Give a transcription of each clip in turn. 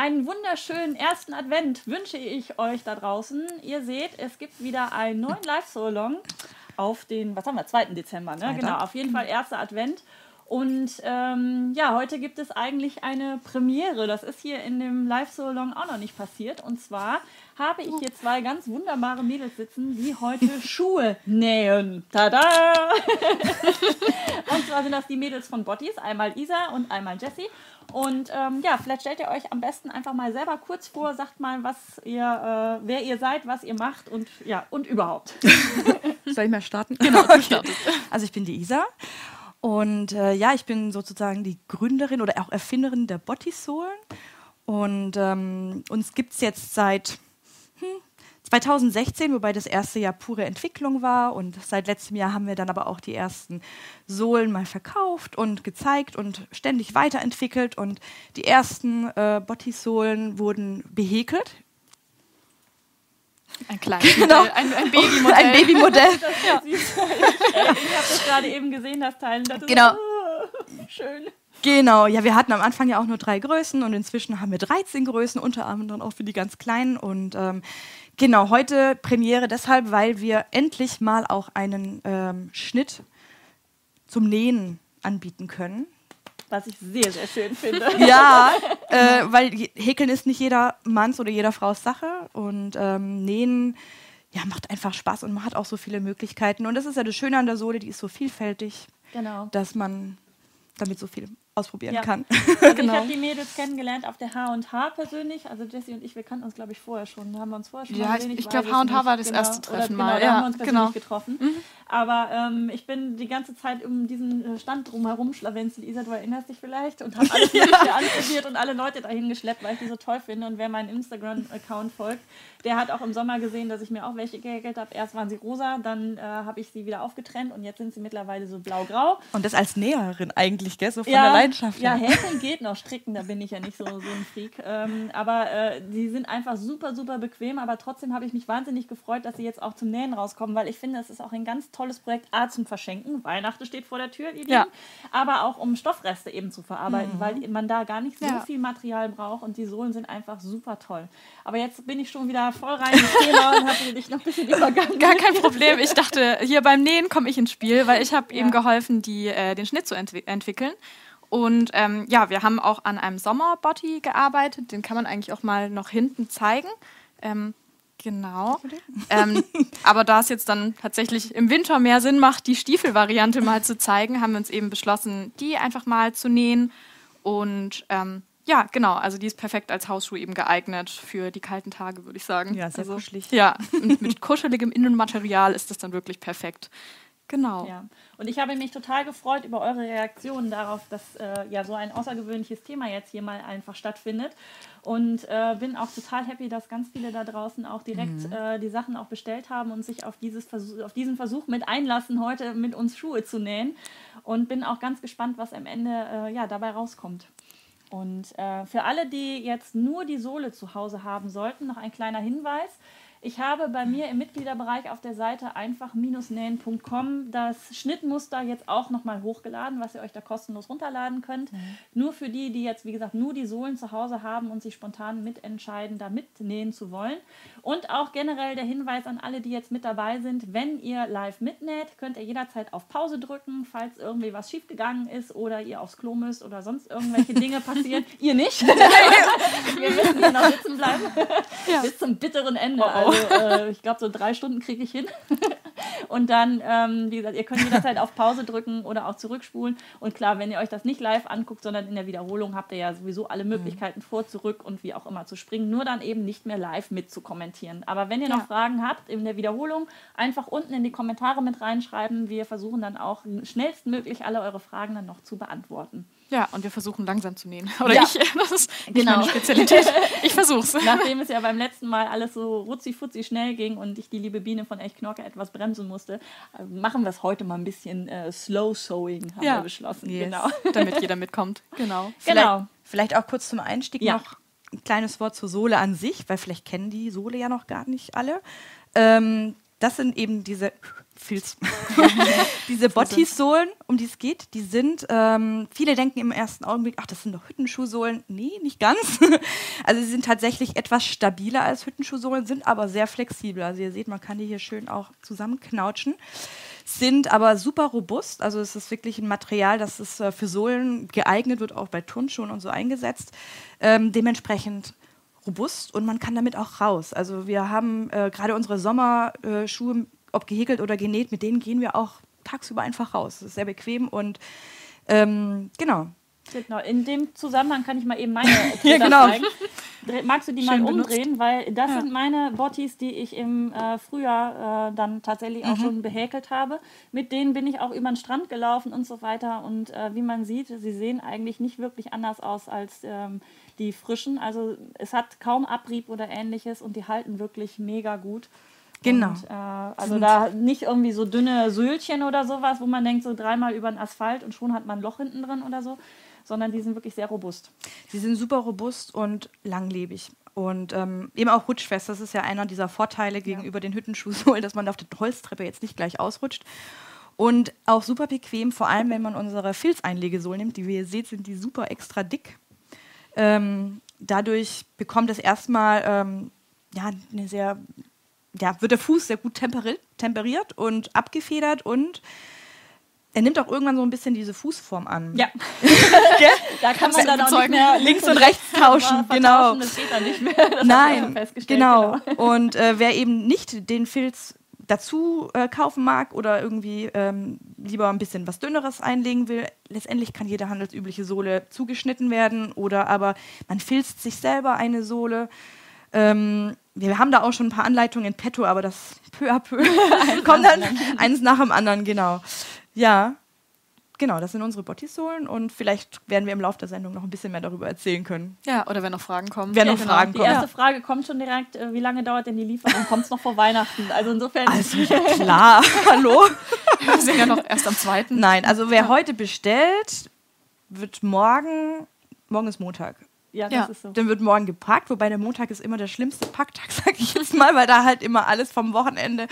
einen wunderschönen ersten Advent wünsche ich euch da draußen. Ihr seht, es gibt wieder einen neuen Live-Solong auf den, was haben wir, 2. Dezember, ne? Genau, auf jeden Fall erster Advent. Und ähm, ja, heute gibt es eigentlich eine Premiere. Das ist hier in dem Live-So-Long auch noch nicht passiert. Und zwar habe ich hier zwei ganz wunderbare Mädels sitzen, die heute Schuhe nähen. Tada! und zwar sind das die Mädels von Bottis, einmal Isa und einmal Jessie. Und ähm, ja, vielleicht stellt ihr euch am besten einfach mal selber kurz vor, sagt mal, was ihr, äh, wer ihr seid, was ihr macht und ja, und überhaupt. Soll ich mal starten? Genau, okay. Also ich bin die Isa und äh, ja, ich bin sozusagen die Gründerin oder auch Erfinderin der Bodysohlen. Und ähm, uns gibt es jetzt seit hm, 2016, wobei das erste Jahr pure Entwicklung war. Und seit letztem Jahr haben wir dann aber auch die ersten Sohlen mal verkauft und gezeigt und ständig weiterentwickelt. Und die ersten äh, Bodysohlen wurden behäkelt ein kleines genau. Modell, ein, ein Babymodell. Ein Babymodell. ja. Ich habe das gerade eben gesehen, das Teil. Das genau. So, schön. Genau, ja, wir hatten am Anfang ja auch nur drei Größen und inzwischen haben wir 13 Größen, unter anderem auch für die ganz Kleinen. Und ähm, genau, heute Premiere deshalb, weil wir endlich mal auch einen ähm, Schnitt zum Nähen anbieten können was ich sehr, sehr schön finde. Ja, äh, weil Häkeln ist nicht jeder Manns oder jeder Frau's Sache und ähm, Nähen ja, macht einfach Spaß und man hat auch so viele Möglichkeiten. Und das ist ja das Schöne an der Sohle, die ist so vielfältig, genau. dass man damit so viel ausprobieren ja. kann. Also genau. Ich habe die Mädels kennengelernt auf der H&H persönlich. Also Jessie und ich, wir kannten uns, glaube ich, vorher schon. Haben wir uns vorher schon ja. Ich, ich glaube, H&H war das genau, erste Treffen oder, mal. Genau, ja, haben wir uns persönlich genau. getroffen. Mhm. Aber ähm, ich bin die ganze Zeit um diesen äh, Stand drumherum schlawenzelt. Isa, du erinnerst dich vielleicht? Und habe alles Mögliche anprobiert und alle Leute dahin geschleppt, weil ich die so toll finde. Und wer meinen Instagram-Account folgt, der hat auch im Sommer gesehen, dass ich mir auch welche gehäkelt habe. Erst waren sie rosa, dann äh, habe ich sie wieder aufgetrennt und jetzt sind sie mittlerweile so blau-grau. Und das als Näherin eigentlich, gell? So von ja, der Leidenschaft. Ja, häkeln geht noch, stricken, da bin ich ja nicht so, so ein Freak. Ähm, aber äh, die sind einfach super, super bequem. Aber trotzdem habe ich mich wahnsinnig gefreut, dass sie jetzt auch zum Nähen rauskommen, weil ich finde, es ist auch ein ganz tolles Projekt, A, zum Verschenken. Weihnachten steht vor der Tür, ihr Lieben. Ja. Aber auch um Stoffreste eben zu verarbeiten, Mhm. weil man da gar nicht so Ja. viel Material braucht und die Sohlen sind einfach super toll. Aber jetzt bin ich schon wieder voll rein ins Thema und habe dich noch ein bisschen übergangen. Gar kein Problem. Ich dachte, hier beim Nähen komme ich ins Spiel, weil ich habe Ja. eben geholfen, die, äh, den Schnitt zu entwi entwickeln. Und ähm, ja, wir haben auch an einem Sommerbody gearbeitet. Den kann man eigentlich auch mal noch hinten zeigen. Ähm, genau. Ähm, aber da es jetzt dann tatsächlich im Winter mehr Sinn macht, die Stiefelvariante mal zu zeigen, haben wir uns eben beschlossen, die einfach mal zu nähen. Und ähm, ja, genau, also die ist perfekt als Hausschuh eben geeignet für die kalten Tage, würde ich sagen. Ja, sehr also, kuschelig. Ja, und mit kuscheligem Innenmaterial ist das dann wirklich perfekt. Genau. Ja, und ich habe mich total gefreut über eure Reaktionen darauf, dass äh, ja so ein außergewöhnliches Thema jetzt hier mal einfach stattfindet. Und äh, bin auch total happy, dass ganz viele da draußen auch direkt äh, die Sachen auch bestellt haben und sich auf, dieses Versuch, auf diesen Versuch mit einlassen, heute mit uns Schuhe zu nähen. Und bin auch ganz gespannt, was am Ende äh, ja, dabei rauskommt. Und äh, für alle, die jetzt nur die Sohle zu Hause haben sollten, noch ein kleiner Hinweis. Ich habe bei mir im Mitgliederbereich auf der Seite einfach-nähen.com das Schnittmuster jetzt auch nochmal hochgeladen, was ihr euch da kostenlos runterladen könnt. Nur für die, die jetzt, wie gesagt, nur die Sohlen zu Hause haben und sich spontan mitentscheiden, da mitnähen zu wollen. Und auch generell der Hinweis an alle, die jetzt mit dabei sind, wenn ihr live mitnäht, könnt ihr jederzeit auf Pause drücken, falls irgendwie was schiefgegangen ist oder ihr aufs Klo müsst oder sonst irgendwelche Dinge passieren. ihr nicht. Wir müssen hier noch sitzen bleiben. Bis zum bitteren Ende. Also äh, ich glaube, so drei Stunden kriege ich hin. Und dann, ähm, wie gesagt, ihr könnt jederzeit auf Pause drücken oder auch zurückspulen. Und klar, wenn ihr euch das nicht live anguckt, sondern in der Wiederholung, habt ihr ja sowieso alle Möglichkeiten vor, zurück und wie auch immer zu springen. Nur dann eben nicht mehr live mitzukommentieren. Aber wenn ihr noch Ja. Fragen habt in der Wiederholung, einfach unten in die Kommentare mit reinschreiben. Wir versuchen dann auch schnellstmöglich alle eure Fragen dann noch zu beantworten. Ja, und wir versuchen langsam zu nähen. Oder Ja. ich, das ist Genau. meine Spezialität. Ich versuch's. Nachdem es ja beim letzten Mal alles so rutzi-futzi schnell ging und ich die liebe Biene von Echt Knorke etwas bremsen musste, äh, machen wir es heute mal ein bisschen äh, Slow Sewing, haben Ja. wir beschlossen. Yes. Genau. Damit jeder mitkommt. Genau. genau. Vielleicht auch kurz zum Einstieg Ja. noch ein kleines Wort zur Sohle an sich, weil vielleicht kennen die Sohle ja noch gar nicht alle. Ähm, das sind eben diese Filz. Diese Botti-Sohlen, um die es geht, die sind, ähm, viele denken im ersten Augenblick, ach, das sind doch Hüttenschuhsohlen. Nee, nicht ganz. also sie sind tatsächlich etwas stabiler als Hüttenschuhsohlen, sind aber sehr flexibel. Also ihr seht, man kann die hier schön auch zusammenknautschen. Sind aber super robust. Also es ist wirklich ein Material, das ist äh, für Sohlen geeignet, wird auch bei Turnschuhen und so eingesetzt. Ähm, dementsprechend robust und man kann damit auch raus. Also wir haben äh, gerade unsere Sommerschuhe ob gehäkelt oder genäht, mit denen gehen wir auch tagsüber einfach raus. Das ist sehr bequem und ähm, genau. Genau, in dem Zusammenhang kann ich mal eben meine ja, genau. zeigen. Magst du die Schön mal umdrehen? Benutzt. Weil das ja. sind meine Bottis, die ich im äh, Frühjahr äh, dann tatsächlich auch mhm. schon behäkelt habe. Mit denen bin ich auch über den Strand gelaufen und so weiter. Und äh, wie man sieht, sie sehen eigentlich nicht wirklich anders aus als ähm, die frischen. Also es hat kaum Abrieb oder ähnliches und die halten wirklich mega gut. Genau. Und, äh, also da nicht irgendwie so dünne Söhlchen oder sowas, wo man denkt, so dreimal über den Asphalt und schon hat man ein Loch hinten drin oder so, sondern die sind wirklich sehr robust. Sie sind super robust und langlebig. Und ähm, eben auch rutschfest. Das ist ja einer dieser Vorteile gegenüber ja. den Hüttenschuhsohlen, dass man auf der Holztreppe jetzt nicht gleich ausrutscht. Und auch super bequem, vor allem wenn man unsere Filzeinlegesohlen nimmt. Die, wie ihr seht, sind die super extra dick. Ähm, dadurch bekommt es erstmal ähm, ja, eine sehr ja, wird der Fuß sehr gut temperiert und abgefedert und er nimmt auch irgendwann so ein bisschen diese Fußform an. Ja. da kann man dann auch nicht mehr links und rechts tauschen. Genau. Das geht dann nicht mehr. Das Nein, genau. genau. Und äh, wer eben nicht den Filz dazu äh, kaufen mag oder irgendwie ähm, lieber ein bisschen was Dünneres einlegen will, letztendlich kann jede handelsübliche Sohle zugeschnitten werden oder aber man filzt sich selber eine Sohle. Ähm, wir haben da auch schon ein paar Anleitungen in petto, aber das peu à peu kommt dann eins nach dem anderen, genau. Ja, genau, das sind unsere Bodysohlen und vielleicht werden wir im Laufe der Sendung noch ein bisschen mehr darüber erzählen können. Ja, oder wenn noch Fragen kommen. Wenn ja, noch genau. Fragen kommen. Die erste Frage kommt schon direkt, äh, wie lange dauert denn die Lieferung? Kommt es noch vor Weihnachten? Also insofern. Also ja klar, hallo. Wir sind ja noch erst am zweiten. Nein, also wer heute bestellt, wird morgen, morgen ist Montag. Ja, das ja. ist so. Dann wird morgen gepackt, wobei der Montag ist immer der schlimmste Packtag, sage ich jetzt mal, weil da halt immer alles vom Wochenende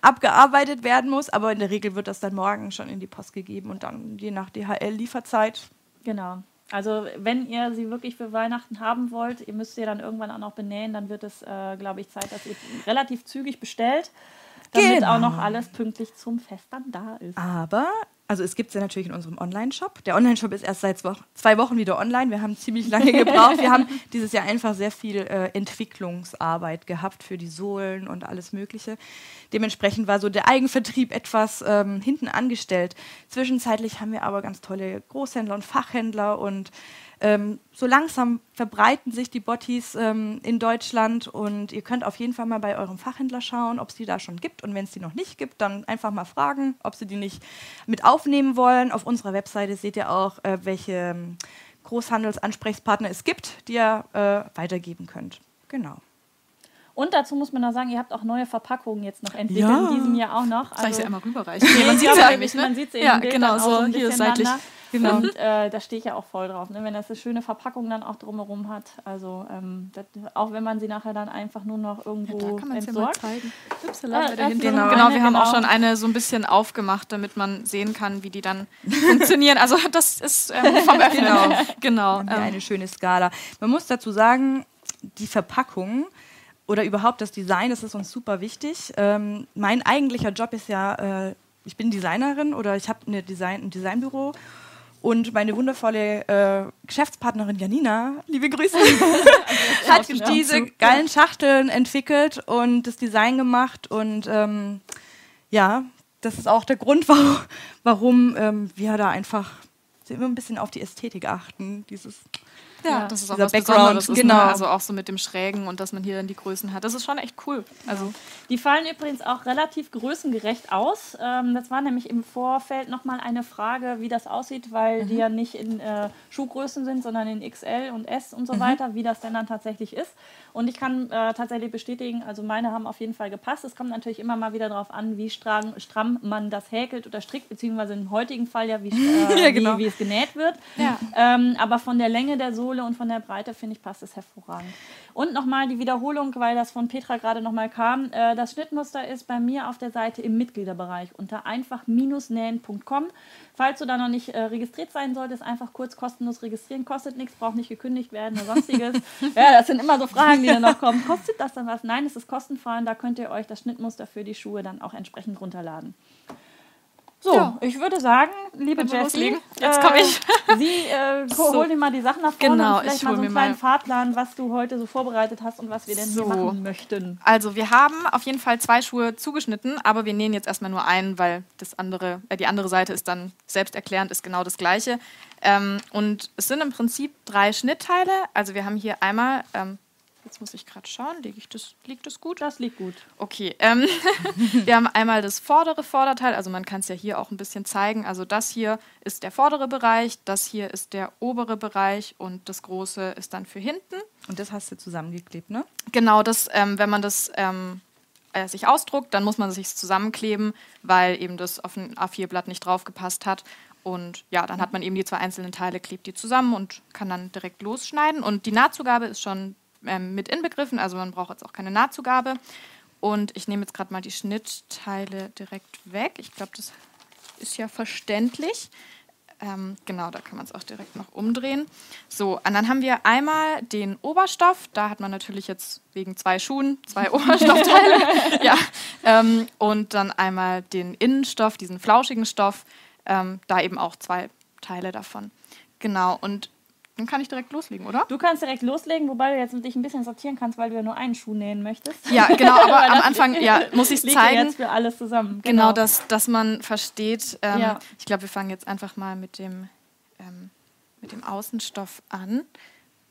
abgearbeitet werden muss. Aber in der Regel wird das dann morgen schon in die Post gegeben und dann je nach DHL-Lieferzeit. Genau. Also wenn ihr sie wirklich für Weihnachten haben wollt, ihr müsst sie dann irgendwann auch noch benähen, dann wird es, äh, glaube ich, Zeit, dass ihr relativ zügig bestellt, damit genau. auch noch alles pünktlich zum Fest dann da ist. Aber also es gibt es ja natürlich in unserem Online-Shop. Der Online-Shop ist erst seit zwei Wochen wieder online. Wir haben ziemlich lange gebraucht. Wir haben dieses Jahr einfach sehr viel äh, Entwicklungsarbeit gehabt für die Sohlen und alles Mögliche. Dementsprechend war so der Eigenvertrieb etwas ähm, hinten angestellt. Zwischenzeitlich haben wir aber ganz tolle Großhändler und Fachhändler und ähm, so langsam verbreiten sich die Bottis ähm, in Deutschland und ihr könnt auf jeden Fall mal bei eurem Fachhändler schauen, ob es die da schon gibt. Und wenn es die noch nicht gibt, dann einfach mal fragen, ob sie die nicht mit aufnehmen wollen. Auf unserer Webseite seht ihr auch, äh, welche ähm, Großhandelsansprechpartner es gibt, die ihr äh, weitergeben könnt. Genau. Und dazu muss man noch sagen, ihr habt auch neue Verpackungen jetzt noch entwickelt, ja. in diesem Jahr auch noch. Also, Soll ich sie einmal rüberreichen? Nee, man sieht sie eigentlich, ne? Man sieht sie ja, genau, so, so hier seitlich. Genau. Und äh, da stehe ich ja auch voll drauf, ne? wenn das eine schöne Verpackung dann auch drumherum hat. Also ähm, das, auch wenn man sie nachher dann einfach nur noch irgendwo ja, da kann entsorgt. Ja mal zeigen. Äh, genau, genau, wir haben genau. auch schon eine so ein bisschen aufgemacht, damit man sehen kann, wie die dann funktionieren. Also das ist ähm, vom Öffnen. genau. genau. Ähm. Eine schöne Skala. Man muss dazu sagen, die Verpackung oder überhaupt das Design, das ist uns super wichtig. Ähm, mein eigentlicher Job ist ja, äh, ich bin Designerin oder ich habe Design, ein Designbüro und meine wundervolle äh, Geschäftspartnerin Janina, liebe Grüße, hat diese geilen Schachteln entwickelt und das Design gemacht. Und ähm, ja, das ist auch der Grund, warum, warum ähm, wir da einfach immer ein bisschen auf die Ästhetik achten. Dieses ja, das ist auch was Background, ist, ne? genau. Ne? Also auch so mit dem Schrägen und dass man hier dann die Größen hat. Das ist schon echt cool. Also die fallen übrigens auch relativ größengerecht aus. Ähm, das war nämlich im Vorfeld nochmal eine Frage, wie das aussieht, weil mhm. die ja nicht in äh, Schuhgrößen sind, sondern in XL und S und so mhm. weiter, wie das denn dann tatsächlich ist. Und ich kann äh, tatsächlich bestätigen, also meine haben auf jeden Fall gepasst. Es kommt natürlich immer mal wieder darauf an, wie stramm, stramm man das häkelt oder strickt, beziehungsweise im heutigen Fall ja, wie, äh, ja, genau. wie, wie, es genäht wird. Ja. Ähm, aber von der Länge der Sohle Sohle und von der Breite, finde ich, passt es hervorragend. Und nochmal die Wiederholung, weil das von Petra gerade nochmal kam. Äh, das Schnittmuster ist bei mir auf der Seite im Mitgliederbereich unter einfach-nähen.com. Falls du da noch nicht äh, registriert sein solltest, einfach kurz kostenlos registrieren. Kostet nichts, braucht nicht gekündigt werden oder sonstiges. ja, das sind immer so Fragen, die dann noch kommen. Kostet das dann was? Nein, es ist kostenfrei und da könnt ihr euch das Schnittmuster für die Schuhe dann auch entsprechend runterladen. So, ja. ich würde sagen, liebe Jessie, jetzt komme ich. Äh, Sie äh, so. hol dir mal die Sachen nach vorne genau, und vielleicht mal so einen kleinen Fahrplan, was du heute so vorbereitet hast und was wir denn so. hier machen möchten. Also wir haben auf jeden Fall zwei Schuhe zugeschnitten, aber wir nähen jetzt erstmal nur einen, weil das andere, äh, die andere Seite ist dann selbsterklärend, ist genau das gleiche. Ähm, und es sind im Prinzip drei Schnittteile. Also wir haben hier einmal ähm, Jetzt muss ich gerade schauen, liegt das, liegt das gut? Das liegt gut. Okay. Ähm, wir haben einmal das vordere Vorderteil, also man kann es ja hier auch ein bisschen zeigen. Also das hier ist der vordere Bereich, das hier ist der obere Bereich und das große ist dann für hinten. Und das hast du zusammengeklebt, ne? Genau, das, ähm, wenn man das ähm, äh, sich ausdruckt, dann muss man sich zusammenkleben, weil eben das auf ein A4-Blatt nicht draufgepasst hat. Und ja, dann hat man eben die zwei einzelnen Teile, klebt die zusammen und kann dann direkt losschneiden. Und die Nahtzugabe ist schon ähm, mit inbegriffen, also man braucht jetzt auch keine Nahtzugabe. Und ich nehme jetzt gerade mal die Schnittteile direkt weg. Ich glaube, das ist ja verständlich. Ähm, genau, da kann man es auch direkt noch umdrehen. So, und dann haben wir einmal den Oberstoff. Da hat man natürlich jetzt wegen zwei Schuhen zwei Oberstoffteile. ja, ähm, und dann einmal den Innenstoff, diesen flauschigen Stoff. Ähm, da eben auch zwei Teile davon. Genau, und dann kann ich direkt loslegen, oder? Du kannst direkt loslegen, wobei du jetzt dich ein bisschen sortieren kannst, weil du ja nur einen Schuh nähen möchtest. Ja, genau, aber am Anfang ja, muss ich es zeigen. jetzt für alles zusammen. Genau, genau dass, dass man versteht. Ähm, ja. Ich glaube, wir fangen jetzt einfach mal mit dem, ähm, mit dem Außenstoff an.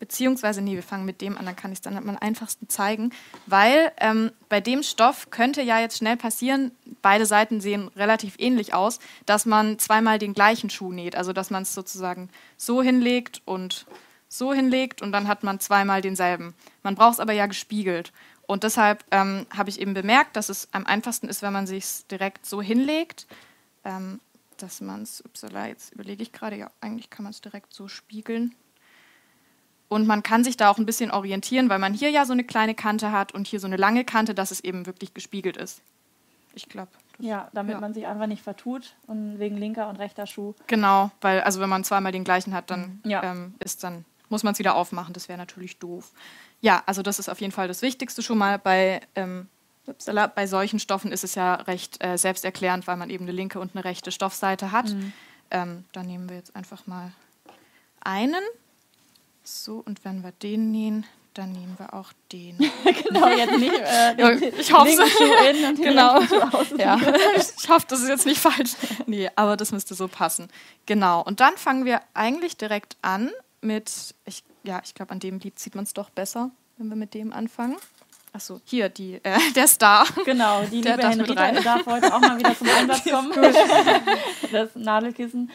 Beziehungsweise, nee, wir fangen mit dem an, dann kann ich es dann am einfachsten zeigen. Weil ähm, bei dem Stoff könnte ja jetzt schnell passieren, beide Seiten sehen relativ ähnlich aus, dass man zweimal den gleichen Schuh näht. Also, dass man es sozusagen so hinlegt und so hinlegt und dann hat man zweimal denselben. Man braucht es aber ja gespiegelt. Und deshalb ähm, habe ich eben bemerkt, dass es am einfachsten ist, wenn man sich direkt so hinlegt, ähm, dass man es, upsala, jetzt überlege ich gerade, ja, eigentlich kann man es direkt so spiegeln. Und man kann sich da auch ein bisschen orientieren, weil man hier ja so eine kleine Kante hat und hier so eine lange Kante, dass es eben wirklich gespiegelt ist. Ich glaube. Ja, damit ja. man sich einfach nicht vertut und wegen linker und rechter Schuh. Genau, weil also wenn man zweimal den gleichen hat, dann ja. ähm, ist dann muss man es wieder aufmachen. Das wäre natürlich doof. Ja, also das ist auf jeden Fall das Wichtigste schon mal bei ähm, bei solchen Stoffen ist es ja recht äh, selbsterklärend, weil man eben eine linke und eine rechte Stoffseite hat. Mhm. Ähm, dann nehmen wir jetzt einfach mal einen so, und wenn wir den nähen, dann nehmen wir auch den. genau, jetzt nicht. Äh, den, ich hoffe es. genau. Ja. ich hoffe, das ist jetzt nicht falsch. Nee, aber das müsste so passen. Genau. Und dann fangen wir eigentlich direkt an mit, ich, ja, ich glaube, an dem Lied sieht man es doch besser, wenn wir mit dem anfangen. Achso, hier, die, äh, der Star. Genau, die der liebe Henrietta darf heute auch mal wieder zum Einsatz kommen. das Nadelkissen.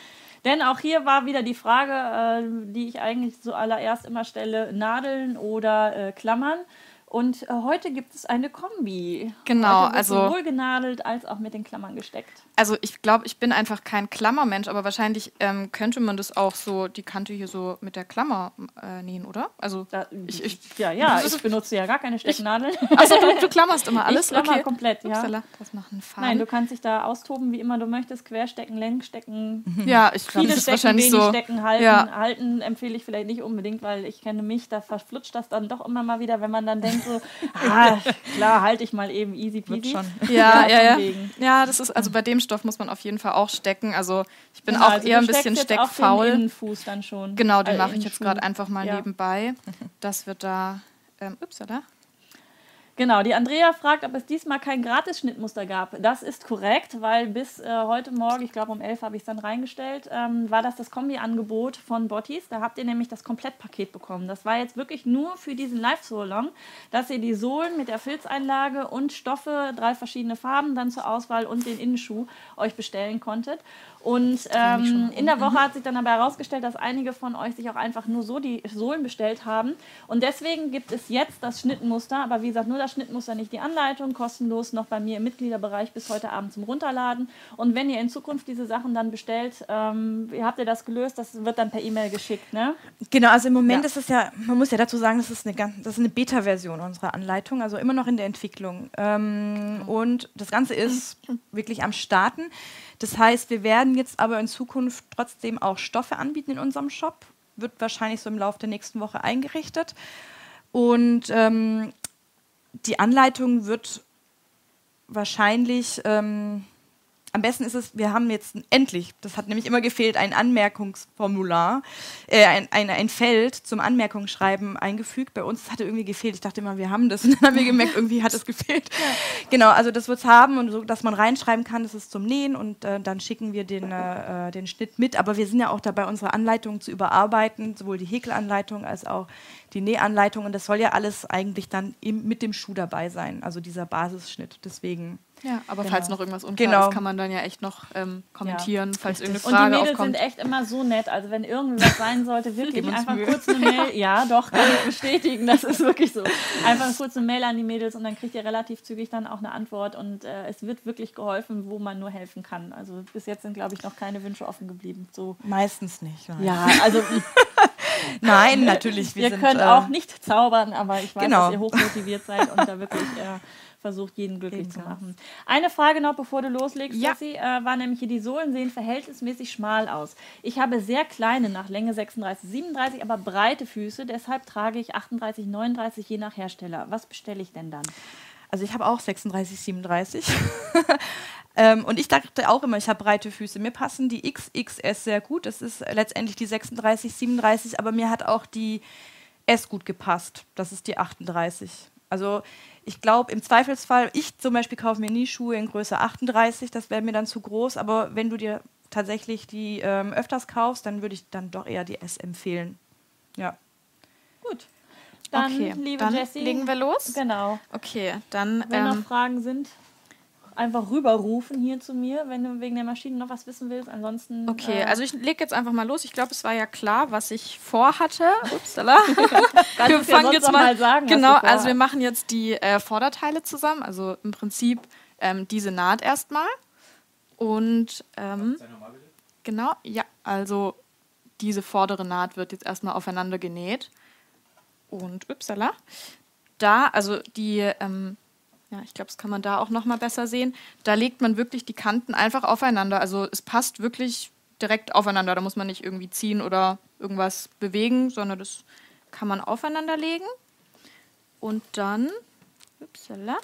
Denn auch hier war wieder die Frage, äh, die ich eigentlich zuallererst immer stelle, Nadeln oder äh, Klammern. Und äh, heute gibt es eine Kombi. Genau, also sowohl genadelt als auch mit den Klammern gesteckt. Also ich glaube, ich bin einfach kein Klammermensch, aber wahrscheinlich ähm, könnte man das auch so die Kante hier so mit der Klammer äh, nähen, oder? Also da, ich, ich, ja, ja, ich benutze ja gar keine Stecknadeln. Achso, du, du, klammerst immer alles? Ich klammer okay. komplett, ja. Upsala, das machen Faden. Nein, du kannst dich da austoben, wie immer du möchtest, querstecken, Längsstecken. Ja, ich glaube, das ist stecken, wahrscheinlich so. Stecken, halten. Ja. Halten empfehle ich vielleicht nicht unbedingt, weil ich kenne mich, da verflutscht das dann doch immer mal wieder, wenn man dann denkt so, ah, klar, halte ich mal eben easy peasy. Schon. Ja, ja, ja. Ja, das ist, also bei dem Stoff muss man auf jeden Fall auch stecken. Also ich bin ja, auch also eher ein bisschen steckfaul. Den Innenfuß dann schon. Genau, den äh, mache ich jetzt gerade einfach mal ja. nebenbei. Das wird da, ähm, ups, oder? Genau, die Andrea fragt, ob es diesmal kein Gratis-Schnittmuster gab. Das ist korrekt, weil bis äh, heute Morgen, ich glaube um 11 habe ich es dann reingestellt, ähm, war das das Kombi-Angebot von Bottis. Da habt ihr nämlich das Komplettpaket bekommen. Das war jetzt wirklich nur für diesen Live-Solong, dass ihr die Sohlen mit der Filzeinlage und Stoffe, drei verschiedene Farben dann zur Auswahl und den Innenschuh euch bestellen konntet. Und ähm, in der Woche hat sich dann aber herausgestellt, dass einige von euch sich auch einfach nur so die Sohlen bestellt haben. Und deswegen gibt es jetzt das Schnittmuster, aber wie gesagt, nur das das Schnittmuster, nicht die Anleitung, kostenlos noch bei mir im Mitgliederbereich bis heute Abend zum Runterladen. Und wenn ihr in Zukunft diese Sachen dann bestellt, ähm, habt ihr das gelöst, das wird dann per E-Mail geschickt, ne? Genau, also im Moment ja. ist es ja, man muss ja dazu sagen, das ist eine, das ist eine Beta-Version unserer Anleitung, also immer noch in der Entwicklung. Ähm, und das Ganze ist wirklich am Starten. Das heißt, wir werden jetzt aber in Zukunft trotzdem auch Stoffe anbieten in unserem Shop. Wird wahrscheinlich so im Laufe der nächsten Woche eingerichtet. Und ähm, die Anleitung wird wahrscheinlich ähm, am besten ist es, wir haben jetzt endlich, das hat nämlich immer gefehlt, ein Anmerkungsformular, äh, ein, ein, ein Feld zum Anmerkungsschreiben eingefügt. Bei uns hatte irgendwie gefehlt. Ich dachte immer, wir haben das. Und dann haben wir gemerkt, irgendwie hat es gefehlt. Ja. Genau, also das wird es haben und so, dass man reinschreiben kann, das ist zum Nähen und äh, dann schicken wir den, äh, den Schnitt mit. Aber wir sind ja auch dabei, unsere Anleitung zu überarbeiten, sowohl die Häkelanleitung als auch die Nähanleitung. Und das soll ja alles eigentlich dann im, mit dem Schuh dabei sein, also dieser Basisschnitt. Deswegen ja, aber genau. falls noch irgendwas unklar genau. ist, kann man dann ja echt noch ähm, kommentieren, ja. falls irgendeine Frage aufkommt. Und die Mädels aufkommt. sind echt immer so nett. Also wenn irgendwas sein sollte, wirklich einfach Mühe. kurz eine Mail. Ja, doch, kann ich bestätigen. Das ist wirklich so. Einfach kurz eine Mail an die Mädels und dann kriegt ihr relativ zügig dann auch eine Antwort. Und äh, es wird wirklich geholfen, wo man nur helfen kann. Also bis jetzt sind, glaube ich, noch keine Wünsche offen geblieben. So. Meistens nicht. Nein. Ja, also... Nein, natürlich. Wir ihr sind, könnt äh, auch nicht zaubern, aber ich weiß, genau. dass ihr hochmotiviert seid und da wirklich... Äh, versucht, jeden glücklich Eben. zu machen. Eine Frage noch, bevor du loslegst, ja. Jessie, äh, war nämlich hier, die Sohlen sehen verhältnismäßig schmal aus. Ich habe sehr kleine, nach Länge 36, 37, aber breite Füße, deshalb trage ich 38, 39 je nach Hersteller. Was bestelle ich denn dann? Also ich habe auch 36, 37. ähm, und ich dachte auch immer, ich habe breite Füße. Mir passen die XXS sehr gut. Das ist letztendlich die 36, 37, aber mir hat auch die S gut gepasst. Das ist die 38. Also ich glaube, im Zweifelsfall, ich zum Beispiel kaufe mir nie Schuhe in Größe 38, das wäre mir dann zu groß, aber wenn du dir tatsächlich die ähm, öfters kaufst, dann würde ich dann doch eher die S empfehlen. Ja. Gut. Dann, okay, liebe dann Jessie, legen wir los. Genau. Okay, dann. Wenn ähm, noch Fragen sind einfach rüberrufen hier zu mir, wenn du wegen der Maschine noch was wissen willst. Ansonsten. Okay, äh also ich lege jetzt einfach mal los. Ich glaube, es war ja klar, was ich vorhatte. Upsala. wir fangen ja jetzt mal. mal sagen, genau, also wir machen jetzt die äh, Vorderteile zusammen. Also im Prinzip ähm, diese Naht erstmal. Und ähm, genau, ja, also diese vordere Naht wird jetzt erstmal aufeinander genäht. Und upsala. Da, also die ähm, ja, ich glaube, das kann man da auch noch mal besser sehen. Da legt man wirklich die Kanten einfach aufeinander. Also es passt wirklich direkt aufeinander. Da muss man nicht irgendwie ziehen oder irgendwas bewegen, sondern das kann man aufeinander legen. Und dann upsala,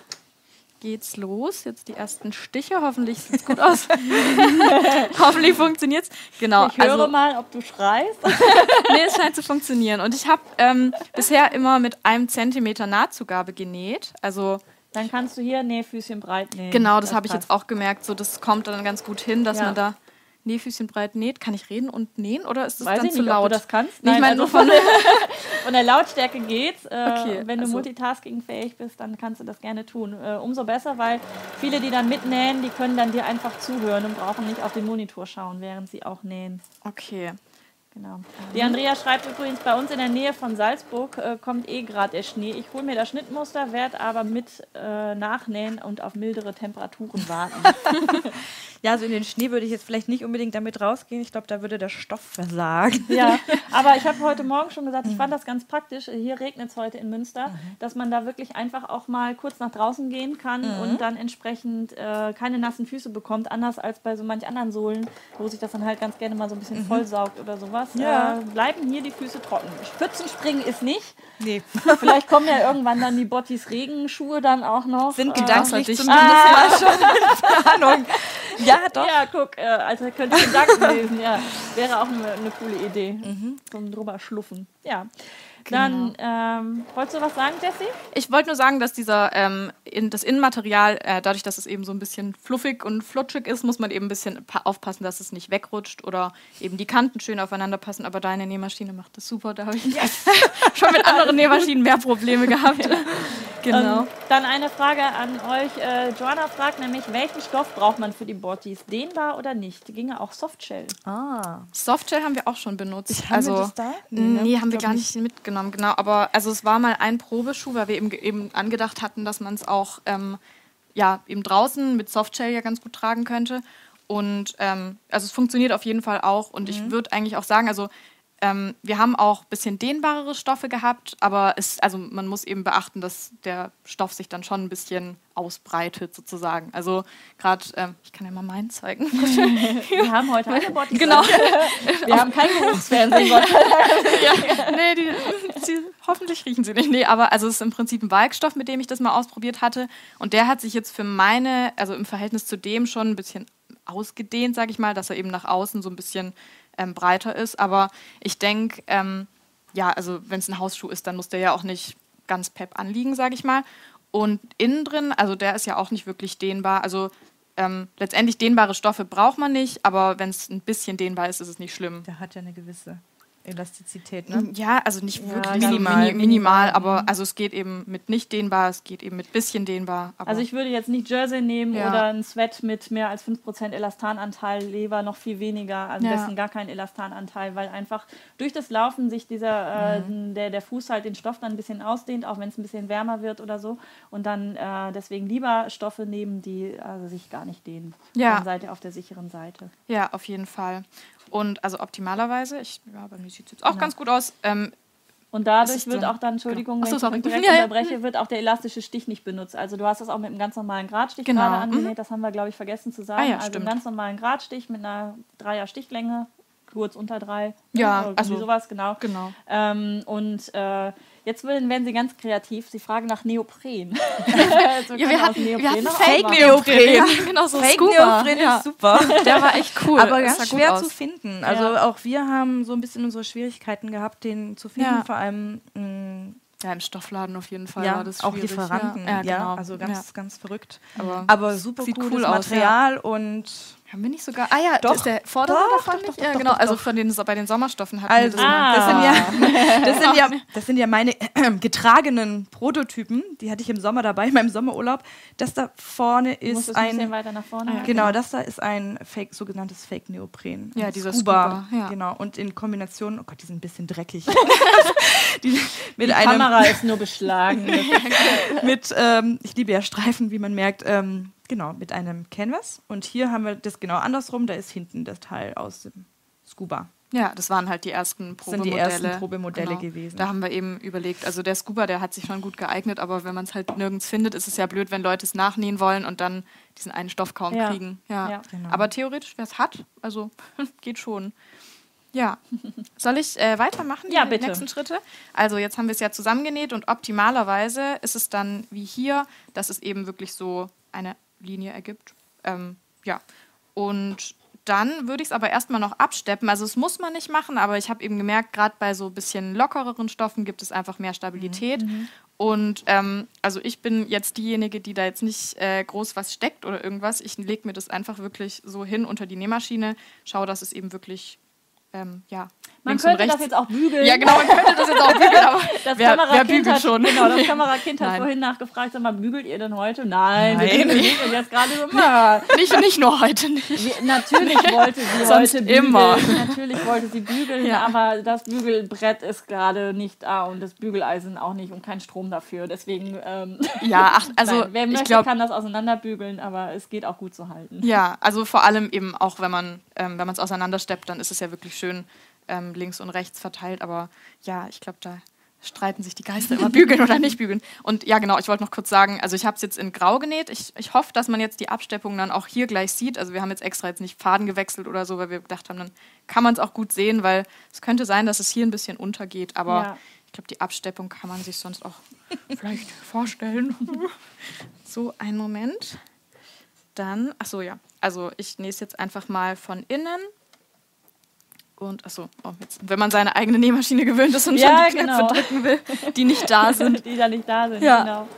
geht's los. Jetzt die ersten Stiche. Hoffentlich sieht es gut aus. Hoffentlich funktioniert es. Genau. Ich höre also, mal, ob du schreist. nee, es scheint zu funktionieren. Und ich habe ähm, bisher immer mit einem Zentimeter Nahtzugabe genäht. Also dann kannst du hier Nähfüßchen breit nähen. Genau, das, das habe ich jetzt auch gemerkt. So, das kommt dann ganz gut hin, dass ja. man da Nähfüßchen breit näht. Kann ich reden und nähen oder ist das Weiß dann ich zu nicht, laut? Ob du das kannst. Nein, ich meine, also von, von der Lautstärke geht's. Äh, okay, wenn du also. multitaskingfähig bist, dann kannst du das gerne tun. Äh, umso besser, weil viele, die dann mitnähen, die können dann dir einfach zuhören und brauchen nicht auf den Monitor schauen, während sie auch nähen. Okay. Genau. Die Andrea schreibt übrigens, bei uns in der Nähe von Salzburg äh, kommt eh gerade der Schnee. Ich hole mir das Schnittmuster, werde aber mit äh, nachnähen und auf mildere Temperaturen warten. ja, also in den Schnee würde ich jetzt vielleicht nicht unbedingt damit rausgehen. Ich glaube, da würde der Stoff versagen. Ja, aber ich habe heute Morgen schon gesagt, ich fand das ganz praktisch. Hier regnet es heute in Münster, mhm. dass man da wirklich einfach auch mal kurz nach draußen gehen kann mhm. und dann entsprechend äh, keine nassen Füße bekommt, anders als bei so manch anderen Sohlen, wo sich das dann halt ganz gerne mal so ein bisschen mhm. vollsaugt oder sowas sowas, ja. äh, bleiben hier die Füße trocken. Pfützenspringen ist nicht. Nee. Vielleicht kommen ja irgendwann dann die Bottis Regenschuhe dann auch noch. Sind äh, gedanklich zumindest ah. mal schon Ahnung. Ja, doch. Ja, guck, äh, also könnte ich Gedanken lesen. Ja, wäre auch eine, eine coole Idee. Mhm. So ein drüber schluffen. Ja. Dann, genau. ähm, wolltest du was sagen, Jessie? Ich wollte nur sagen, dass dieser, ähm, in, das Innenmaterial, äh, dadurch, dass es eben so ein bisschen fluffig und flutschig ist, muss man eben ein bisschen aufpassen, dass es nicht wegrutscht oder eben die Kanten schön aufeinander passen. Aber deine Nähmaschine macht das super. Da habe ich yes. schon mit anderen Nähmaschinen mehr Probleme gehabt. Genau. Ähm, dann eine Frage an euch. Äh, Joanna fragt nämlich, welchen Stoff braucht man für die Bottis? Dehnbar oder nicht? Ginge auch Softshell. Ah. Softshell haben wir auch schon benutzt. Haben also, wir das da? Nee, ne? haben wir gar nicht mitgenommen, genau. Aber also es war mal ein Probeschuh, weil wir eben, eben angedacht hatten, dass man es auch ähm, ja, eben draußen mit Softshell ja ganz gut tragen könnte. Und ähm, also es funktioniert auf jeden Fall auch. Und ich würde eigentlich auch sagen, also ähm, wir haben auch ein bisschen dehnbarere Stoffe gehabt, aber es, also man muss eben beachten, dass der Stoff sich dann schon ein bisschen ausbreitet sozusagen. Also gerade, ähm, ich kann ja mal meinen zeigen. Wir haben heute alle Bottis. Genau. Wir haben kein Geruchsfernsehen. Dank. nee, die, sie, hoffentlich riechen sie nicht. Nee, aber also es ist im Prinzip ein Walkstoff, mit dem ich das mal ausprobiert hatte. Und der hat sich jetzt für meine, also im Verhältnis zu dem schon ein bisschen ausgedehnt, sage ich mal, dass er eben nach außen so ein bisschen ähm, breiter ist. Aber ich denke, ähm, ja, also wenn es ein Hausschuh ist, dann muss der ja auch nicht ganz pep anliegen, sage ich mal. Und innen drin, also der ist ja auch nicht wirklich dehnbar. Also ähm, letztendlich dehnbare Stoffe braucht man nicht, aber wenn es ein bisschen dehnbar ist, ist es nicht schlimm. Der hat ja eine gewisse Elastizität, ne? Ja, also nicht Ja, wirklich minimal, mini- mini, minimal, aber also es geht eben mit nicht dehnbar, es geht eben mit bisschen dehnbar. Also ich würde jetzt nicht Jersey nehmen Ja. oder ein Sweat mit mehr als 5% Elastananteil, Leber noch viel weniger, am Ja. besten gar keinen Elastananteil, weil einfach durch das Laufen sich dieser, äh, Mhm. der, der Fuß halt den Stoff dann ein bisschen ausdehnt, auch wenn es ein bisschen wärmer wird oder so. Und dann äh, deswegen lieber Stoffe nehmen, die also sich gar nicht dehnen. Ja. Dann seid ihr auf der sicheren Seite. ja, auf jeden Fall. Und also optimalerweise, ich, ja, bei mir sieht es jetzt auch Genau. ganz gut aus. Ähm, Und dadurch wird auch dann, Entschuldigung, Ach so, wenn ich direkt Ja, ja. unterbreche, wird auch der elastische Stich nicht benutzt. Also du hast das auch mit einem ganz normalen Gradstich Genau, gerade mhm. angenäht, das haben wir, glaube ich, vergessen zu sagen. Ah ja, also stimmt. einen ganz normalen Gradstich mit einer Dreier Stichlänge, kurz unter drei. Ja, oder also- sowas, genau. genau. Ähm, und äh, jetzt werden, sie ganz kreativ. Sie fragen nach Neopren. also Ja, wir hatten, wir hatten Fake. Neopren. Ja, genau, so Fake Scuba. Neopren ja. ist super. Der war echt cool. Aber ganz schwer zu finden. Also Ja. auch wir haben so ein bisschen unsere Schwierigkeiten gehabt, den zu finden. Ja. Vor allem mh, Ja, im Stoffladen auf jeden Fall ja, war das auch schwierig. Lieferanten. Ja, Ja, ja, genau. also ganz, ganz verrückt. Aber, Aber super Sieht cooles cool aus, Material und haben wir nicht sogar. Ah ja, Doch. das ist der Vordergrund Doch, davon doch, doch, ja, doch, genau. also von den, bei den Sommerstoffen hatten Also, wir das. Ah. das, sind ja, das, sind ja, das sind ja meine getragenen Prototypen. Die hatte ich im Sommer dabei, in meinem Sommerurlaub. Das da vorne ist ein bisschen ein. weiter nach vorne. Ah, ja. halten. Genau, das da ist ein Fake, sogenanntes Fake Neopren. Ja, dieser Scuba, ja. Genau. Und in Kombination, oh Gott, die sind ein bisschen dreckig. die, mit Die Kamera ist nur beschlagen. mit, ähm, ich liebe ja Streifen, wie man merkt, ähm, genau, mit einem Canvas. Und hier haben wir das genau andersrum, da ist hinten das Teil aus dem Scuba. Ja, das waren halt die ersten Das sind die Probemodelle. ersten Probemodelle gewesen. Da haben wir eben überlegt, also der Scuba, der hat sich schon gut geeignet, aber wenn man es halt nirgends findet, ist es ja blöd, wenn Leute es nachnähen wollen und dann diesen einen Stoff kaum Ja. kriegen. Ja. Ja. Genau. Aber theoretisch, wer es hat, also geht schon. Ja. Soll ich äh, weitermachen, die Ja, bitte. nächsten Schritte? Also jetzt haben wir es ja zusammengenäht und optimalerweise ist es dann wie hier, dass es eben wirklich so eine Linie ergibt. Ähm, ja. Und dann würde ich es aber erstmal noch absteppen. Also es muss man nicht machen, aber ich habe eben gemerkt, gerade bei so ein bisschen lockereren Stoffen gibt es einfach mehr Stabilität. Und ähm, also ich bin jetzt diejenige, die da jetzt nicht äh, groß was steckt oder irgendwas. Ich lege mir das einfach wirklich so hin unter die Nähmaschine, schaue, dass es eben wirklich ähm, ja, Man könnte das jetzt auch bügeln. Ja, genau, man könnte das jetzt auch bügeln, aber Das wer, wer bügelt hat, schon? Genau, das Kamerakind hat Nein. vorhin nachgefragt, sag mal, bügelt ihr denn heute? Nein, wir Nein. bügeln nicht. Und jetzt gerade so, na, nicht, nicht nur heute nicht. wir- natürlich wollte sie Sonst heute bügeln. immer. Natürlich wollte sie bügeln, Ja. aber das Bügelbrett ist gerade nicht da und das Bügeleisen auch nicht und kein Strom dafür. Deswegen, ähm, Ja, ach, also nein, wer möchte, glaube, kann das auseinanderbügeln, aber es geht auch gut zu halten. Ja, also vor allem eben auch, wenn man ähm, wenn man es auseinandersteppt, dann ist es ja wirklich schön ähm, links und rechts verteilt. Aber ja, ich glaube, da streiten sich die Geister immer, bügeln oder nicht bügeln. Und ja, genau, ich wollte noch kurz sagen, also ich habe es jetzt in Grau genäht. Ich, ich hoffe, dass man jetzt die Absteppung dann auch hier gleich sieht. Also wir haben jetzt extra jetzt nicht Faden gewechselt oder so, weil wir gedacht haben, dann kann man es auch gut sehen, weil es könnte sein, dass es hier ein bisschen untergeht. Aber Ja. ich glaube, die Absteppung kann man sich sonst auch vielleicht vorstellen. so, einen Moment. Dann, ach so, ja. Also ich nähe es jetzt einfach mal von innen. Und, ach so, oh, jetzt, wenn man seine eigene Nähmaschine gewöhnt ist und Ja, schon die Knöpfe genau. drücken will, die nicht da sind. Die da nicht da sind, Ja. genau.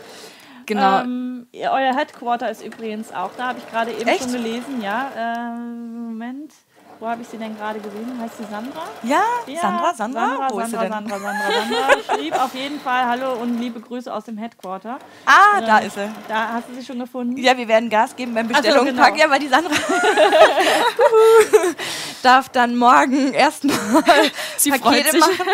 Genau. Ähm, euer Headquarter ist übrigens auch da, habe ich gerade eben Echt? schon gelesen, ja. Ähm, Moment. Wo habe ich sie denn gerade gesehen? Heißt sie Sandra? Ja, Ja, Sandra, Sandra, Sandra, wo ist sie Sandra, denn? Sandra, Sandra, Sandra. Schrieb auf jeden Fall Hallo und liebe Grüße aus dem Headquarter. Ah, da Ähm, ist sie. Da hast du sie schon gefunden? Ja, wir werden Gas geben beim Ach so, genau. packen. Ja, weil die Sandra darf dann morgen erstmal Pakete machen.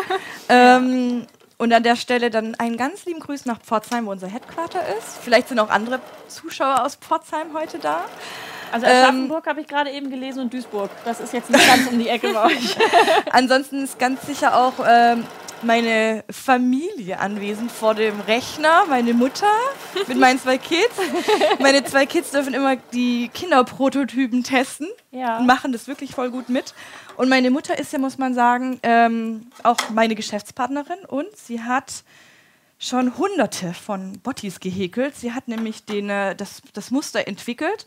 Ähm, und an der Stelle dann einen ganz lieben Gruß nach Pforzheim, wo unser Headquarter ist. Vielleicht sind auch andere Zuschauer aus Pforzheim heute da. Also Ähm, Aschaffenburg habe ich gerade eben gelesen und Duisburg. Das ist jetzt nicht ganz um die Ecke bei euch. Ansonsten ist ganz sicher auch ähm, meine Familie anwesend vor dem Rechner, meine Mutter mit meinen zwei Kids. Meine zwei Kids dürfen immer die Kinderprototypen testen Ja. und machen das wirklich voll gut mit. Und meine Mutter ist ja, muss man sagen, ähm, auch meine Geschäftspartnerin und sie hat schon hunderte von Bottis gehäkelt. Sie hat nämlich den, äh, das, das Muster entwickelt.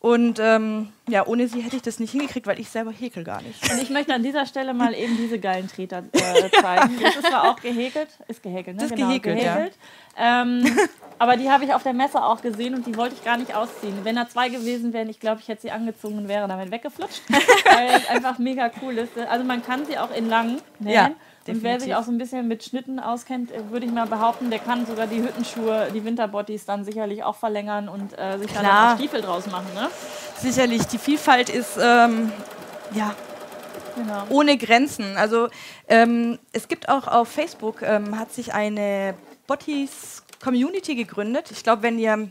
Und ähm, ja, ohne sie hätte ich das nicht hingekriegt, weil ich selber häkel gar nicht. Und ich möchte an dieser Stelle mal eben diese geilen Treter äh, zeigen. Das ist zwar auch gehäkelt, ist gehäkelt, ne? Das ist gehäkelt, ja. Ähm, aber die habe ich auf der Messe auch gesehen und die wollte ich gar nicht ausziehen. Wenn da zwei gewesen wären, ich glaube, ich hätte sie angezogen und wäre damit weggeflutscht, weil es einfach mega cool ist. Also man kann sie auch in lang nähen. Ja, und wer sich definitiv. auch so ein bisschen mit Schnitten auskennt, äh, würde ich mal behaupten, der kann sogar die Hüttenschuhe, die Winterbottis dann sicherlich auch verlängern und äh, sich dann Klar. auch Stiefel draus machen. Ne? Sicherlich, die Vielfalt ist ähm, ja Genau. ohne Grenzen. Also ähm, es gibt auch auf Facebook, ähm, hat sich eine Bottis Community gegründet. Ich glaube, wenn ihr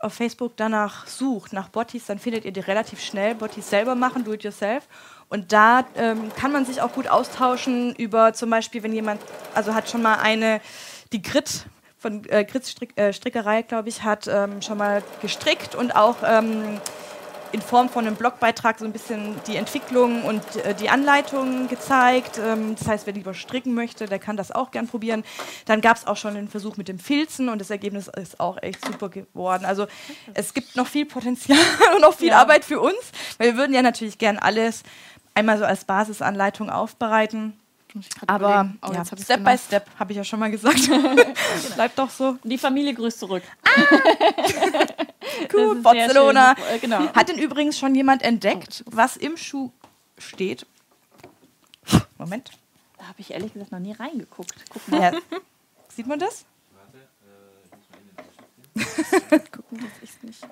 auf Facebook danach sucht, nach Bottis, dann findet ihr die relativ schnell. Bottis selber machen, do it yourself. Und da ähm, kann man sich auch gut austauschen über zum Beispiel, wenn jemand, also hat schon mal eine, die Grit von äh, Grits Strick, äh, Strickerei, glaube ich, hat ähm, schon mal gestrickt und auch ähm, in Form von einem Blogbeitrag so ein bisschen die Entwicklung und äh, die Anleitungen gezeigt. Ähm, das heißt, wer lieber stricken möchte, der kann das auch gern probieren. Dann gab es auch schon den Versuch mit dem Filzen und das Ergebnis ist auch echt super geworden. Also es gibt noch viel Potenzial und noch viel Ja. Arbeit für uns, weil wir würden ja natürlich gern alles einmal so als Basisanleitung aufbereiten. Muss ich Aber. Oh, ja, Step genau. by Step, habe ich ja schon mal gesagt. Bleibt doch so. Die Familie grüßt zurück. Cool, Das ist sehr Barcelona. Äh, Genau. Hat denn übrigens schon jemand entdeckt, was im Schuh steht? Moment. Da habe ich ehrlich gesagt noch nie reingeguckt. Guck mal. Ja. Sieht man das? Gucken, dass ich's nicht.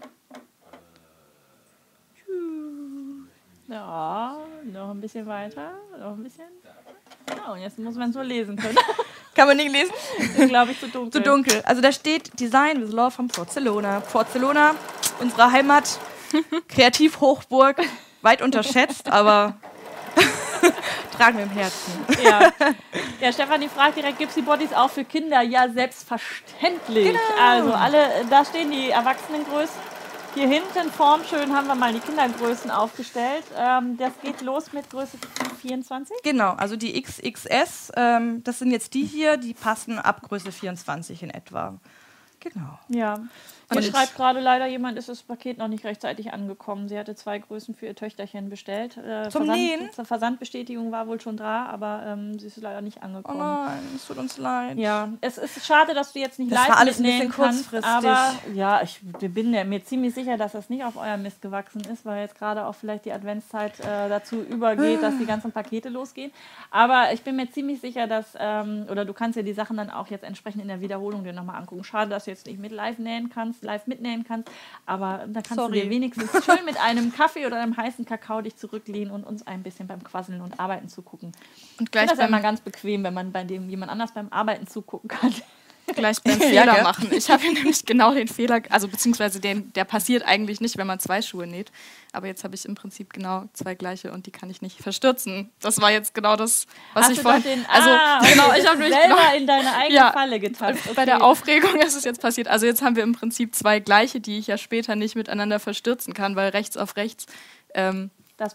Ja, noch ein bisschen weiter. Noch ein bisschen. Ja, und jetzt muss man so lesen können. Kann man nicht lesen? ist, glaube ich, zu dunkel. Zu dunkel. Also da steht Design with Love von Barcelona. Barcelona, unsere Heimat, Kreativhochburg, weit unterschätzt, aber tragen wir im Herzen. Ja. ja, Stefanie fragt direkt, gibt es die Bodies auch für Kinder? Ja, selbstverständlich. Also alle, da stehen die Erwachsenengrößen. Hier hinten formschön haben wir mal die Kindergrößen aufgestellt. Ähm, das geht los mit Größe 24. Genau, also die XXS, ähm, das sind jetzt die hier, die passen ab Größe 24 in etwa. Genau. Ja. Hier Und- schreibt gerade leider jemand, ist das Paket noch nicht rechtzeitig angekommen. Sie hatte zwei Größen für ihr Töchterchen bestellt. Äh, Zum Nähen? Versand, Versandbestätigung war wohl schon da, aber ähm, sie ist leider nicht Oh angekommen. nein, es tut uns leid. Ja, es ist schade, dass du jetzt nicht Das live war alles ein bisschen kannst, kurzfristig. aber ja, ich bin mir ziemlich sicher, dass das nicht auf euer Mist gewachsen ist, weil jetzt gerade auch vielleicht die Adventszeit äh, dazu übergeht, dass die ganzen Pakete losgehen. Aber ich bin mir ziemlich sicher, dass, ähm, oder du kannst ja die Sachen dann auch jetzt entsprechend in der Wiederholung dir nochmal angucken. Schade, dass du jetzt nicht mit live nähen kannst, live mitnähen kannst, aber da kannst Sorry. du dir wenigstens schön mit einem Kaffee oder einem heißen Kakao dich zurücklehnen und uns ein bisschen beim Quasseln und Arbeiten zugucken. Und Ich finde gleich das ja immer ganz bequem, wenn man bei dem jemand anders beim Arbeiten zugucken kann. Gleich beim Ja, Fehler gell? machen. Ich habe hier nämlich genau den Fehler, also beziehungsweise den, der passiert eigentlich nicht, wenn man zwei Schuhe näht. Aber jetzt habe ich im Prinzip genau zwei gleiche und die kann ich nicht verstürzen. Das war jetzt genau das, was Hast ich vorhin. den, also ah, genau, okay, ich habe mich selber genau, in deine eigene Ja. Falle getappt. bei der Okay. Aufregung ist es jetzt passiert. Also jetzt haben wir im Prinzip zwei gleiche, die ich ja später nicht miteinander verstürzen kann, weil rechts auf rechts ähm,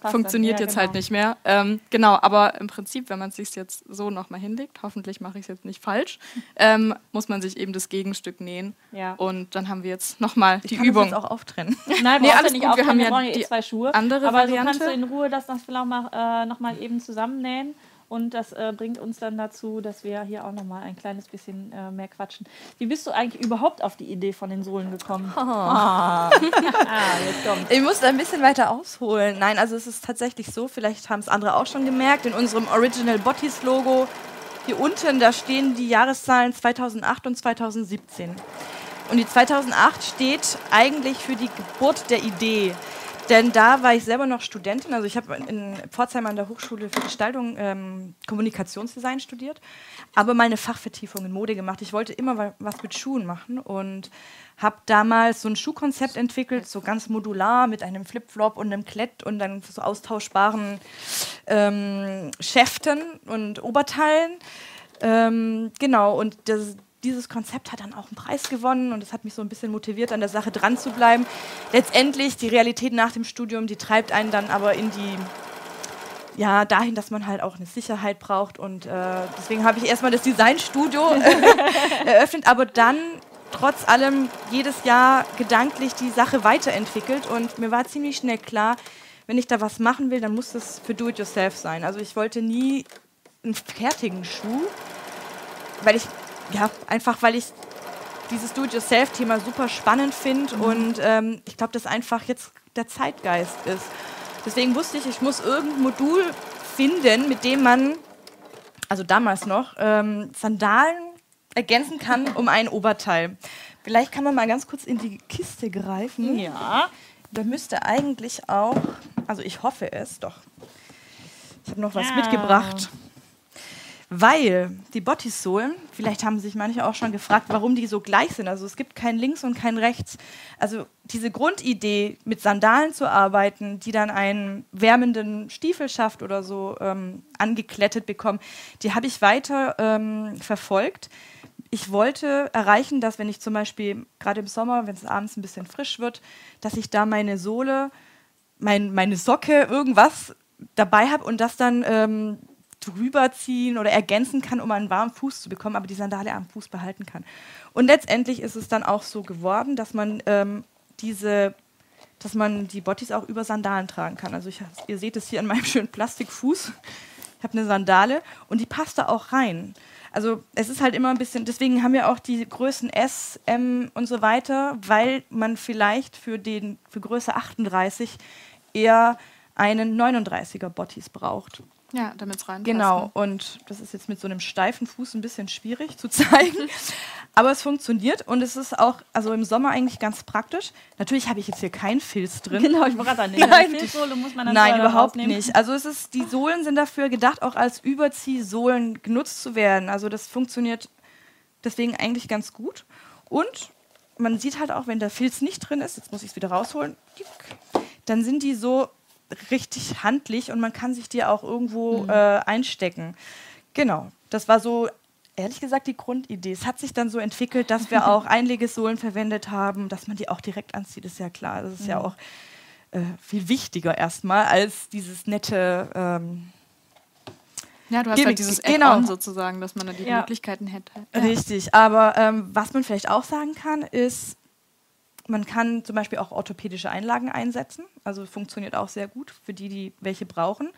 funktioniert dann. Ja, jetzt genau. halt nicht mehr. Ähm, genau, aber im Prinzip, wenn man es sich jetzt so nochmal hinlegt, hoffentlich mache ich es jetzt nicht falsch, ähm, muss man sich eben das Gegenstück nähen. Ja. Und dann haben wir jetzt nochmal Ich die kann das Übung. jetzt auch auftrennen. Nein, Nee, alles nicht gut, wir haben wir ja brauchen ja eh die zwei Schuhe. andere Aber Variante. so kannst du in Ruhe das mal, äh, noch mal eben zusammennähen. Und das äh, bringt uns dann dazu, dass wir hier auch nochmal ein kleines bisschen äh, mehr quatschen. Wie bist du eigentlich überhaupt auf die Idee von den Sohlen gekommen? Oh. ah, jetzt kommt. Ich muss ein bisschen weiter ausholen. Nein, also es ist tatsächlich so, vielleicht haben es andere auch schon gemerkt, in unserem Original Bodies Logo hier unten, da stehen die Jahreszahlen 2008 und 2017. Und die 2008 steht eigentlich für die Geburt der Idee. Denn da war ich selber noch Studentin. Also ich habe in Pforzheim an der Hochschule für Gestaltung ähm, Kommunikationsdesign studiert, aber mal eine Fachvertiefung in Mode gemacht. Ich wollte immer was mit Schuhen machen und habe damals so ein Schuhkonzept entwickelt, so ganz modular mit einem Flipflop und einem Klett und dann so austauschbaren ähm, Schäften und Oberteilen. Ähm, genau, und das, dieses Konzept hat dann auch einen Preis gewonnen und das hat mich so ein bisschen motiviert, an der Sache dran zu bleiben. Letztendlich, die Realität nach dem Studium, die treibt einen dann aber in die, ja, dahin, dass man halt auch eine Sicherheit braucht und äh, deswegen habe ich erstmal das Designstudio eröffnet, aber dann trotz allem jedes Jahr gedanklich die Sache weiterentwickelt und mir war ziemlich schnell klar, wenn ich da was machen will, dann muss das für Do-it-yourself sein. Also ich wollte nie einen fertigen Schuh, weil ich ja, einfach weil ich dieses Do-it-yourself-Thema super spannend finde mhm. und ähm, ich glaube, dass einfach jetzt der Zeitgeist ist. Deswegen wusste ich, ich muss irgendein Modul finden, mit dem man, also damals noch, ähm, Sandalen ergänzen kann um ein Oberteil. Vielleicht kann man mal ganz kurz in die Kiste greifen. Ja. Da müsste eigentlich auch, also ich hoffe es doch. Ich habe noch was ja. mitgebracht. Weil die Bodysohlen, vielleicht haben sich manche auch schon gefragt, warum die so gleich sind. Also es gibt kein Links und kein Rechts. Also diese Grundidee, mit Sandalen zu arbeiten, die dann einen wärmenden Stiefel schafft oder so ähm, angeklettet bekommen, die habe ich weiter ähm, verfolgt. Ich wollte erreichen, dass wenn ich zum Beispiel gerade im Sommer, wenn es abends ein bisschen frisch wird, dass ich da meine Sohle, mein, meine Socke, irgendwas dabei habe und das dann ähm, drüber ziehen oder ergänzen kann, um einen warmen Fuß zu bekommen, aber die Sandale am Fuß behalten kann. Und letztendlich ist es dann auch so geworden, dass man ähm, diese, dass man die Bottis auch über Sandalen tragen kann. Also ich, ihr seht es hier an meinem schönen Plastikfuß. Ich habe eine Sandale und die passt da auch rein. Also es ist halt immer ein bisschen, deswegen haben wir auch die Größen S, M und so weiter, weil man vielleicht für den für Größe 38 eher einen 39er Bottis braucht. Ja, damit es rein. Genau, und das ist jetzt mit so einem steifen Fuß ein bisschen schwierig zu zeigen. Aber es funktioniert und es ist auch, also im Sommer eigentlich ganz praktisch. Natürlich habe ich jetzt hier keinen Filz drin. Genau, ich wollte gerade sagen, Nein, Filzsohle muss man dann Nein, überhaupt nicht. Also es ist, die Sohlen sind dafür gedacht, auch als Überziehsohlen genutzt zu werden. Also das funktioniert deswegen eigentlich ganz gut. Und man sieht halt auch, wenn der Filz nicht drin ist, jetzt muss ich es wieder rausholen, dann sind die so richtig handlich und man kann sich die auch irgendwo mhm. äh, einstecken. Genau, das war so ehrlich gesagt die Grundidee. Es hat sich dann so entwickelt, dass wir auch Einlegesohlen verwendet haben, dass man die auch direkt anzieht, ist ja klar. Das ist mhm. ja auch äh, viel wichtiger erstmal als dieses nette. Ähm, ja, du hast Gimmick. halt dieses genau. Add-on sozusagen, dass man da die ja. Möglichkeiten hätte. Ja. Richtig, aber ähm, was man vielleicht auch sagen kann, ist, man kann zum Beispiel auch orthopädische Einlagen einsetzen. Also funktioniert auch sehr gut für die, die welche brauchen.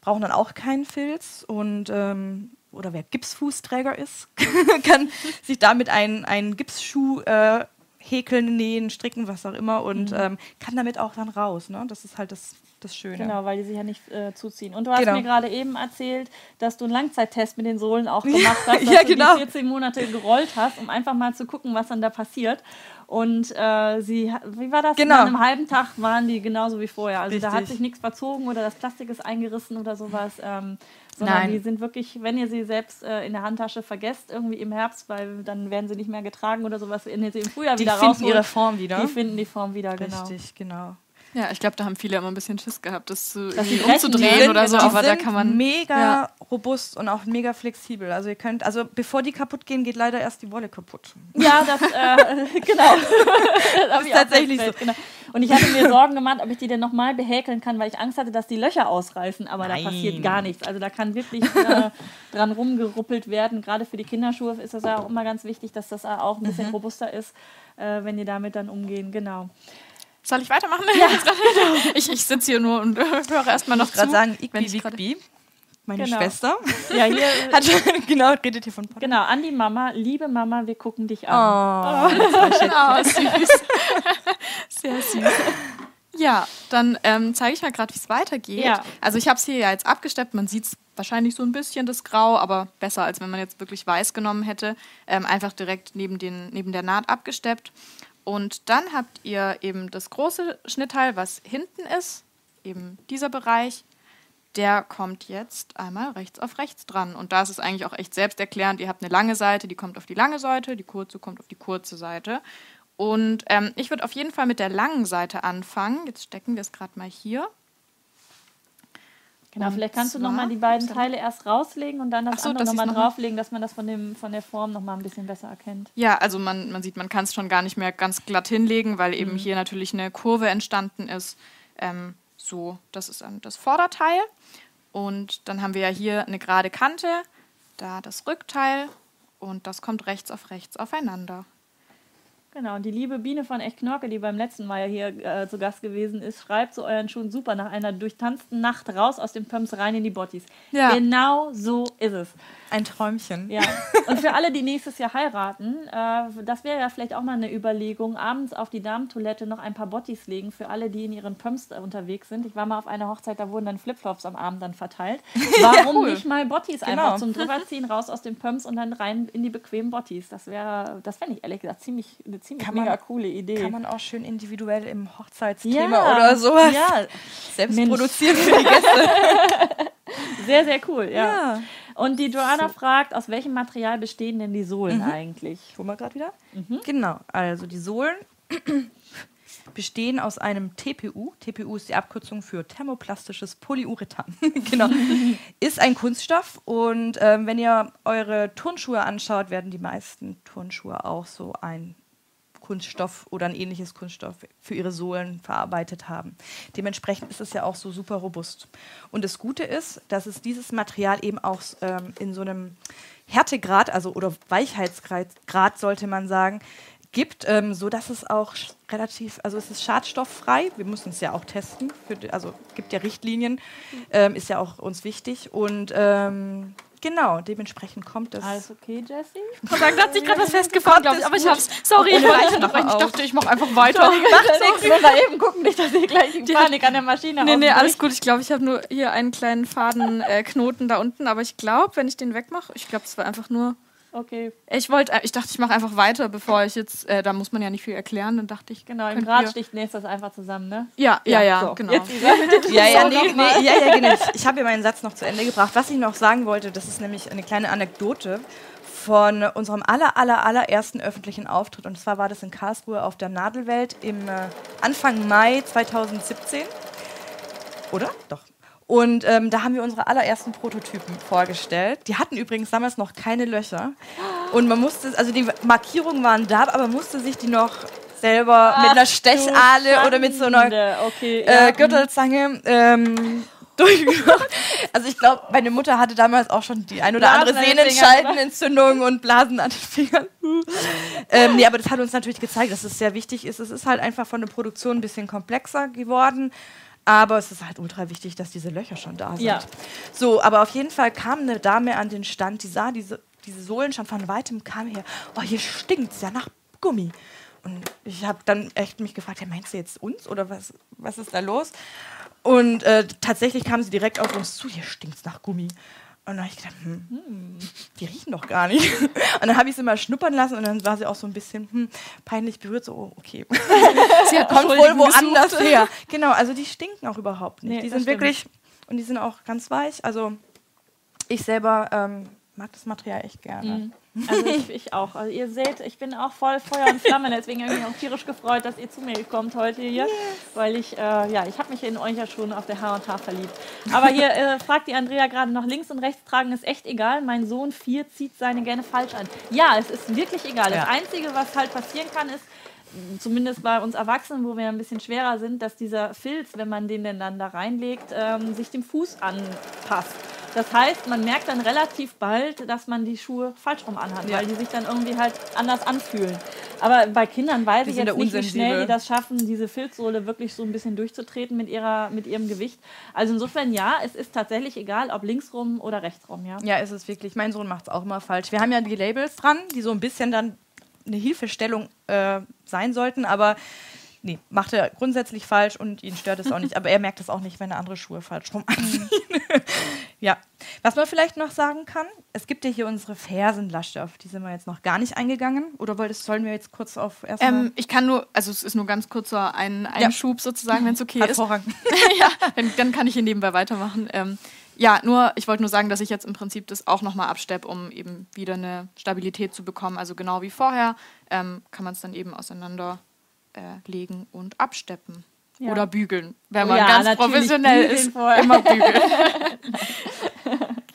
Brauchen dann auch keinen Filz und ähm, oder wer Gipsfußträger ist, kann sich damit einen, einen Gipsschuh äh, häkeln, nähen, stricken, was auch immer und mhm. ähm, kann damit auch dann raus. Ne? Das ist halt das, das Schöne. Genau, weil die sich ja nicht äh, zuziehen. Und du hast genau. mir gerade eben erzählt, dass du einen Langzeittest mit den Sohlen auch gemacht hast, dass ja, genau. du die 14 Monate gerollt hast, um einfach mal zu gucken, was dann da passiert. Und äh, sie, wie war das? Genau. Nach einem halben Tag waren die genauso wie vorher. Also Richtig. da hat sich nichts verzogen oder das Plastik ist eingerissen oder sowas. Ähm, sondern Nein. die sind wirklich, wenn ihr sie selbst äh, in der Handtasche vergesst, irgendwie im Herbst, weil dann werden sie nicht mehr getragen oder sowas, wenn ihr sie im Frühjahr die wieder rausholt. Die finden ihre Form wieder. Die finden die Form wieder, genau. Richtig, genau. Ja, ich glaube, da haben viele immer ein bisschen Schiss gehabt, das zu das umzudrehen oder so, aber da kann man mega ja. robust und auch mega flexibel. Also ihr könnt, also bevor die kaputt gehen, geht leider erst die Wolle kaputt. Ja, das äh, genau. das ist tatsächlich so. Genau. Und ich hatte mir Sorgen gemacht, ob ich die denn nochmal behäkeln kann, weil ich Angst hatte, dass die Löcher ausreißen, aber Nein. da passiert gar nichts. Also da kann wirklich äh, dran rumgeruppelt werden. Gerade für die Kinderschuhe ist das ja auch immer ganz wichtig, dass das auch ein bisschen mhm. robuster ist, äh, wenn die damit dann umgehen. Genau. Soll ich weitermachen? Ja, genau. Ich, ich sitze hier nur und höre erstmal noch ich zu. gerade sagen, Igbi, Igbi. meine Genau. Schwester. Ja, hier, Hat, genau, redet hier von Podcast. genau, an die Mama. Liebe Mama, wir gucken dich Oh, an. Oh, süß. Sehr süß. Ja, dann ähm, zeige ich mal gerade, wie es weitergeht. Ja. Also ich habe es hier ja jetzt abgesteppt. Man sieht es wahrscheinlich so ein bisschen, das Grau, aber besser, als wenn man jetzt wirklich weiß genommen hätte. Ähm, einfach direkt neben, den, neben der Naht abgesteppt. Und dann habt ihr eben das große Schnittteil, was hinten ist, eben dieser Bereich. Der kommt jetzt einmal rechts auf rechts dran. Und da ist es eigentlich auch echt selbsterklärend. Ihr habt eine lange Seite, die kommt auf die lange Seite, die kurze kommt auf die kurze Seite. Und ähm, ich würde auf jeden Fall mit der langen Seite anfangen. Jetzt stecken wir es gerade mal hier. Genau, Und vielleicht kannst du zwar- nochmal die beiden Teile erst rauslegen und dann das Ach so, andere nochmal noch mal- drauflegen, dass man das von, dem, von der Form nochmal ein bisschen besser erkennt. Ja, also man, man sieht, man kann es schon gar nicht mehr ganz glatt hinlegen, weil eben hier natürlich eine Kurve entstanden ist. Ähm, so, das ist dann das Vorderteil. Und dann haben wir ja hier eine gerade Kante, da das Rückteil und das kommt rechts auf rechts aufeinander. Genau, und die liebe Biene von Echt Knorke, die beim letzten Mal hier äh, zu Gast gewesen ist, schreibt zu euren Schuhen super nach einer durchtanzten Nacht raus aus den Pumps rein in die Bottis. Ja. Genau so ist es. Ein Träumchen. Ja. Und für alle, die nächstes Jahr heiraten, äh, das wäre ja vielleicht auch mal eine Überlegung, abends auf die Damentoilette noch ein paar Bottis legen für alle, die in ihren Pumps unterwegs sind. Ich war mal auf einer Hochzeit, da wurden dann Flipflops am Abend dann verteilt. Warum cool. nicht mal Bottis Genau. einfach zum drüberziehen, raus aus den Pumps und dann rein in die bequemen Bottis. Das wäre, das fände ich ehrlich gesagt ziemlich, eine ziemlich Kann man- mega coole Idee. Kann man auch schön individuell im Hochzeitsthema ja, oder sowas Ja, selbst Mensch. produzieren für die Gäste. sehr, sehr cool. Ja. Ja. Und die Joanna fragt, aus welchem Material bestehen denn die Sohlen eigentlich? Wo mal gerade wieder? Genau, also die Sohlen bestehen aus einem TPU. TPU ist die Abkürzung für thermoplastisches Polyurethan. genau. Ist ein Kunststoff und ähm, wenn ihr eure Turnschuhe anschaut, werden die meisten Turnschuhe auch so ein Kunststoff oder ein ähnliches Kunststoff für ihre Sohlen verarbeitet haben. Dementsprechend ist es ja auch so super robust. Und das Gute ist, dass es dieses Material eben auch ähm, in so einem Härtegrad, also oder Weichheitsgrad Grad sollte man sagen, gibt, ähm, so dass es auch relativ, also es ist schadstofffrei. Wir müssen es ja auch testen. Für, also gibt ja Richtlinien, ähm, ist ja auch uns wichtig und ähm, genau dementsprechend kommt das. Alles okay, Jessie? Und dann hat sich gerade was festgefahren, glaube ich. Aber ich hab's. Sorry, ich wollte ich. Ich dachte, ich mache einfach weiter. Nichts, nur mal eben gucken, nicht, dass ihr gleich in Panik an der Maschine Nee, nee, alles gut. Ich glaube, ich habe nur hier einen kleinen Fadenknoten äh, da unten. Aber ich glaube, wenn ich den wegmache, ich glaube, es war einfach nur. Okay, Ich wollte, ich dachte, ich mache einfach weiter, bevor ich jetzt. Äh, da muss man ja nicht viel erklären. Dann dachte ich, genau, im Grad sticht das einfach zusammen, ne? Ja, ja, ja, so. genau. Jetzt, Ja, ja, nee, nee, ja, ja, genau. Ich, ich habe ja meinen Satz noch zu Ende gebracht. Was ich noch sagen wollte, das ist nämlich eine kleine Anekdote von unserem aller, aller, allerersten öffentlichen Auftritt. Und zwar war das in Karlsruhe auf der Nadelwelt im äh, Anfang Mai 2017. Oder? Doch. Und ähm, da haben wir unsere allerersten Prototypen vorgestellt. Die hatten übrigens damals noch keine Löcher. Und man musste, also die Markierungen waren da, aber man musste sich die noch selber mit einer Ach, Stechahle du oder mit so einer okay, ja. äh, Gürtelzange ähm, durchgemacht. Also ich glaube, meine Mutter hatte damals auch schon die ein oder Blasen andere Sehnenscheidenentzündung und Blasen an den Fingern. ähm, nee, aber das hat uns natürlich gezeigt, dass es sehr wichtig ist. Es ist halt einfach von der Produktion ein bisschen komplexer geworden. Aber es ist halt ultra wichtig, dass diese Löcher schon da sind. Ja. So, aber auf jeden Fall kam eine Dame an den Stand, die sah diese, diese Sohlen schon von weitem, kam her. Oh, hier stinkt's ja nach Gummi. Und ich habe dann echt mich gefragt, ja, meinst du jetzt uns oder was, was ist da los? Und äh, tatsächlich kam sie direkt auf uns zu, hier stinkt's nach Gummi. Und dann habe ich gedacht, hm, die riechen doch gar nicht. Und dann habe ich sie mal schnuppern lassen und dann war sie auch so ein bisschen hm, peinlich berührt, so, oh, okay. Sie hat Kommt wohl woanders gesucht. her. Genau, also die stinken auch überhaupt nicht. Nee, die sind wirklich, und die sind auch ganz weich. Also ich selber ähm, mag das Material echt gerne. Also ich, ich auch. Also ihr seht, ich bin auch voll Feuer und Flamme, deswegen habe ich mich auch tierisch gefreut, dass ihr zu mir kommt heute hier, weil ich, äh, ja, ich habe mich in euch ja schon auf der H&H verliebt. Aber hier äh, fragt die Andrea gerade noch, links und rechts tragen ist echt egal, mein Sohn 4 zieht seine gerne falsch an. Ja, es ist wirklich egal. Ja. Das Einzige, was halt passieren kann, ist, zumindest bei uns Erwachsenen, wo wir ein bisschen schwerer sind, dass dieser Filz, wenn man den denn dann da reinlegt, ähm, sich dem Fuß anpasst. Das heißt, man merkt dann relativ bald, dass man die Schuhe falsch rum anhat, Ja. weil die sich dann irgendwie halt anders anfühlen. Aber bei Kindern weiß ich jetzt nicht, wie schnell die das schaffen, diese Filzsohle wirklich so ein bisschen durchzutreten mit, ihrer, mit ihrem Gewicht. Also insofern ja, es ist tatsächlich egal, ob linksrum oder rechtsrum, ja. Ja, ist es wirklich. Mein Sohn macht es auch immer falsch. Wir haben ja die Labels dran, die so ein bisschen dann eine Hilfestellung äh, sein sollten, aber nee, macht er grundsätzlich falsch und ihn stört es auch nicht. Aber er merkt es auch nicht, wenn er andere Schuhe falsch rum anziehen. ja. Was man vielleicht noch sagen kann, es gibt ja hier unsere Fersenlasche, auf die sind wir jetzt noch gar nicht eingegangen. Oder wolltest, sollen wir jetzt kurz auf erstmal. Ähm, ich kann nur, also es ist nur ganz kurzer ein Einschub sozusagen, wenn es okay ist. Ja, dann, dann kann ich hier nebenbei weitermachen. Ähm, ja, nur, ich wollte nur sagen, dass ich jetzt im Prinzip das auch nochmal absteppe, um eben wieder eine Stabilität zu bekommen. Also genau wie vorher ähm, kann man es dann eben auseinander äh, und absteppen. Ja. Oder bügeln, wenn man Ja, ganz professionell ist. vorher. Immer bügeln.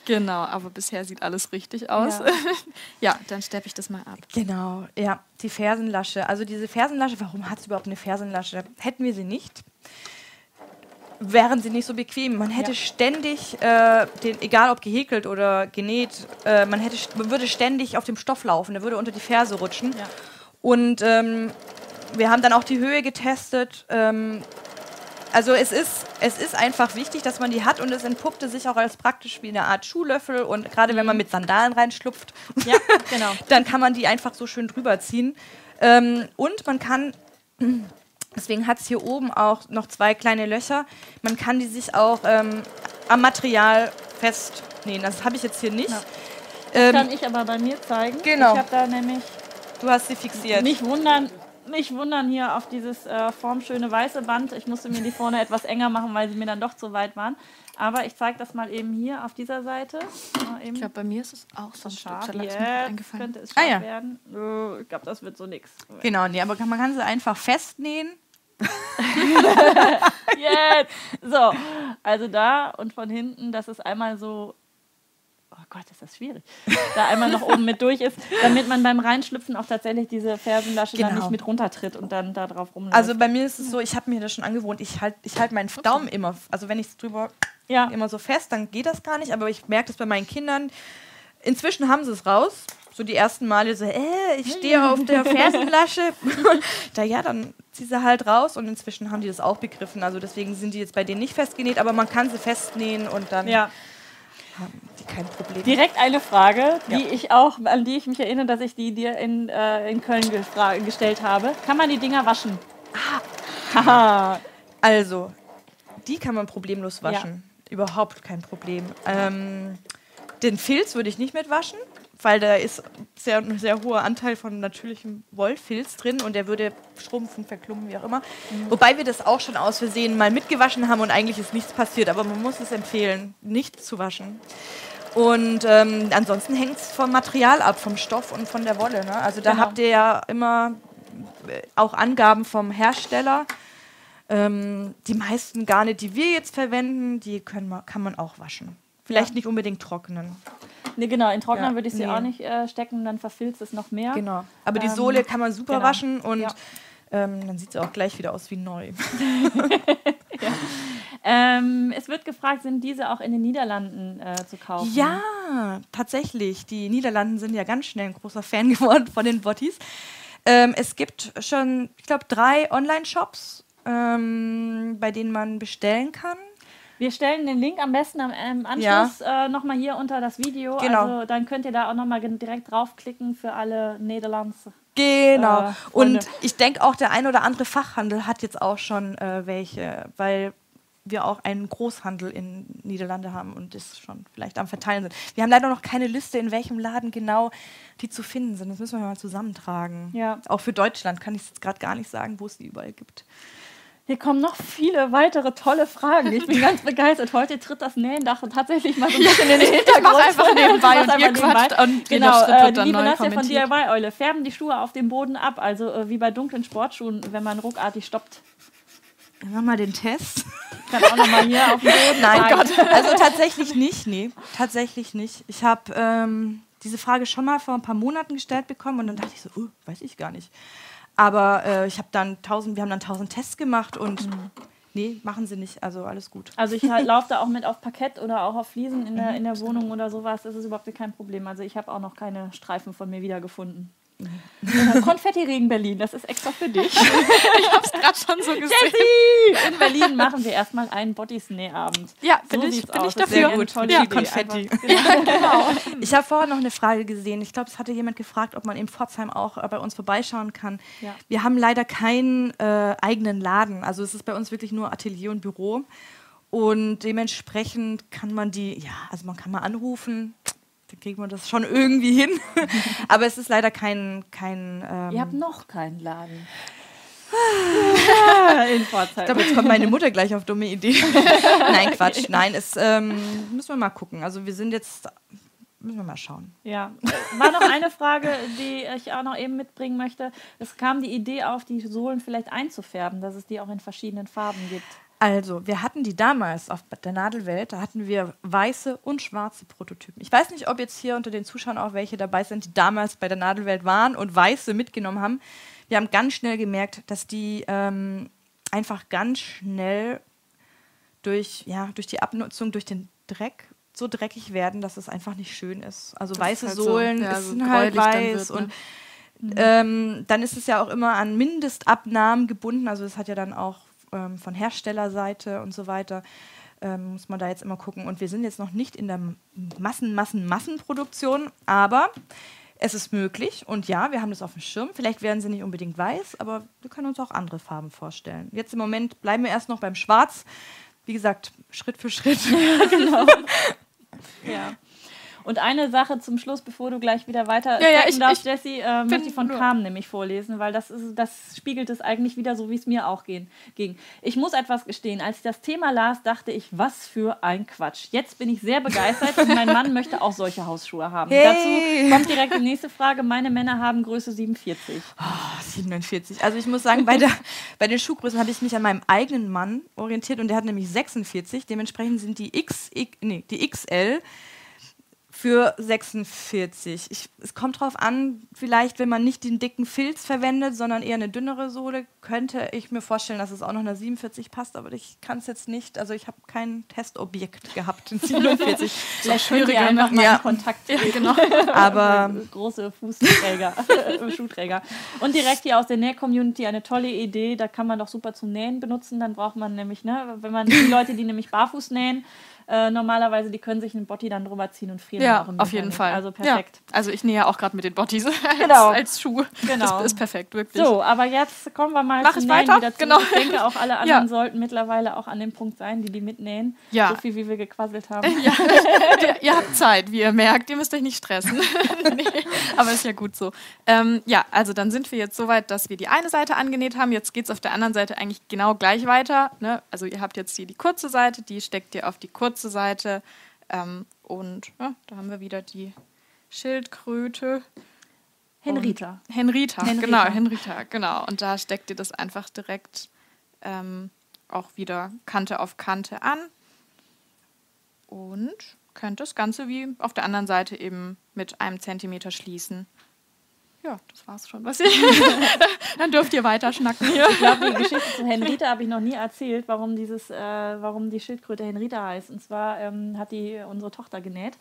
genau, aber bisher sieht alles richtig aus. Ja. Ja, dann steppe ich das mal ab. Genau, ja, die Fersenlasche. Also diese Fersenlasche, warum hat es überhaupt eine Fersenlasche? Hätten wir sie nicht, wären sie nicht so bequem. Man hätte Ja. ständig, äh, den, egal ob gehäkelt oder genäht, äh, man, hätte, man würde ständig auf dem Stoff laufen, der würde unter die Ferse rutschen. Ja. Und ähm, wir haben dann auch die Höhe getestet. Ähm, also es ist, es ist einfach wichtig, dass man die hat und es entpuppte sich auch als praktisch wie eine Art Schuhlöffel und gerade wenn man mit Sandalen reinschlupft, Ja, genau. dann kann man die einfach so schön drüber ziehen. Ähm, und man kann, deswegen hat es hier oben auch noch zwei kleine Löcher, man kann die sich auch ähm, am Material festnähen. Das habe ich jetzt hier nicht. Ja. Ähm, Kann ich aber bei mir zeigen. Genau. Ich habe da nämlich du hast sie fixiert. Nicht wundern, nicht wundern hier auf dieses äh, formschöne weiße Band. Ich musste mir die vorne etwas enger machen, weil sie mir dann doch zu weit waren. Aber ich zeige das mal eben hier auf dieser Seite. Eben Ich glaube, bei mir ist es auch so scharf. Lat's mir Jetzt eingefallen. könnte es Ah, scharf ja. werden. Ich glaube, das wird so nix. Genau, nee, aber kann, man kann sie einfach festnähen. Jetzt! So, also da und von hinten, dass es einmal so. Oh Gott, ist das schwierig. Da einmal noch oben mit durch ist, damit man beim Reinschlüpfen auch tatsächlich diese Fersenlasche dann Genau. nicht mit runtertritt und dann da drauf rumläuft. Also bei mir ist es so, ich habe mir das schon angewohnt, ich halte ich halt meinen Daumen immer, also wenn ich es drüber ja, immer so fest, dann geht das gar nicht. Aber ich merke das bei meinen Kindern. Inzwischen haben sie es raus. So die ersten Male so, äh, ich stehe auf der Fersenlasche. da ja, dann zieh sie halt raus und inzwischen haben die das auch begriffen. Also deswegen sind die jetzt bei denen nicht festgenäht, aber man kann sie festnähen und dann ja. haben die kein Problem. Direkt eine Frage, die Ja. ich auch, an die ich mich erinnere, dass ich die dir in, äh, in Köln gestellt habe. Kann man die Dinger waschen? Ah. Also, die kann man problemlos waschen. Überhaupt kein Problem. Ähm, den Filz würde ich nicht mitwaschen, weil da ist sehr, ein sehr hoher Anteil von natürlichem Wollfilz drin und der würde schrumpfen, verklumpen, wie auch immer. Wobei wir das auch schon aus Versehen mal mitgewaschen haben und eigentlich ist nichts passiert, aber man muss es empfehlen, nicht zu waschen. Und ähm, ansonsten hängt es vom Material ab, vom Stoff und von der Wolle. Ne? Also da Genau. habt ihr ja immer äh, auch Angaben vom Hersteller. Ähm, die meisten Garne, die wir jetzt verwenden, die können kann man auch waschen. Vielleicht nicht unbedingt trocknen. Nee, genau, in Trockner Ja, würde ich sie nee. auch nicht äh, stecken, dann verfilzt es noch mehr. Genau. Aber die Ähm, Sohle kann man super genau. waschen und Ja. ähm, dann sieht sie auch gleich wieder aus wie neu. Ähm, es wird gefragt, sind diese auch in den Niederlanden äh, zu kaufen? Ja, tatsächlich. Die Niederlanden sind ja ganz schnell ein großer Fan geworden von den Bottis. Ähm, es gibt schon, ich glaube, drei Online-Shops, ähm, bei denen man bestellen kann. Wir stellen den Link am besten am ähm, Anschluss äh, nochmal hier unter das Video. Genau. Also dann könnt ihr da auch nochmal direkt draufklicken für alle Niederlands. Genau. Äh, und ich denke auch, der ein oder andere Fachhandel hat jetzt auch schon äh, welche, weil wir auch einen Großhandel in Niederlande haben und das schon vielleicht am Verteilen sind. Wir haben leider noch keine Liste, in welchem Laden genau die zu finden sind. Das müssen wir mal zusammentragen. Ja. Auch für Deutschland kann ich jetzt gerade gar nicht sagen, wo es die überall gibt. Hier kommen noch viele weitere tolle Fragen. Ich bin ganz begeistert. Heute tritt das Nähendach tatsächlich mal so ein bisschen in den Hintergrund. mach einfach nebenbei Mach und ihr quatscht und genau, äh, die liebe Nastja von. DIY-Eule. Färben die Schuhe auf dem Boden ab, also äh, wie bei dunklen Sportschuhen, wenn man ruckartig stoppt. Dann machen wir den Test. Ich kann auch nochmal hier auf dem Boden Nein, zeigen. also tatsächlich nicht, nee, tatsächlich nicht. Ich habe ähm, diese Frage schon mal vor ein paar Monaten gestellt bekommen und dann dachte ich so, uh, weiß ich gar nicht. Aber äh, ich habe dann tausend, wir haben dann tausend Tests gemacht und nee, machen sie nicht. Also alles gut. Also ich halt, laufe da auch mit auf Parkett oder auch auf Fliesen in Mhm. der, in der Wohnung oder sowas. Das ist überhaupt kein Problem. Also ich habe auch noch keine Streifen von mir wiedergefunden. Konfetti-Regen Berlin, das ist extra für dich. ich hab's gerade schon so gesehen. Jessie! In Berlin machen wir erstmal einen Body-Snee-Abend. Ja, bin So ich, bin aus. ich dafür. tolle Ja, Idee. Konfetti. Einfach- Genau. Ich habe vorher noch eine Frage gesehen. Ich glaube, es hatte jemand gefragt, ob man in Pforzheim auch äh, bei uns vorbeischauen kann. Ja. Wir haben leider keinen äh, eigenen Laden. Also es ist bei uns wirklich nur Atelier und Büro. Und dementsprechend kann man die, ja, also man kann mal anrufen. Dann kriegt man das schon irgendwie hin. Aber es ist leider kein, kein ähm, Ihr habt noch keinen Laden. In Pforzheim. Ich glaube, jetzt kommt meine Mutter gleich auf dumme Idee. Nein, Quatsch. Nein, es ähm, müssen wir mal gucken. Also wir sind jetzt, müssen wir mal schauen. Ja, war noch eine Frage, die ich auch noch eben mitbringen möchte. Es kam die Idee auf, die Sohlen vielleicht einzufärben, dass es die auch in verschiedenen Farben gibt. Also, wir hatten die damals auf der Nadelwelt, da hatten wir weiße und schwarze Prototypen. Ich weiß nicht, ob jetzt hier unter den Zuschauern auch welche dabei sind, die damals bei der Nadelwelt waren und weiße mitgenommen haben. Wir haben ganz schnell gemerkt, dass die ähm, einfach ganz schnell durch, ja, durch die Abnutzung, durch den Dreck so dreckig werden, dass es einfach nicht schön ist. Also Das weiße ist halt so, Sohlen ja, ist so halt weiß wird, ne? und ähm, dann ist es ja auch immer an Mindestabnahmen gebunden. Also es hat ja dann auch ähm, von Herstellerseite und so weiter. Ähm, muss man da jetzt immer gucken. Und wir sind jetzt noch nicht in der Massen, Massen, Massenproduktion, aber es ist möglich. Und ja, wir haben das auf dem Schirm. Vielleicht werden sie nicht unbedingt weiß, aber wir können uns auch andere Farben vorstellen. Jetzt im Moment bleiben wir erst noch beim Schwarz. Wie gesagt, Schritt für Schritt. Ja. Und eine Sache zum Schluss, bevor du gleich wieder weiter Ja, ja, ich- darfst, ich Jessie, äh, möchte ich von Carmen nämlich vorlesen, weil das, ist, das spiegelt es eigentlich wieder so, wie es mir auch gehen, ging. Ich muss etwas gestehen, als ich das Thema las, dachte ich, was für ein Quatsch. Jetzt bin ich sehr begeistert und mein Mann möchte auch solche Hausschuhe haben. Hey. Dazu kommt direkt die nächste Frage. Meine Männer haben Größe 47. 47. Also ich muss sagen, bei, der, bei den Schuhgrößen habe ich mich an meinem eigenen Mann orientiert und der hat nämlich 46. Dementsprechend sind die, X, X- nee, die XL für 46. Ich, es kommt drauf an, vielleicht, wenn man nicht den dicken Filz verwendet, sondern eher eine dünnere Sohle, könnte ich mir vorstellen, dass es auch noch eine 47 passt, aber ich kann es jetzt nicht. Also ich habe kein Testobjekt gehabt in 47. Vielleicht schwieriger, einfach ne? mal Ja. in Kontakt treten. Genau. aber große Fußträger, Schuhträger. Und direkt hier aus der Näh-Community eine tolle Idee. Da kann man doch super zum Nähen benutzen. Dann braucht man nämlich, ne, wenn man die Leute, die nämlich barfuß nähen, äh, normalerweise, die können sich einen Botti dann drüber ziehen und frieren. Ja, auf jeden. Fall. Also perfekt. Ja. Also ich nähe ja auch gerade mit den Bottis als, Genau. als Schuh. Genau. Das ist perfekt, wirklich. So, aber jetzt kommen wir mal Mach zum Nähen weiter? wieder zu. Genau. Ich denke, auch alle anderen Ja. sollten mittlerweile auch an dem Punkt sein, die die mitnähen. Ja. So viel, wie wir gequasselt haben. Ja, ihr, ihr habt Zeit, wie ihr merkt. Ihr müsst euch nicht stressen. nee, aber ist ja gut so. Ähm, ja, also dann sind wir jetzt so weit, dass wir die eine Seite angenäht haben. Jetzt geht es auf der anderen Seite eigentlich genau gleich weiter. Ne? Also ihr habt jetzt hier die kurze Seite, die steckt ihr auf die kurze Seite. Ähm, und ja, da haben wir wieder die Schildkröte. Henrita. Und Henrita, Henrita. genau, Henrita, genau. Und da steckt ihr das einfach direkt ähm, auch wieder Kante auf Kante an. Und könnt das Ganze wie auf der anderen Seite eben mit einem Zentimeter schließen. Ja, das war's schon. Was ich Dann dürft ihr weiter schnacken hier. Ich glaube, die Geschichte zu Henrita habe ich noch nie erzählt, warum, dieses, äh, warum die Schildkröte Henrita heißt. Und zwar ähm, hat die unsere Tochter genäht.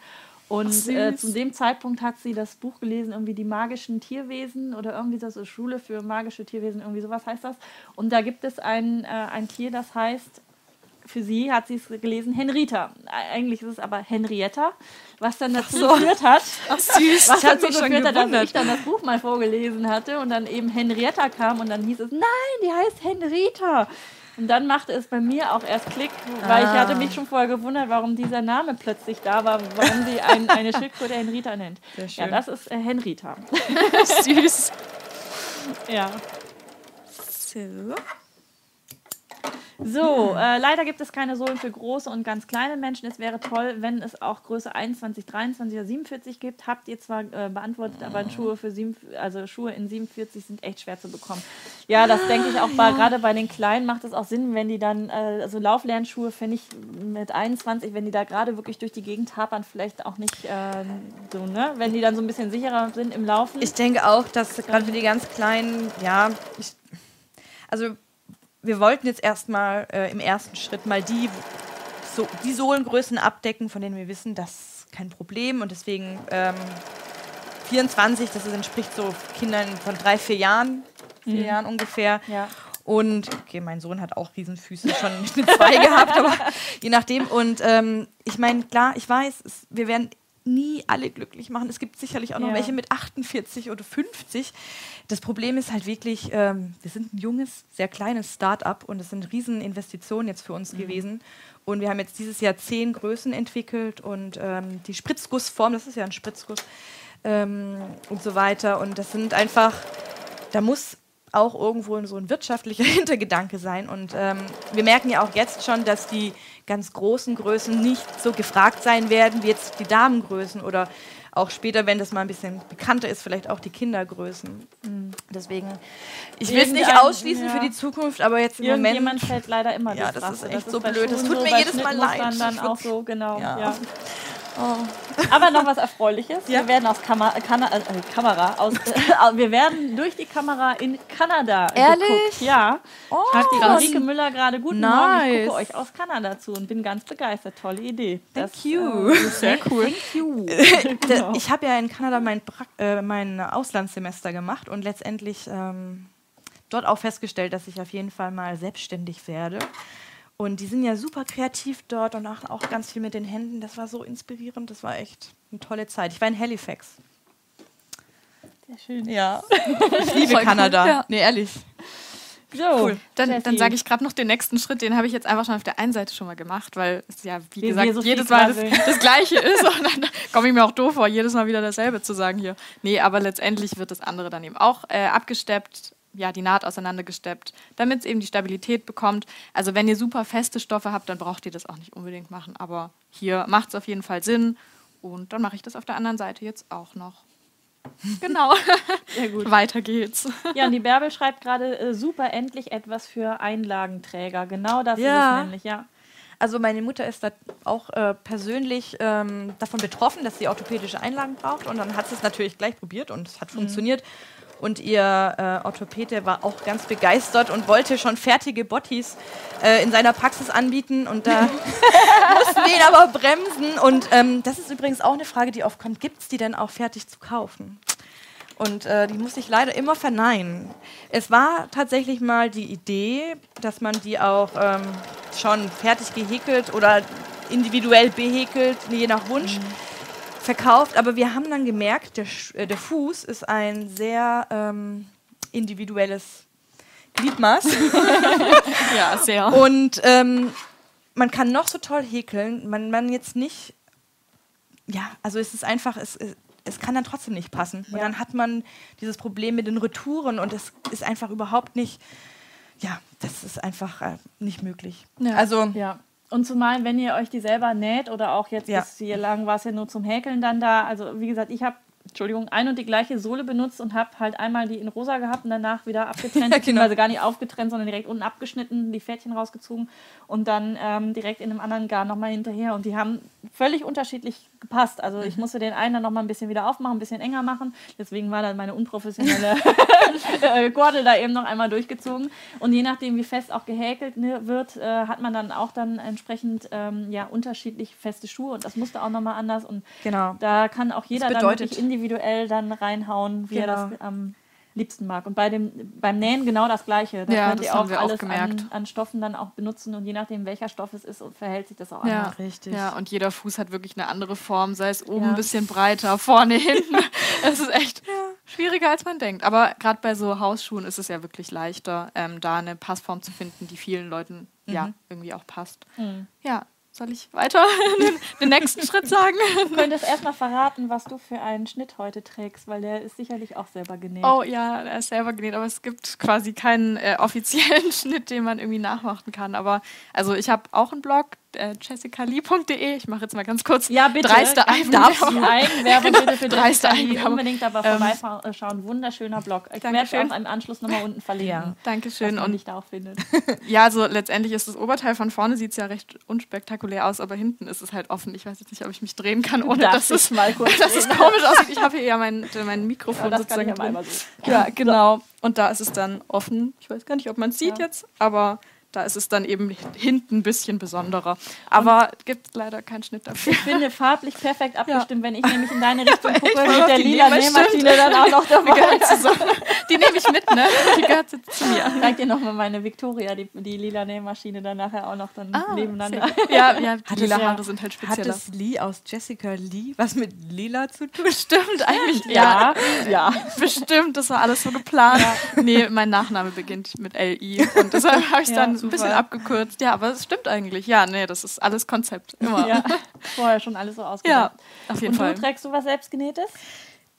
Und Ach, äh, zu dem Zeitpunkt hat sie das Buch gelesen, irgendwie die magischen Tierwesen oder irgendwie so, so Schule für magische Tierwesen, irgendwie sowas heißt das. Und da gibt es ein, äh, ein Tier, das heißt, für sie hat sie es gelesen, Henrita. Eigentlich ist es aber Henrietta, was dann dazu geführt hat, Ach, süß. was dazu schon geführt hat, dass ich dann das Buch mal vorgelesen hatte und dann eben Henrietta kam und dann hieß es, nein, die heißt Henrita. Und dann machte es bei mir auch erst Klick, weil ich Ah. hatte mich schon vorher gewundert, warum dieser Name plötzlich da war, warum sie ein, eine Schildkröte Henrita nennt. Sehr Ja, schön. das ist äh, Henrita. süß. Ja. So. So, äh, leider gibt es keine Sohlen für große und ganz kleine Menschen. Es wäre toll, wenn es auch Größe 21, 23 oder 47 gibt. Habt ihr zwar äh, beantwortet, aber Schuhe für sieben, also Schuhe in 47 sind echt schwer zu bekommen. Ja, das denke ich auch bei, gerade bei den Kleinen macht es auch Sinn, wenn die dann, äh, also Lauflernschuhe finde ich mit 21, wenn die da gerade wirklich durch die Gegend hapern, vielleicht auch nicht äh, so, ne? Wenn die dann so ein bisschen sicherer sind im Laufen. Ich denke auch, dass gerade für die ganz Kleinen, ja, ich, also wir wollten jetzt erstmal äh, im ersten Schritt mal die, so, die Sohlengrößen abdecken, von denen wir wissen, das ist kein Problem und deswegen ähm, 24, das entspricht so Kindern von drei, vier Jahren, vier mhm. Jahren ungefähr. Ja. Und okay, mein Sohn hat auch Riesenfüße schon mit zwei gehabt, aber je nachdem. Und ähm, ich meine, klar, ich weiß, es, wir werden nie alle glücklich machen. Es gibt sicherlich auch noch ja. welche mit 48 oder 50. Das Problem ist halt wirklich, ähm, wir sind ein junges, sehr kleines Start-up und es sind Rieseninvestitionen jetzt für uns mhm. gewesen. Und wir haben jetzt dieses Jahr zehn Größen entwickelt und ähm, die Spritzgussform, das ist ja ein Spritzguss ähm, und so weiter. Und das sind einfach, da muss auch irgendwo so ein wirtschaftlicher Hintergedanke sein. Und ähm, wir merken ja auch jetzt schon, dass die ganz großen Größen nicht so gefragt sein werden wie jetzt die Damengrößen oder auch später, wenn das mal ein bisschen bekannter ist, vielleicht auch die Kindergrößen. Mhm. Deswegen, ich will es nicht ausschließen ja. für die Zukunft, aber jetzt im Moment. Jemand fällt leider immer Ja, das ist echt das so blöd. Das tut so, mir jedes Mal leid. Dann, dann auch so, genau. Ja. Oh. Aber noch was Erfreuliches. Ja. Wir werden aus Kamera, Kana äh, Kamera aus, äh, wir werden durch die Kamera in Kanada Ehrlich? Geguckt. Ja. Oh, Hat die Ulrike Müller gerade guten nice. Morgen. Ich gucke euch aus Kanada zu und bin ganz begeistert. Tolle Idee. Thank das, you. Äh, Sehr cool. Thank you. genau. Ich habe ja in Kanada mein, äh, mein Auslandssemester gemacht und letztendlich ähm, dort auch festgestellt, dass ich auf jeden Fall mal selbstständig werde. Und die sind ja super kreativ dort und machen auch ganz viel mit den Händen. Das war so inspirierend. Das war echt eine tolle Zeit. Ich war in Halifax. Sehr schön. Ja. ich liebe Kanada. Cool. Ja. Nee, ehrlich. So, cool. Dann, dann sage ich gerade noch den nächsten Schritt, den habe ich jetzt einfach schon auf der einen Seite schon mal gemacht, weil es ja, wie, wie gesagt, so jedes Mal das, das, Gleiche ist und dann komme ich mir auch doof vor, jedes Mal wieder dasselbe zu sagen hier. Nee, aber letztendlich wird das andere dann eben auch äh, abgesteppt, ja, die Naht auseinandergesteppt, damit es eben die Stabilität bekommt. Also wenn ihr super feste Stoffe habt, dann braucht ihr das auch nicht unbedingt machen. Aber hier macht es auf jeden Fall Sinn. Und dann mache ich das auf der anderen Seite jetzt auch noch. Genau. Sehr gut. Weiter geht's. Ja, und die Bärbel schreibt gerade, äh, super, endlich etwas für Einlagenträger. Genau das ja. ist es nämlich, ja. Also meine Mutter ist da auch äh, persönlich ähm, davon betroffen, dass sie orthopädische Einlagen braucht. Und dann hat sie es natürlich gleich probiert und es hat mhm. funktioniert. Und ihr äh, Orthopäde war auch ganz begeistert und wollte schon fertige Bottis äh, in seiner Praxis anbieten. Und da mussten wir ihn aber bremsen. Und ähm, das ist übrigens auch eine Frage, die oft kommt. Gibt es die denn auch fertig zu kaufen? Und äh, die musste ich leider immer verneinen. Es war tatsächlich mal die Idee, dass man die auch ähm, schon fertig gehäkelt oder individuell behäkelt, je nach Wunsch. Mhm verkauft, aber wir haben dann gemerkt, der, äh, der Fuß ist ein sehr ähm, individuelles Gliedmaß. ja, sehr. Und ähm, man kann noch so toll häkeln, man, man jetzt nicht, ja, also es ist einfach, es, es kann dann trotzdem nicht passen. Und dann hat man dieses Problem mit den Retouren und es ist einfach überhaupt nicht, ja, das ist einfach äh, nicht möglich. Ja. Also, ja. Und zumal, wenn ihr euch die selber näht oder auch jetzt ja. bis hier lang war es ja nur zum Häkeln dann da. Also wie gesagt, ich habe Entschuldigung, ein und die gleiche Sohle benutzt und habe halt einmal die in rosa gehabt und danach wieder abgetrennt, ja, genau. also gar nicht aufgetrennt, sondern direkt unten abgeschnitten, die Fädchen rausgezogen und dann ähm, direkt in einem anderen Garn nochmal hinterher. Und die haben völlig unterschiedlich gepasst. Also ich mhm. musste den einen dann nochmal ein bisschen wieder aufmachen, ein bisschen enger machen. Deswegen war dann meine unprofessionelle äh, Gordel da eben noch einmal durchgezogen. Und je nachdem, wie fest auch gehäkelt ne, wird, äh, hat man dann auch dann entsprechend ähm, ja, unterschiedlich feste Schuhe und das musste auch nochmal anders. Und genau. da kann auch jeder dann wirklich individuell dann reinhauen, wie genau. er das am ähm, liebsten mag. Und bei dem, beim Nähen genau das Gleiche. Da ja, könnt ihr auch alles auch an, an, Stoffen dann auch benutzen und je nachdem, welcher Stoff es ist, verhält sich das auch ja. anders. Richtig. Ja, und jeder Fuß hat wirklich eine andere Form, sei es oben ja. ein bisschen breiter, vorne, hinten. Es ist echt ja. schwieriger, als man denkt. Aber gerade bei so Hausschuhen ist es ja wirklich leichter, ähm, da eine Passform zu finden, die vielen Leuten mhm. ja irgendwie auch passt. Mhm. Ja, soll ich weiter den, nächsten Schritt sagen? Du könntest erstmal verraten, was du für einen Schnitt heute trägst, weil der ist sicherlich auch selber genäht. Oh ja, er ist selber genäht, aber es gibt quasi keinen äh, offiziellen Schnitt, den man irgendwie nachmachen kann. Aber also ich habe auch einen Blog, äh, jessicalee.de. Ich mache jetzt mal ganz kurz ja, bitte. dreiste Eigenwerbung. Eigenwerbung bitte für dreiste Eigenwerbung. Unbedingt aber ähm, vorbeischauen. Wunderschöner Blog. Ich werde es auch im Anschluss nochmal unten verlinken. Ja. Dankeschön. und dich da auch findet. ja, also letztendlich ist das Oberteil von vorne sieht es ja recht unspektakulär aus, aber hinten ist es halt offen. Ich weiß jetzt nicht, ob ich mich drehen kann, ohne dass es, mal kurz dass es komisch aussieht. Ich habe hier ja mein, mein Mikrofon ja, sozusagen. Kann ich so. Ja, genau. Und da ist es dann offen. Ich weiß gar nicht, ob man es sieht ja. jetzt, aber Da ist es dann eben hinten ein bisschen besonderer. Aber gibt leider keinen Schnitt dafür. Ich finde farblich perfekt abgestimmt, wenn ich nämlich in deine Richtung gucke, mit der lila Nähmaschine dann auch noch dabei. Die nehme ich mit, ne? Die gehört jetzt zu mir. Ich zeig dir nochmal meine Victoria, die, die lila Nähmaschine dann nachher auch noch dann Ah, nebeneinander. Ja, ja, die Hat lila es ja- Haare sind halt Hat spezieller. es Lee aus Jessica Lee was mit Lila zu tun? Stimmt, eigentlich. Ja, ja. Bestimmt, das war alles so geplant. Nee, mein Nachname beginnt mit L-I und deshalb habe ich es Ja, dann ein bisschen abgekürzt. Ja, aber es stimmt eigentlich. Ja, nee, das ist alles Konzept. Immer. ja. Vorher schon alles so Ja, ausgedacht. auf jeden Und Fall. du trägst du was selbstgenähtes?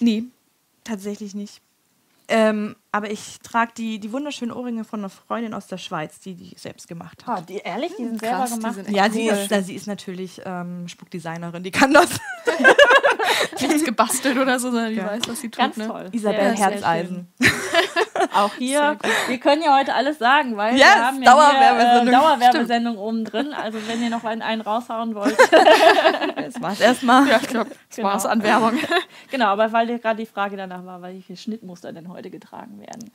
Nee, tatsächlich nicht. Ähm, aber ich trage die, die wunderschönen Ohrringe von einer Freundin aus der Schweiz, die die selbst gemacht hat. Ah, die, ehrlich, die sind Krass, selber gemacht. sind Ja, sie cool. ist, na, sie ist natürlich ähm, Spuckdesignerin, die kann das. nichts gebastelt oder so, sondern die Ja. weiß, was sie tut. Ganz ne? toll. Isabel sehr Herzeisen. Auch hier, wir können ja heute alles sagen, weil Yes, wir haben ja Dauerwerbesendung. hier, äh, Dauerwerbesendung oben drin. Also wenn ihr noch einen, einen raushauen wollt. Das war's erstmal. Ja, ich glaube, das Genau. war's an Werbung. genau, aber weil gerade die Frage danach war, welche Schnittmuster denn heute getragen werden.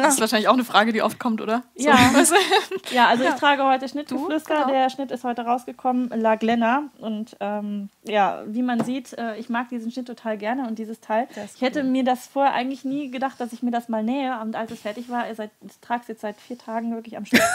Das ist wahrscheinlich auch eine Frage, die oft kommt, oder? Ja. weißt du? Ja, also ich trage heute Schnittgeflüster. genau. Der Schnitt ist heute rausgekommen, La Glenna. Und ähm, ja, wie man sieht, äh, ich mag diesen Schnitt total gerne und dieses Teil. Ich hätte mir das vorher eigentlich nie gedacht, dass ich mir das mal nähe. Und als es fertig war, seit, ich trage es jetzt seit vier Tagen wirklich am Stück.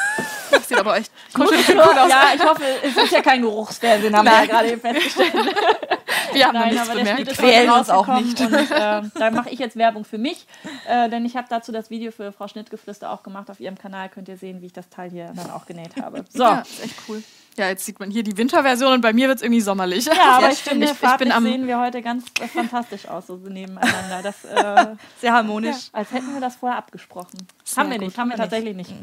Das sieht aber echt kuschelig gut aus. ja, ich hoffe, es ist ja kein Geruchsfernsehen, haben wir ja gerade festgestellt. Wir haben Nein, aber der Schnitt bemerkt. Quälen heute uns auch nicht. Und äh, da mache ich jetzt Werbung für mich, äh, denn ich habe dazu das Video für Frau Schnittgeflüster auch gemacht. Auf ihrem Kanal könnt ihr sehen, wie ich das Teil hier dann auch genäht habe. So. Ja, ist echt cool. Ja, jetzt sieht man hier die Winterversion und bei mir wird es irgendwie sommerlich. Ja, aber Ja, ich finde, Ich- ich bin am- sehen wir heute ganz äh, fantastisch aus, so nebeneinander. Das, äh, Sehr harmonisch. als hätten wir das vorher abgesprochen. Sehr haben wir gut, nicht, haben wir tatsächlich nicht.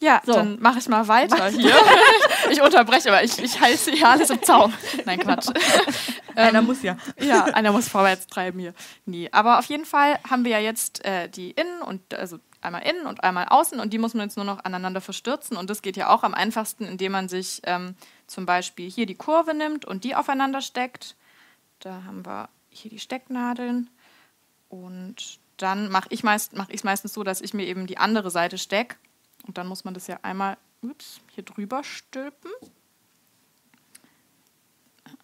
Ja, So. dann mache ich mal weiter hier. ich unterbreche, aber ich, ich heiße hier alles im Zaum. Nein, Quatsch. Einer muss ja. Ja, einer muss vorwärts treiben hier. Nee, aber auf jeden Fall haben wir ja jetzt äh, die innen und also einmal innen und einmal außen und die muss man jetzt nur noch aneinander verstürzen und das geht ja auch am einfachsten, indem man sich ähm, zum Beispiel hier die Kurve nimmt und die aufeinander steckt. Da haben wir hier die Stecknadeln und dann mache ich meist, mach es meistens so, dass ich mir eben die andere Seite stecke und dann muss man das ja einmal ups, hier drüber stülpen.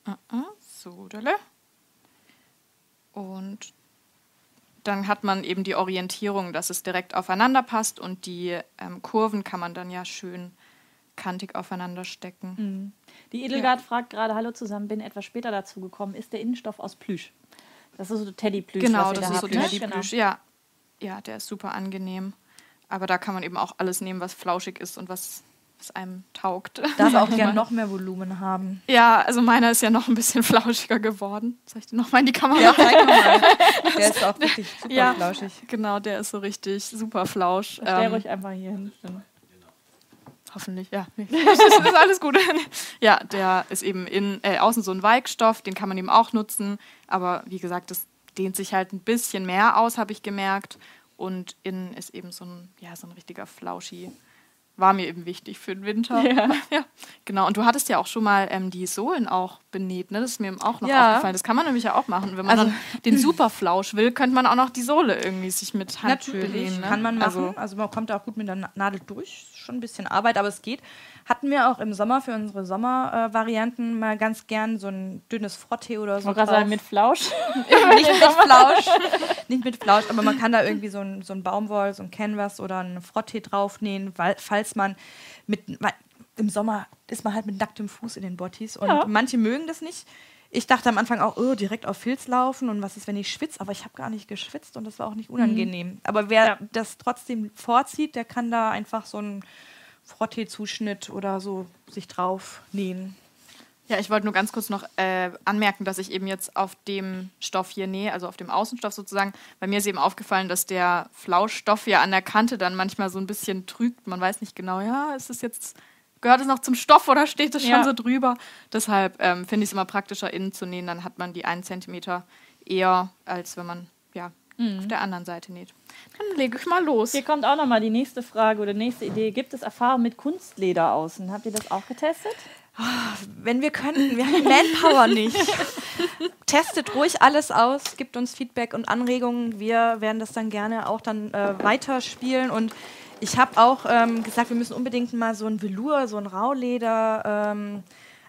Ah, ah, So, dale. Und dann hat man eben die Orientierung, dass es direkt aufeinander passt und die ähm, Kurven kann man dann ja schön kantig aufeinander stecken. Die Edelgard fragt gerade, hallo zusammen, bin etwas später dazu gekommen. Ist der Innenstoff aus Plüsch? Das ist so Teddyplüsch, Genau, das da ist so ne? Teddyplüsch. Ja. ja, der ist super angenehm. Aber da kann man eben auch alles nehmen, was flauschig ist und was, was einem taugt. Darf auch gern noch mehr Volumen haben. Ja, also meiner ist ja noch ein bisschen flauschiger geworden. Soll ich den noch mal in die Kamera? Ja, zeig mal. Der ist auch wirklich super Ja. flauschig. Genau, der ist so richtig super flausch. Stell Ähm, ruhig einfach hier hin. Hoffentlich, ja. Das ist alles gut. Ja, der ist eben in, äh, außen so ein Weigstoff, den kann man eben auch nutzen. Aber wie gesagt, das dehnt sich halt ein bisschen mehr aus, habe ich gemerkt. Und innen ist eben so ein, ja, so ein richtiger Flauschi. War mir eben wichtig für den Winter. Ja. Genau. Und du hattest ja auch schon mal ähm, die Sohlen auch benäht, ne? Das ist mir eben auch noch Ja. aufgefallen. Das kann man nämlich ja auch machen. Wenn man Also- dann den Superflausch will, könnte man auch noch die Sohle irgendwie sich mit Hand Natürlich, benähen. Ne? kann man machen. Also, Also, man kommt da auch gut mit der Na- Nadel durch. Schon ein bisschen Arbeit, aber es geht. Hatten wir auch im Sommer für unsere Sommervarianten mal ganz gern so ein dünnes Frottee oder so. drauf. sagen, mit Flausch. nicht mit Flausch. nicht mit Flausch, aber man kann da irgendwie so ein, so ein Baumwoll, so ein Canvas oder ein Frottee draufnähen, weil, falls man mit. Im Sommer ist man halt mit nacktem Fuß in den Bottis und Ja. manche mögen das nicht. Ich dachte am Anfang auch, oh, direkt auf Filz laufen und was ist, wenn ich schwitze? Aber ich habe gar nicht geschwitzt und das war auch nicht unangenehm. Aber wer Ja. das trotzdem vorzieht, der kann da einfach so einen Frottee-Zuschnitt oder so sich drauf nähen. Ja, ich wollte nur ganz kurz noch äh, anmerken, dass ich eben jetzt auf dem Stoff hier nähe, also auf dem Außenstoff sozusagen, bei mir ist eben aufgefallen, dass der Flauschstoff ja an der Kante dann manchmal so ein bisschen trügt. Man weiß nicht genau, ja, ist es jetzt, gehört es noch zum Stoff oder steht es schon Ja. so drüber? Deshalb ähm, finde ich es immer praktischer, innen zu nähen, dann hat man die einen Zentimeter eher, als wenn man ja auf der anderen Seite näht. Dann lege ich mal los. Hier kommt auch nochmal die nächste Frage oder nächste Idee. Gibt es Erfahrung mit Kunstleder außen? Habt ihr das auch getestet? Wenn wir könnten, wir haben die Manpower nicht. Testet ruhig alles aus, gibt uns Feedback und Anregungen. Wir werden das dann gerne auch dann äh, weiterspielen und ich habe auch ähm, gesagt, wir müssen unbedingt mal so ein Velour, so ein Rauleder ähm,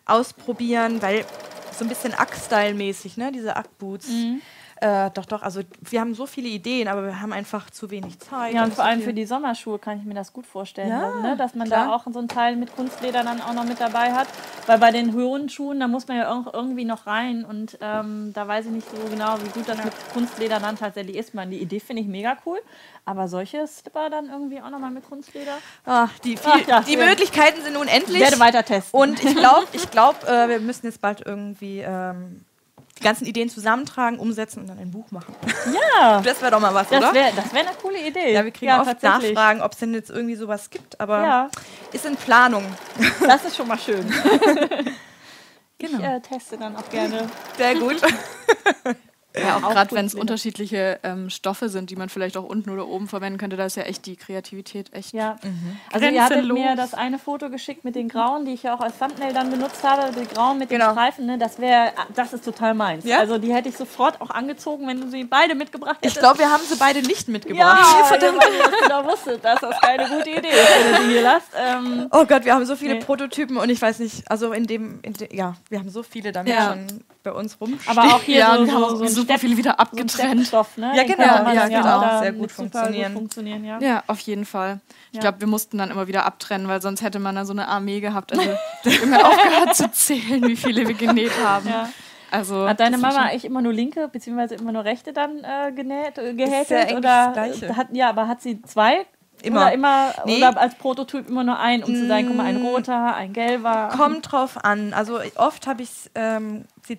ausprobieren, weil so ein bisschen Ack-Style-mäßig, ne, diese Ack-Boots. Mhm. Äh, doch, doch, also wir haben so viele Ideen, aber wir haben einfach zu wenig Zeit. Ja, und, und vor allem für die Sommerschuhe kann ich mir das gut vorstellen, ja, dann, ne? dass man klar. da auch so ein Teil mit Kunstleder dann auch noch mit dabei hat. Weil bei den hohen Schuhen, da muss man ja auch irgendwie noch rein und ähm, da weiß ich nicht so genau, wie gut das ja. mit Kunstleder dann tatsächlich ist. Man, die Idee finde ich mega cool, aber solche Slipper dann irgendwie auch nochmal mit Kunstleder? Ach, die, viel, Ach, ja, die. Möglichkeiten sind unendlich. Ich werde weiter testen. Und ich glaube, ich glaub, äh, wir müssen jetzt bald irgendwie... Ähm, die ganzen Ideen zusammentragen, umsetzen und dann ein Buch machen. Ja. Das wäre doch mal was, das oder? Wär, das wäre eine coole Idee. Ja, wir kriegen ja, oft Nachfragen, ob es denn jetzt irgendwie sowas gibt, aber ja. ist in Planung. Das ist schon mal schön. genau. Ich äh, teste dann auch gerne. Sehr gut. Ja, auch, auch gerade wenn es unterschiedliche ähm, Stoffe sind, die man vielleicht auch unten oder oben verwenden könnte, da ist ja echt die Kreativität echt. Ja. Mhm. Also ihr hattet mir das eine Foto geschickt mit den Grauen, die ich ja auch als Thumbnail dann benutzt habe, die Grauen mit genau. den Streifen, ne? das wäre, das ist total meins. Ja? Also die hätte ich sofort auch angezogen, wenn du sie beide mitgebracht hättest. Ich glaube, wir haben sie beide nicht mitgebracht. Ja, verdammt. weil ihr genau wusstet, dass das keine gute Idee ist, wenn du die hier lasst. Ähm, oh Gott, wir haben so viele nee. Prototypen und ich weiß nicht, also in dem, in de, ja, wir haben so viele damit ja. schon bei uns rum. Aber auch hier ja, so, so, so super viele wieder abgetrennt. So ne? Ja, genau, ja, ja, genau. sehr gut funktionieren. Gut funktionieren ja. ja. auf jeden Fall. Ich glaube, wir mussten dann immer wieder abtrennen, weil sonst hätte man dann so eine Armee gehabt. Also immer aufgehört zu zählen, wie viele wir genäht haben. Also, hat deine Mama eigentlich immer nur linke beziehungsweise immer nur rechte dann äh, genäht, äh, gehäkelt? Ja oder hat, ja, aber hat sie zwei Immer. Oder immer nee. oder als Prototyp immer nur ein, um mm. zu sagen, guck mal, ein mm. roter, ein gelber. Kommt drauf an. Also oft habe ich ähm, sie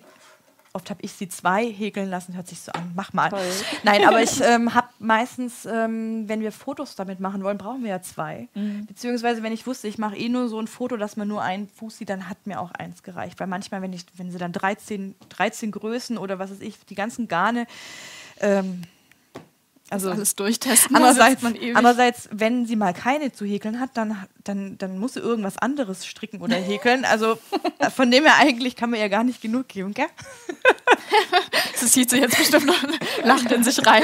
oft habe ich sie zwei häkeln lassen, hört sich so an, mach mal. Toll. Nein, aber ich ähm, habe meistens, ähm, wenn wir Fotos damit machen wollen, brauchen wir ja zwei. Mhm. Beziehungsweise, wenn ich wusste, ich mache eh nur so ein Foto, dass man nur einen Fuß sieht, dann hat mir auch eins gereicht. Weil manchmal, wenn, ich, wenn sie dann 13, 13 Größen oder was weiß ich, die ganzen Garne, ähm, also alles durchtesten. Andererseits, man ewig. andererseits, wenn sie mal keine zu häkeln hat, dann, dann, dann muss sie irgendwas anderes stricken oder häkeln. Also von dem her eigentlich kann man ihr gar nicht genug geben, gell? das sieht sie jetzt bestimmt noch lachend in sich rein.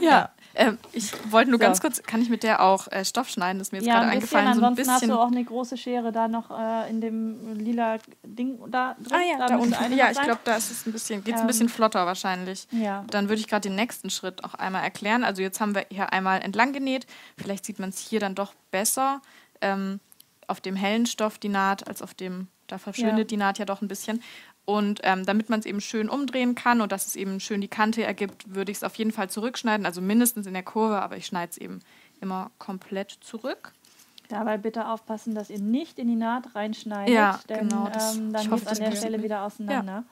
ja. Ähm, ich wollte nur so. ganz kurz, kann ich mit der auch äh, Stoff schneiden? Das ist mir jetzt ja, gerade eingefallen. Ansonsten so ein bisschen. hast du auch eine große Schere da noch äh, in dem lila Ding da drin. Ah ja, da, da unten. Ja, ich glaube, da ist es ein bisschen, geht es ähm, ein bisschen flotter wahrscheinlich. Ja. Dann würde ich gerade den nächsten Schritt auch einmal erklären. Also jetzt haben wir hier einmal entlang genäht. Vielleicht sieht man es hier dann doch besser ähm, auf dem hellen Stoff die Naht als auf dem da verschwindet ja. die Naht ja doch ein bisschen. Und ähm, damit man es eben schön umdrehen kann und dass es eben schön die Kante ergibt, würde ich es auf jeden Fall zurückschneiden, also mindestens in der Kurve, aber ich schneide es eben immer komplett zurück. Dabei bitte aufpassen, dass ihr nicht in die Naht reinschneidet, ja, denn genau, ähm, dann geht es an der Stelle wieder auseinander. Ja.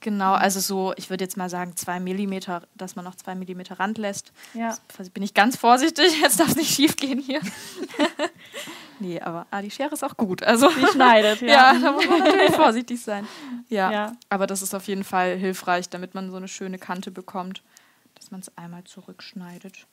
Genau, also so, ich würde jetzt mal sagen, zwei Millimeter, dass man noch zwei Millimeter Rand lässt. Ja. Jetzt bin ich ganz vorsichtig, jetzt darf es nicht schief gehen hier. nee, aber ah, die Schere ist auch gut. Also, die schneidet, ja. ja, da muss man natürlich vorsichtig sein. Ja, ja, aber das ist auf jeden Fall hilfreich, damit man so eine schöne Kante bekommt, dass man es einmal zurückschneidet.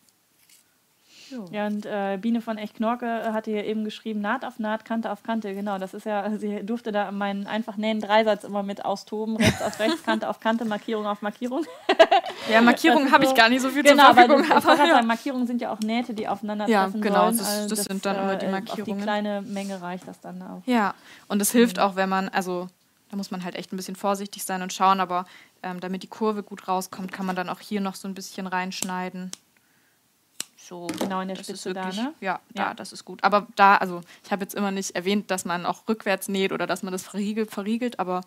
Jo. Ja, und äh, Biene von Echt Knorke äh, hatte hier eben geschrieben, Naht auf Naht, Kante auf Kante. Genau, das ist ja, sie durfte da meinen einfach nähen Dreisatz immer mit austoben. Rechts auf rechts, Kante auf Kante, Markierung auf Markierung. ja, Markierungen habe so, ich gar nicht so viel genau, zur Verfügung. Genau, aber ja. Markierungen sind ja auch Nähte, die aufeinander ja, treffen genau, sollen. Das, das, das sind dann äh, immer die Markierungen. Auf die kleine Menge reicht das dann auch. Ja, und es hilft mhm. auch, wenn man, also da muss man halt echt ein bisschen vorsichtig sein und schauen, aber ähm, damit die Kurve gut rauskommt, kann man dann auch hier noch so ein bisschen reinschneiden so. Genau in der Spitze wirklich, da, ne? Ja, ja, da, das ist gut. Aber da, also ich habe jetzt immer nicht erwähnt, dass man auch rückwärts näht oder dass man das verriegelt, verriegelt aber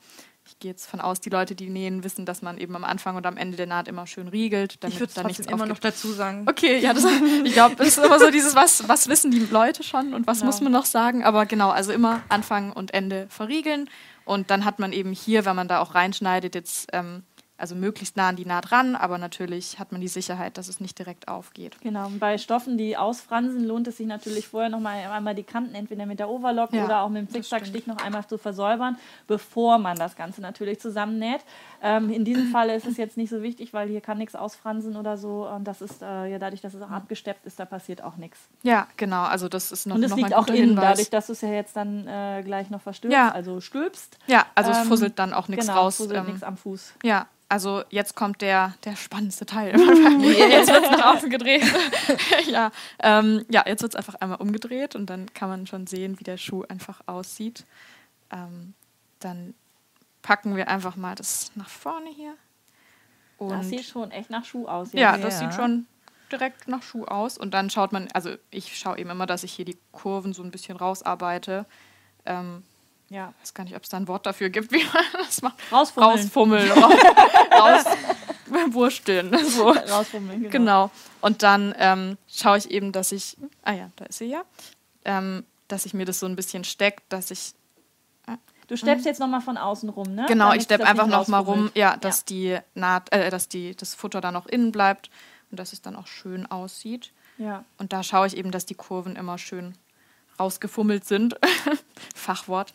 ich gehe jetzt von aus, die Leute, die nähen, wissen, dass man eben am Anfang und am Ende der Naht immer schön riegelt, damit ich würde da nichts immer noch dazu sagen. Okay, ja, das, ich glaube, es ist immer so dieses, was, was wissen die Leute schon und was genau. muss man noch sagen. Aber genau, also immer Anfang und Ende verriegeln. Und dann hat man eben hier, wenn man da auch reinschneidet, jetzt ähm, also möglichst nah an die Naht ran, aber natürlich hat man die Sicherheit, dass es nicht direkt aufgeht. Genau, und bei Stoffen, die ausfransen, lohnt es sich natürlich vorher noch mal einmal die Kanten entweder mit der Overlock ja, oder auch mit dem Zickzackstich noch einmal zu versäubern, bevor man das Ganze natürlich zusammennäht. Ähm, in diesem Fall ist es jetzt nicht so wichtig, weil hier kann nichts ausfransen oder so. Und das ist äh, ja dadurch, dass es auch abgesteppt ist, da passiert auch nichts. Ja, genau. Also das ist noch Und es liegt auch innen, Hinweis. dadurch, dass du es ja jetzt dann äh, gleich noch verstülpst, Ja. also stülpst. Ja, also es Ähm, fusselt dann auch nichts genau, raus. fuselt ähm, nichts am Fuß. Ja, also jetzt kommt der, der spannendste Teil. jetzt wird es nach außen gedreht. ja, ähm, ja, jetzt wird es einfach einmal umgedreht und dann kann man schon sehen, wie der Schuh einfach aussieht. Ähm, dann packen wir einfach mal das nach vorne hier. Und Das sieht schon echt nach Schuh aus. ja, jetzt. das Ja. sieht schon direkt nach Schuh aus. Und dann schaut man, also ich schaue eben immer, dass ich hier die Kurven so ein bisschen rausarbeite. Ähm, ja. weiß gar nicht, ob es da ein Wort dafür gibt, wie man das macht. Rausfummeln. Rausfummeln, raus, rauswursteln. So. Rausfummeln, genau. Genau. Und dann ähm, schaue ich eben, dass ich, ah ja, da ist sie ja, ähm, dass ich mir das so ein bisschen steckt, dass ich, Du steppst jetzt nochmal von außen rum, ne? genau, Damit ich steppe das einfach nicht noch mal rum, ja, dass die Naht, äh, dass die, das Futter dann noch innen bleibt und dass es dann auch schön aussieht. Ja. Und da schaue ich eben, dass die Kurven immer schön rausgefummelt sind. Fachwort.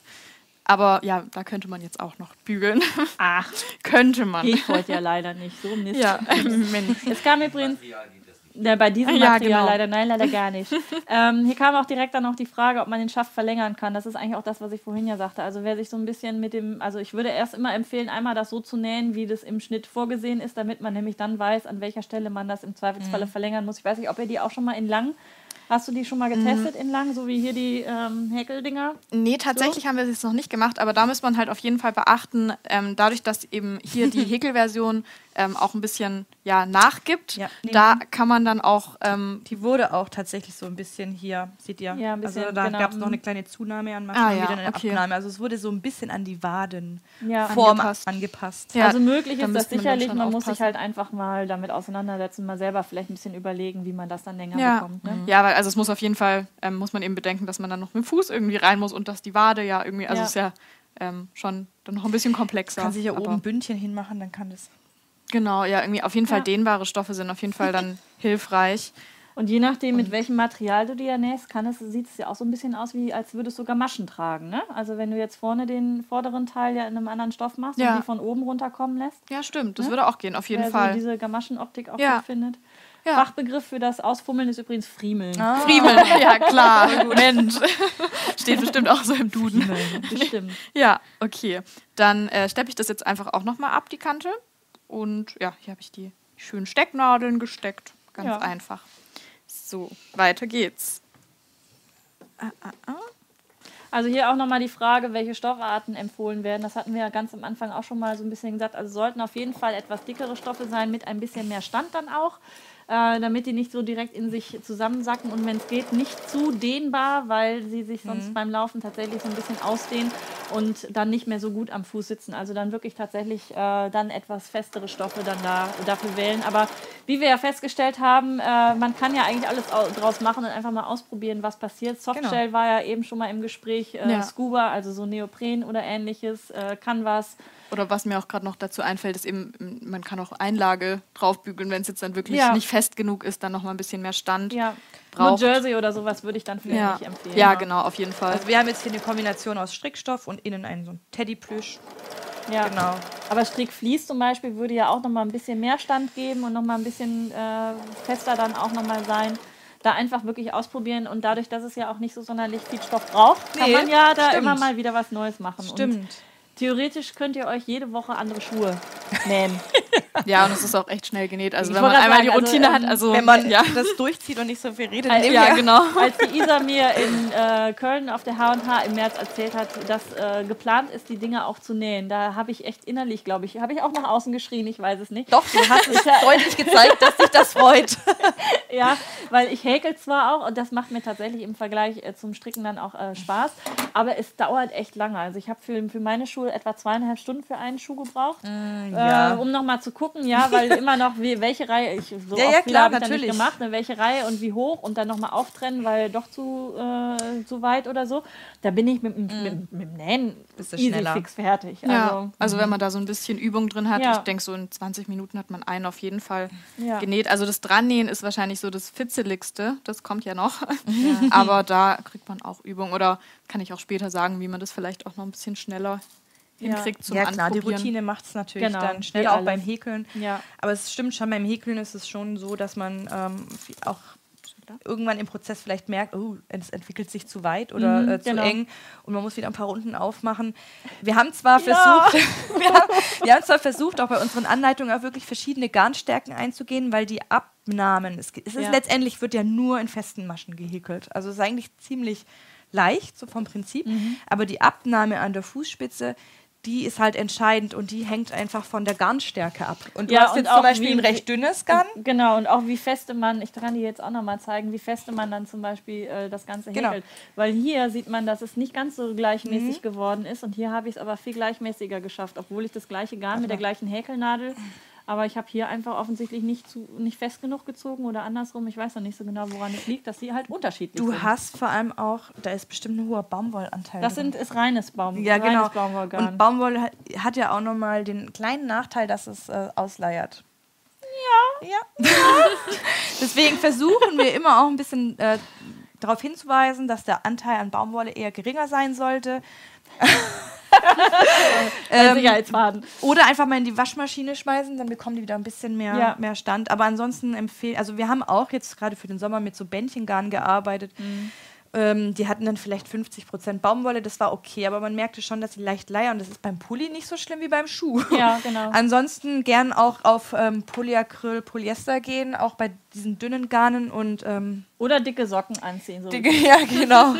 Aber ja, da könnte man jetzt auch noch bügeln. Ach, könnte man. geht heute ja leider nicht. So Mist. Ja, Mensch. Es kam übrigens. Ja, bei diesem Ja, Material genau. leider, nein, leider gar nicht. ähm, hier kam auch direkt dann noch die Frage, ob man den Schaft verlängern kann. Das ist eigentlich auch das, was ich vorhin ja sagte. Also wer sich so ein bisschen mit dem, also ich würde erst immer empfehlen, einmal das so zu nähen, wie das im Schnitt vorgesehen ist, damit man nämlich dann weiß, an welcher Stelle man das im Mhm. Zweifelsfalle verlängern muss. Ich weiß nicht, ob ihr die auch schon mal in lang, hast du die schon mal Mhm. getestet in lang, so wie hier die ähm, Häkeldinger? Nee, tatsächlich haben wir es noch nicht gemacht, aber da muss man halt auf jeden Fall beachten, ähm, dadurch, dass eben hier die Häkelversion ähm, auch ein bisschen ja, nachgibt, Ja. da kann man dann auch, ähm, Die wurde auch tatsächlich so ein bisschen hier, seht ihr? Ja, ein bisschen, also da genau. gab es noch eine kleine Zunahme an Maschen Ah, und ja, wieder eine okay. Abnahme. Also es wurde so ein bisschen an die Wadenform Ja. Angepasst. angepasst. Ja, also möglich ist das man sicherlich, schon man muss sich halt einfach mal damit auseinandersetzen, mal selber vielleicht ein bisschen überlegen, wie man das dann länger ja, bekommt. Ne? ja, weil also es muss auf jeden Fall, ähm, muss man eben bedenken, dass man dann noch mit dem Fuß irgendwie rein muss und dass die Wade ja irgendwie, also Ja. ist ja ähm, schon dann noch ein bisschen komplexer. Kann sich ja aber- oben ein Bündchen hinmachen, dann kann das. Genau, ja, irgendwie auf jeden Fall Ja. dehnbare Stoffe sind auf jeden Fall dann hilfreich. Und je nachdem, mit welchem Material du dir nähst, kann es, sieht es ja auch so ein bisschen aus, wie als würdest du Gamaschen tragen. Ne? Also wenn du jetzt vorne den vorderen Teil ja in einem anderen Stoff machst Ja. und die von oben runterkommen lässt, Ja, stimmt, das Ne? würde auch gehen, auf jeden wer Fall. so diese Gamaschenoptik auch Ja. gut findet. Ja. Fachbegriff für das Ausfummeln ist übrigens Friemeln. Ah. Friemeln, ja klar. Mensch. Steht bestimmt auch so im Duden. Bestimmt. Ja, okay. Dann äh, steppe ich das jetzt einfach auch nochmal ab, die Kante. Und ja, hier habe ich die schönen Stecknadeln gesteckt. Ganz Ja. einfach. So, weiter geht's. Ah, ah, ah. Also hier auch nochmal die Frage, welche Stoffarten empfohlen werden. Das hatten wir ja ganz am Anfang auch schon mal so ein bisschen gesagt. Also sollten auf jeden Fall etwas dickere Stoffe sein, mit ein bisschen mehr Stand dann auch, äh, damit die nicht so direkt in sich zusammensacken und wenn es geht, nicht zu dehnbar, weil sie sich sonst beim Laufen tatsächlich so ein bisschen ausdehnen und dann nicht mehr so gut am Fuß sitzen. Also dann wirklich tatsächlich äh, dann etwas festere Stoffe dann da, dafür wählen. Aber wie wir ja festgestellt haben, äh, man kann ja eigentlich alles au- draus machen und einfach mal ausprobieren, was passiert. Softshell war ja eben schon mal im Gespräch, äh, Ja. Scuba, also so Neopren oder ähnliches, äh, Canvas. Oder was mir auch gerade noch dazu einfällt, ist eben, man kann auch Einlage draufbügeln, wenn es jetzt dann wirklich Ja. nicht fest genug ist, dann nochmal ein bisschen mehr Stand. Ja, Braucht. nur Jersey oder sowas würde ich dann vielleicht ja. nicht empfehlen. ja, genau, auf jeden Fall. Also wir haben jetzt hier eine Kombination aus Strickstoff und innen einen so ein Teddyplüsch. Ja. Genau. Aber Strickvlies zum Beispiel würde ja auch noch mal ein bisschen mehr Stand geben und noch mal ein bisschen äh, fester dann auch noch mal sein. Da einfach wirklich ausprobieren und dadurch, dass es ja auch nicht so sonderlich viel Stoff braucht, kann Nee, man ja da stimmt. immer mal wieder was Neues machen. Und Stimmt. Theoretisch könnt ihr euch jede Woche andere Schuhe nähen. Ja, und es ist auch echt schnell genäht. Also Ich wenn man einmal gerade die sagen, Routine also, hat, ähm, also Wenn man ja. das durchzieht und nicht so viel redet, nehmen ja, genau. Als die Isa mir in äh, Köln auf der H&H im März erzählt hat, dass äh, geplant ist, die Dinge auch zu nähen, da habe ich echt innerlich, glaube ich, habe ich auch nach außen geschrien, ich weiß es nicht. Doch, du hast es deutlich gezeigt, dass dich das freut. Ja, weil ich häkel zwar auch und das macht mir tatsächlich im Vergleich äh, zum Stricken dann auch äh, Spaß, aber es dauert echt lange. Also ich habe für, für meine Schuhe etwa zweieinhalb Stunden für einen Schuh gebraucht, ja. äh, um nochmal zu gucken, ja, weil immer noch, wie, welche Reihe, ich, so Ja, oft ja, klar, habe ich dann natürlich. gemacht, ne, welche Reihe und wie hoch und dann nochmal auftrennen, weil doch zu, äh, zu weit oder so. Da bin ich mit, dem- mit, mit dem Nähen Mhm. Bist du easy schneller. fix fertig. Ja, Also, also wenn man da so ein bisschen Übung drin hat, Ja. ich denke, so in 20 Minuten hat man einen auf jeden Fall Ja. genäht. Also das Drannähen ist wahrscheinlich so das Fitzeligste, das kommt ja noch. Aber da kriegt man auch Übung. Oder kann ich auch später sagen, wie man das vielleicht auch noch ein bisschen schneller hinkriegt zum Ja, klar, die Anprobieren. Routine macht es natürlich Genau, dann schnell, auch beim Häkeln. Ja. Aber es stimmt schon, beim Häkeln ist es schon so, dass man ähm, auch irgendwann im Prozess vielleicht merkt, oh, es entwickelt sich zu weit oder Mhm, äh, zu genau. eng und man muss wieder ein paar Runden aufmachen. Wir haben zwar versucht, wir, haben, wir haben zwar versucht, auch bei unseren Anleitungen auch wirklich verschiedene Garnstärken einzugehen, weil die Abnahmen, es, es ist Ja. letztendlich wird ja nur in festen Maschen gehäkelt. Also es ist eigentlich ziemlich leicht, so vom Prinzip, Mhm. aber die Abnahme an der Fußspitze, die ist halt entscheidend und die hängt einfach von der Garnstärke ab. Und du Ja, hast jetzt zum Beispiel ein recht dünnes Garn. Genau, und auch wie feste man, ich kann dir jetzt auch nochmal zeigen, wie feste man dann zum Beispiel äh, das Ganze Genau. häkelt. Weil hier sieht man, dass es nicht ganz so Mhm. gleichmäßig geworden ist und hier habe ich es aber viel gleichmäßiger geschafft, obwohl ich das gleiche Garn mit der gleichen Häkelnadel, aber ich habe hier einfach offensichtlich nicht, zu, nicht fest genug gezogen oder andersrum. Ich weiß noch nicht so genau, woran es liegt, dass sie halt unterschiedlich Du sind. hast vor allem auch, da ist bestimmt ein hoher Baumwollanteil. das drin. sind, ist reines Baum, ja genau. Baumwollgarn. Und Baumwolle hat, hat ja auch nochmal den kleinen Nachteil, dass es äh, ausleiert. Ja. Ja. Deswegen versuchen wir immer auch ein bisschen äh, darauf hinzuweisen, dass der Anteil an Baumwolle eher geringer sein sollte. Ähm, Sicherheitsfaden. Oder einfach mal in die Waschmaschine schmeißen, dann bekommen die wieder ein bisschen mehr, Ja. mehr Stand. Aber ansonsten empfehlen, also wir haben auch jetzt gerade für den Sommer mit so Bändchengarn gearbeitet. Mhm. Ähm, die hatten dann vielleicht 50% Baumwolle, das war okay, aber man merkte schon, dass sie leicht leiern. Das ist beim Pulli nicht so schlimm wie beim Schuh. Ja, genau. Ansonsten gern auch auf ähm, Polyacryl, Polyester gehen, auch bei diesen dünnen Garnen und ähm, Oder dicke Socken anziehen. So. ja, genau.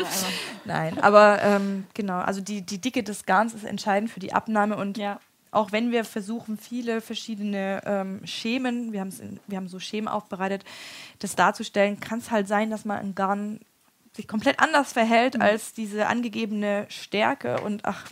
Nein, aber ähm, genau, also die, die Dicke des Garns ist entscheidend für die Abnahme und Ja. auch wenn wir versuchen, viele verschiedene ähm, Schemen, wir, in, wir haben so Schemen aufbereitet, das darzustellen, kann es halt sein, dass mal ein Garn sich komplett anders verhält als diese angegebene Stärke und ach,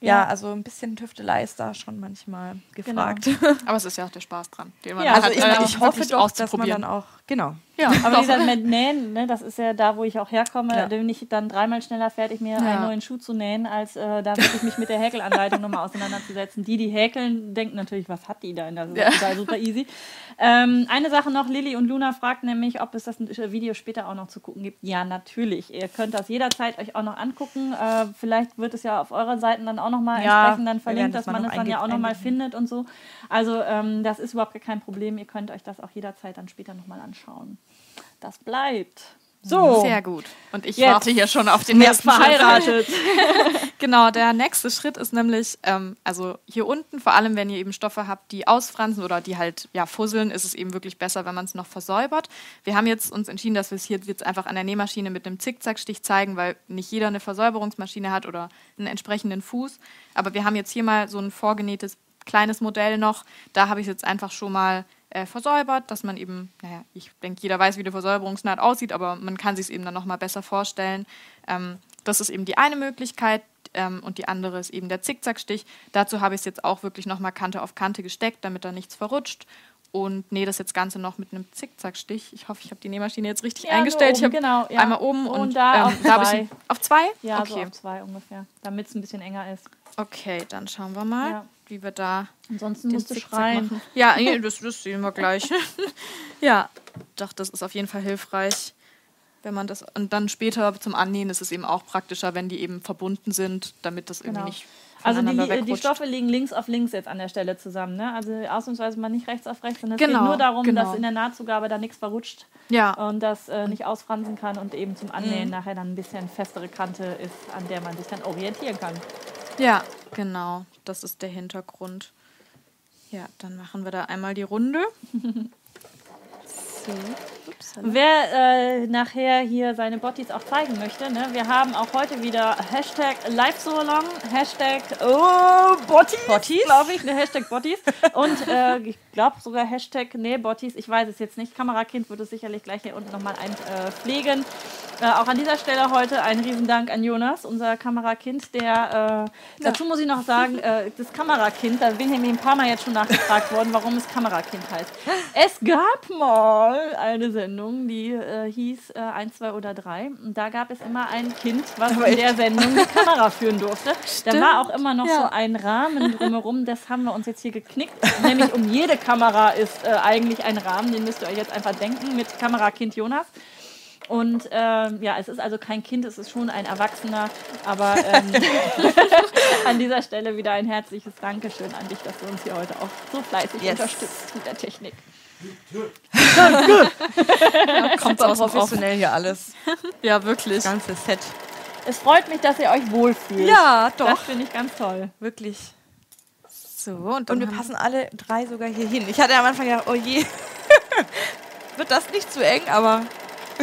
ja, Ja. also ein bisschen Tüftelei ist da schon manchmal gefragt. Aber es ist ja auch der Spaß dran, den man Ja, Also hat, ich, äh, ich hoffe doch, dass man dann auch, genau. Ja, Aber gesagt, mit Nähen, ne, das ist ja da, wo ich auch herkomme, Ja. da bin ich dann dreimal schneller fertig, mir Ja. einen neuen Schuh zu nähen, als äh, da wirklich mich mit der Häkelanleitung nochmal auseinanderzusetzen. Die, die häkeln, denken natürlich, was hat die da in der Ja. total super easy. Ähm, eine Sache noch, Lilly und Luna fragt nämlich, ob es das Video später auch noch zu gucken gibt. Ja, natürlich. Ihr könnt das jederzeit euch auch noch angucken. Äh, vielleicht wird es ja auf euren Seiten dann auch nochmal Ja, entsprechend dann verlinkt, das dass man es dann ja auch nochmal findet und so. Also ähm, das ist überhaupt kein Problem. Ihr könnt euch das auch jederzeit dann später nochmal anschauen. Das bleibt. So, Sehr gut. Und ich Jetzt. warte hier schon auf den nächsten Schritt. verheiratet. Genau, der nächste Schritt ist nämlich, ähm, also hier unten, vor allem wenn ihr eben Stoffe habt, die ausfransen oder die halt ja fusseln, ist es eben wirklich besser, wenn man es noch versäubert. Wir haben jetzt uns entschieden, dass wir es hier jetzt einfach an der Nähmaschine mit einem Zickzackstich zeigen, weil nicht jeder eine Versäuberungsmaschine hat oder einen entsprechenden Fuß. Aber wir haben jetzt hier mal so ein vorgenähtes kleines Modell noch. Da habe ich es jetzt einfach schon mal äh, versäubert, dass man eben, naja, ich denke, jeder weiß, wie eine Versäuberungsnaht aussieht, aber man kann sich es eben dann nochmal besser vorstellen. Ähm, das ist eben die eine Möglichkeit ähm, und die andere ist eben der Zickzackstich. Dazu habe ich es jetzt auch wirklich nochmal Kante auf Kante gesteckt, damit da nichts verrutscht. Und nähe das jetzt Ganze noch mit einem Zickzackstich. Ich hoffe, ich habe die Nähmaschine jetzt richtig Ja, eingestellt. ich oben, habe genau, ja. einmal oben und, Und da ähm, auf da habe zwei. ich auf zwei. Ja, so okay. auf zwei ungefähr, damit es ein bisschen enger ist. okay, dann schauen wir mal, Ja. Wie wir da Ansonsten musst du schreien. machen. Ja, das, das sehen wir gleich. ja, doch, das ist auf jeden Fall hilfreich, wenn man das und dann später zum Annähen ist es eben auch praktischer, wenn die eben verbunden sind, damit das Genau. irgendwie nicht Also die, die. Stoffe liegen links auf links jetzt an der Stelle zusammen. Ne? Also ausnahmsweise mal nicht rechts auf rechts, sondern es Genau, geht nur darum, genau. dass in der Nahtzugabe da nichts verrutscht Ja, und das äh, nicht ausfransen kann und eben zum Annähen Mhm. nachher dann ein bisschen festere Kante ist, an der man sich dann orientieren kann. Ja, genau. Das ist der Hintergrund. Ja, dann machen wir da einmal die Runde. So. Ups, Wer äh, nachher hier seine Bottis auch zeigen möchte, ne? wir haben auch heute wieder Hashtag Live so long, Hashtag oh, Bottis, Bottis? glaube ich, ne, Hashtag Bottis und äh, ich glaube sogar Hashtag, nee, Bottis, ich weiß es jetzt nicht, Kamerakind wird es sicherlich gleich hier unten nochmal einpflegen. Äh, auch an dieser Stelle heute ein Riesendank an Jonas, unser Kamerakind, der, äh, dazu muss ich noch sagen, äh, das Kamerakind, da bin ich ein paar Mal jetzt schon nachgefragt worden, warum es Kamerakind heißt. Es gab mal eine Sendung, die äh, hieß äh, 1, 2 oder 3 und da gab es immer ein Kind, was in der Sendung die Kamera führen durfte. Da war auch immer noch Ja. so ein Rahmen drumherum, das haben wir uns jetzt hier geknickt, nämlich um jede Kamera ist äh, eigentlich ein Rahmen, den müsst ihr euch jetzt einfach denken mit Kamerakind Jonas. Und ähm, ja, es ist also kein Kind, es ist schon ein Erwachsener. Aber ähm, an dieser Stelle wieder ein herzliches Dankeschön an dich, dass du uns hier heute auch so fleißig yes. unterstützt mit der Technik. ja, kommt auch professionell hier alles. Ja, wirklich. Das ganze Set. Es freut mich, dass ihr euch wohlfühlt. Ja, doch. Das finde ich ganz toll. Wirklich. So, und, und wir passen alle drei sogar hier hin. Ich hatte am Anfang gedacht, oh je, wird das nicht zu eng, aber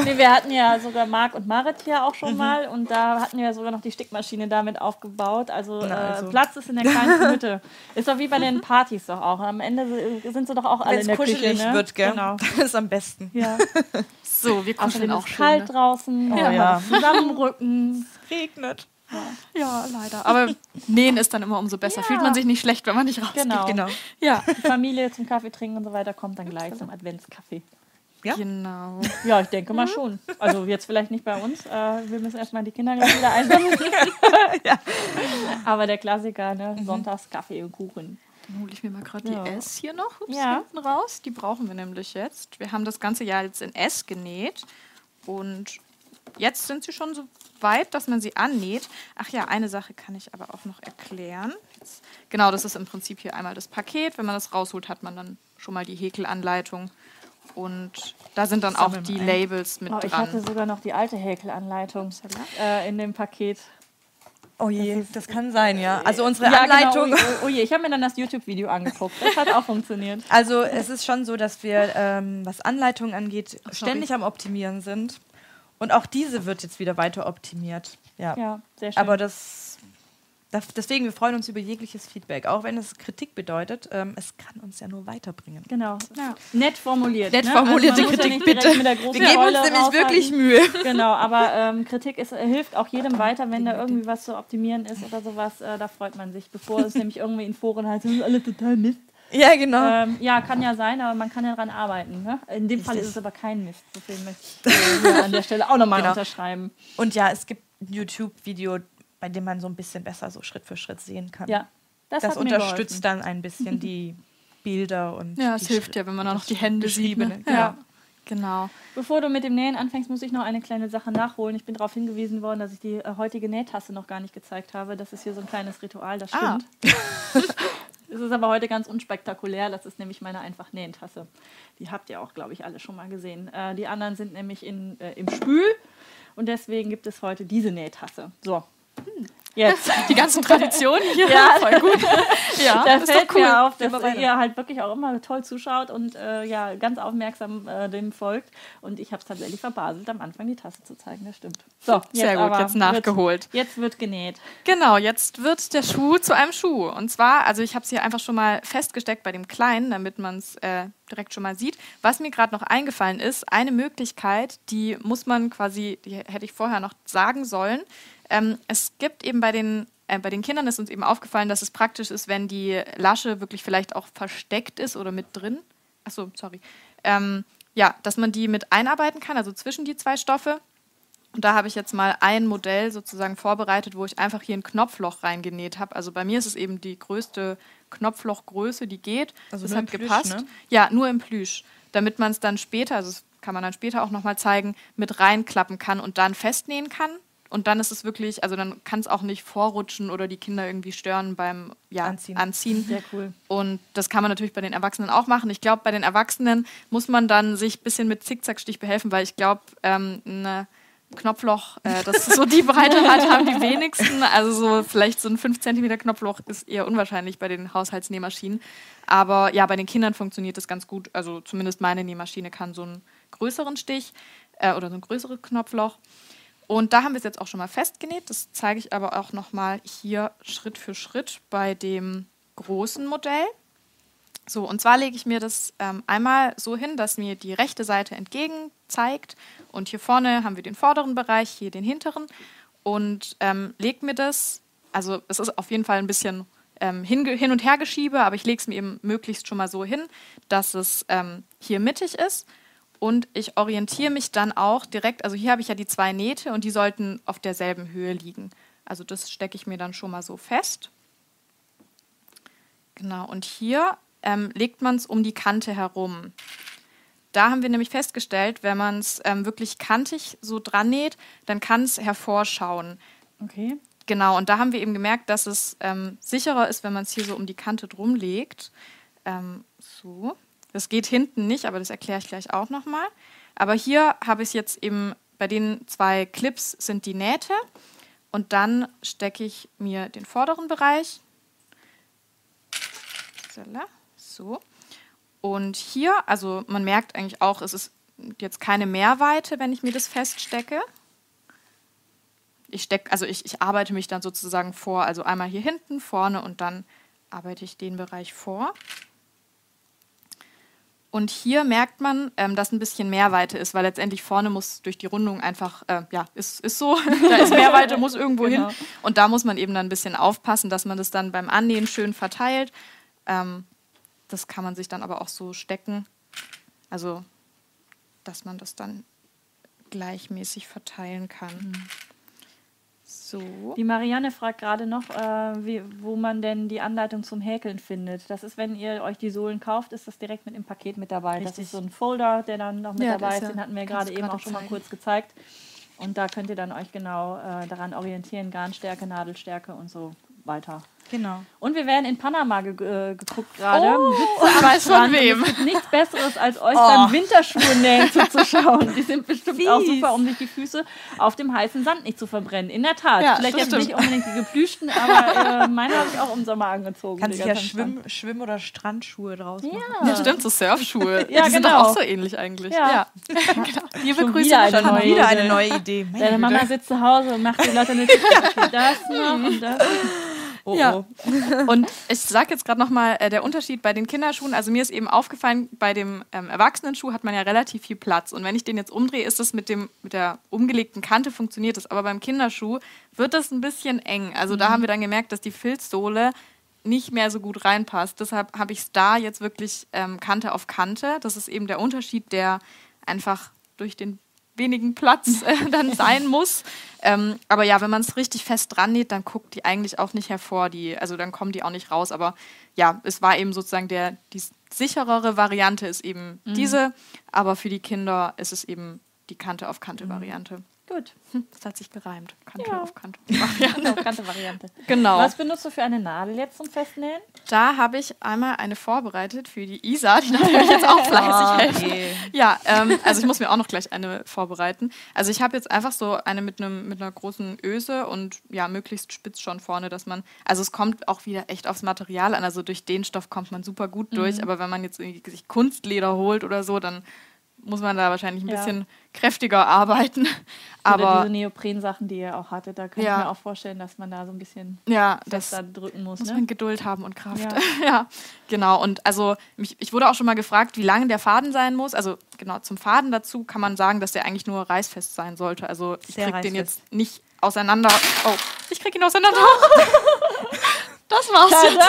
Nee, wir hatten ja sogar Marc und Marit hier auch schon mhm. mal und da hatten wir sogar noch die Stickmaschine damit aufgebaut. Also, Na, also. Äh, Platz ist in der kleinsten Hütte. Ist doch wie bei den Partys doch auch. Am Ende sind sie doch auch alle Wenn's in der kuschelig Küche. Ne? wird, gell? Genau. Das ist am besten. Ja. so, wir kuscheln auch schön, kalt ne? draußen. Oh, ja. ja. Zusammenrücken. Es regnet. Ja. ja. leider. Aber nähen ist dann immer umso besser. Ja. Fühlt man sich nicht schlecht, wenn man nicht rausgeht. Genau. genau. Ja. Die Familie zum Kaffee trinken und so weiter kommt dann gleich zum Adventskaffee. Ja? Genau. Ja, ich denke mal schon. Also jetzt vielleicht nicht bei uns. Äh, wir müssen erstmal die Kinder gleich wieder einsammeln. ja. Aber der Klassiker, ne? Mhm. Sonntags Kaffee und Kuchen. Dann hole ich mir mal gerade ja. die S hier noch Ups, ja. hinten raus. Die brauchen wir nämlich jetzt. Wir haben das ganze Jahr jetzt in S genäht. Und jetzt sind sie schon so weit, dass man sie annäht. Ach ja, eine Sache kann ich aber auch noch erklären. Jetzt, genau, das ist im Prinzip hier einmal das Paket. Wenn man das rausholt, hat man dann schon mal die Häkelanleitung. Und da sind dann auch die. Labels mit oh, dran. Ich hatte sogar noch die alte Häkelanleitung äh, in dem Paket. Oh je, das, das, kann sein, ja. Also unsere ja, genau. Anleitung. Genau. Oh, oh, je, ich habe mir dann das YouTube-Video angeguckt. Das hat auch funktioniert. Also es ist schon so, dass wir, ähm, was Anleitungen angeht, Ach, ständig am Optimieren sind. Und auch diese wird jetzt wieder weiter optimiert. Ja, ja sehr schön. Aber das Deswegen, wir freuen uns über jegliches Feedback, auch wenn es Kritik bedeutet. Ähm, es kann uns ja nur weiterbringen. Genau. Ja. Nett formuliert. Nett ne? formulierte also Kritik, bitte. wir geben uns nämlich wirklich Mühe. Genau, aber ähm, Kritik ist, äh, hilft auch jedem weiter, wenn da irgendwie was zu optimieren ist oder sowas. Äh, da freut man sich, bevor es nämlich irgendwie in Foren heißt, das ist alle total Mist. Ja, genau. Ähm, ja, kann ja sein, aber man kann ja daran arbeiten. Ne? In dem Richtig. Fall ist es aber kein Mist. Deswegen möchte ich äh, an der Stelle auch nochmal genau. unterschreiben. Und ja, es gibt YouTube-Video, bei dem man so ein bisschen besser so Schritt für Schritt sehen kann. Ja, das, das unterstützt dann ein bisschen die Bilder und. Ja, es hilft ja, wenn man auch noch die Hände sieht. Ne? Ja. ja. Genau. Bevor du mit dem Nähen anfängst, muss ich noch eine kleine Sache nachholen. Ich bin darauf hingewiesen worden, dass ich die äh, heutige Nähtasse noch gar nicht gezeigt habe. Das ist hier so ein kleines Ritual, das ah. stimmt. Ah. Es ist aber heute ganz unspektakulär. Das ist nämlich meine einfach Nähentasse. Die habt ihr auch, glaube ich, alle schon mal gesehen. Äh, die anderen sind nämlich in, äh, im Spül und deswegen gibt es heute diese Nähtasse. So, Jetzt. Die ganzen Traditionen hier. Ja, voll gut. ja, da fällt cool. mir auf, dass ihr halt wirklich auch immer toll zuschaut und äh, ja, ganz aufmerksam äh, dem folgt. Und ich habe es tatsächlich verbaselt, am Anfang die Tasse zu zeigen. Das stimmt. So, sehr gut, jetzt nachgeholt. Wird, jetzt wird genäht. Genau, jetzt wird der Schuh zu einem Schuh. Und zwar, also ich habe es hier einfach schon mal festgesteckt bei dem Kleinen, damit man es äh, direkt schon mal sieht. Was mir gerade noch eingefallen ist, eine Möglichkeit, die muss man quasi, die hätte ich vorher noch sagen sollen, ähm, es gibt eben bei den, äh, bei den Kindern ist uns eben aufgefallen, dass es praktisch ist, wenn die Lasche wirklich vielleicht auch versteckt ist oder mit drin. Achso, sorry. Ähm, ja, dass man die mit einarbeiten kann, also zwischen die zwei Stoffe. Und da habe ich jetzt mal ein Modell sozusagen vorbereitet, wo ich einfach hier ein Knopfloch reingenäht habe. Also bei mir ist es eben die größte Knopflochgröße, die geht. Also das hat Plüsch, gepasst. Ne? Ja, nur im Plüsch. Damit man es dann später, also das kann man dann später auch nochmal zeigen, mit reinklappen kann und dann festnähen kann. Und dann ist es wirklich, also dann kann es auch nicht vorrutschen oder die Kinder irgendwie stören beim ja, Anziehen. Anziehen. Sehr cool. Und das kann man natürlich bei den Erwachsenen auch machen. Ich glaube, bei den Erwachsenen muss man dann sich ein bisschen mit Zickzackstich behelfen, weil ich glaube, ähm, ein Knopfloch, äh, das so die Breite hat, haben die wenigsten. Also so vielleicht so ein 5 cm Knopfloch ist eher unwahrscheinlich bei den Haushaltsnähmaschinen. Aber ja, bei den Kindern funktioniert das ganz gut. Also zumindest meine Nähmaschine kann so einen größeren Stich äh, oder so ein größeres Knopfloch. Und da haben wir es jetzt auch schon mal festgenäht. Das zeige ich aber auch noch mal hier Schritt für Schritt bei dem großen Modell. So, und zwar lege ich mir das ähm, einmal so hin, dass mir die rechte Seite entgegen zeigt. Und hier vorne haben wir den vorderen Bereich, hier den hinteren. Und ähm, lege mir das, also es ist auf jeden Fall ein bisschen ähm, hin, hin, und her geschiebe, aber ich lege es mir eben möglichst schon mal so hin, dass es ähm, hier mittig ist. Und ich orientiere mich dann auch direkt, also hier habe ich ja die zwei Nähte und die sollten auf derselben Höhe liegen. Also das stecke ich mir dann schon mal so fest. Genau, und hier ähm, legt man es um die Kante herum. da haben wir nämlich festgestellt, wenn man es ähm, wirklich kantig so dran näht, dann kann es hervorschauen. Okay. Genau, und da haben wir eben gemerkt, dass es ähm, sicherer ist, wenn man es hier so um die Kante drum legt. Ähm, so. Das geht hinten nicht, aber das erkläre ich gleich auch nochmal. Aber hier habe ich jetzt eben, bei den zwei Clips sind die Nähte und dann stecke ich mir den vorderen Bereich. So. Und hier, also man merkt eigentlich auch, es ist jetzt keine Mehrweite, wenn ich mir das feststecke. Ich stecke, also ich, ich arbeite mich dann sozusagen vor, also einmal hier hinten, vorne und dann arbeite ich den Bereich vor. Und hier merkt man, ähm, dass ein bisschen Mehrweite ist, weil letztendlich vorne muss durch die Rundung einfach, äh, ja, ist, ist so, da ist Mehrweite, muss irgendwo genau. hin. Und da muss man eben dann ein bisschen aufpassen, dass man das dann beim Annähen schön verteilt. Ähm, das kann man sich dann aber auch so stecken. Also, dass man das dann gleichmäßig verteilen kann. Mhm. So. Die Marianne fragt gerade noch, äh, wie, wo man denn die Anleitung zum Häkeln findet. Das ist, wenn ihr euch die Sohlen kauft, ist das direkt mit im Paket mit dabei. Richtig. Das ist so ein Folder, der dann noch mit ja, dabei ist. Ja, den hatten wir gerade eben auch schon zeigen. mal kurz gezeigt. Und da könnt ihr dann euch genau äh, daran orientieren, Garnstärke, Nadelstärke und so weiter. Genau. Und wir werden in Panama ge äh, geguckt gerade. Oh, ich weiß von wem. Es gibt nichts Besseres, als euch oh. beim Winterschuhe nähen zuzuschauen. Die sind bestimmt Fies. auch super, um sich die Füße auf dem heißen Sand nicht zu verbrennen. In der Tat. Ja, Vielleicht jetzt nicht unbedingt die geplüschten, aber äh, meine habe ich auch im Sommer angezogen. Kannst du ja Schwimm-, Schwimm oder Strandschuhe draus machen. Ja. ja, stimmt, so Surfschuhe. ja, die sind genau. doch auch so ähnlich eigentlich. Ja. ja. genau. Liebe Grüße wieder eine, neue, wieder eine neue Idee. Deine Mama sitzt zu Hause und macht die Leute nicht das noch und das. Oh, ja. Oh. Und ich sage jetzt gerade nochmal äh, der Unterschied bei den Kinderschuhen. Also mir ist eben aufgefallen, bei dem ähm, Erwachsenenschuh hat man ja relativ viel Platz. Und wenn ich den jetzt umdrehe, ist das mit, dem, mit der umgelegten Kante funktioniert das. Aber beim Kinderschuh wird das ein bisschen eng. Also mhm. da haben wir dann gemerkt, dass die Filzsohle nicht mehr so gut reinpasst. Deshalb habe ich es da jetzt wirklich ähm, Kante auf Kante. Das ist eben der Unterschied, der einfach durch den wenigen Platz äh, dann sein muss. Ähm, aber ja, wenn man es richtig fest dran näht, dann guckt die eigentlich auch nicht hervor. Die, also dann kommen die auch nicht raus. Aber ja, es war eben sozusagen der, die sicherere Variante ist eben mhm. diese, aber für die Kinder ist es eben die Kante auf Kante Variante. Mhm. Gut. Das hat sich gereimt. Kante ja. auf Kante. Variante. auf Kante Variante. Genau. Was benutzt du für eine Nadel jetzt zum Festnähen? Da habe ich einmal eine vorbereitet für die Isa, die natürlich jetzt auch fleißig oh, okay. Ja, ähm, also ich muss mir auch noch gleich eine vorbereiten. Also ich habe jetzt einfach so eine mit einem mit einer großen Öse und ja, möglichst spitz schon vorne, dass man, also es kommt auch wieder echt aufs Material an. Also durch den Stoff kommt man super gut durch, mhm. aber wenn man jetzt sich Kunstleder holt oder so, dann muss man da wahrscheinlich ein ja. bisschen kräftiger arbeiten. Aber Oder diese Neopren-Sachen, die ihr auch hattet, da kann ja. ich mir auch vorstellen, dass man da so ein bisschen ja, das drücken muss. Muss ne? man Geduld haben und Kraft. Ja. ja, genau. Und also mich, ich wurde auch schon mal gefragt, wie lang der Faden sein muss. Also genau, zum Faden dazu kann man sagen, dass der eigentlich nur reißfest sein sollte. Also ich kriege den jetzt nicht auseinander. Oh, ich kriege ihn auseinander. Das war's Tada! jetzt.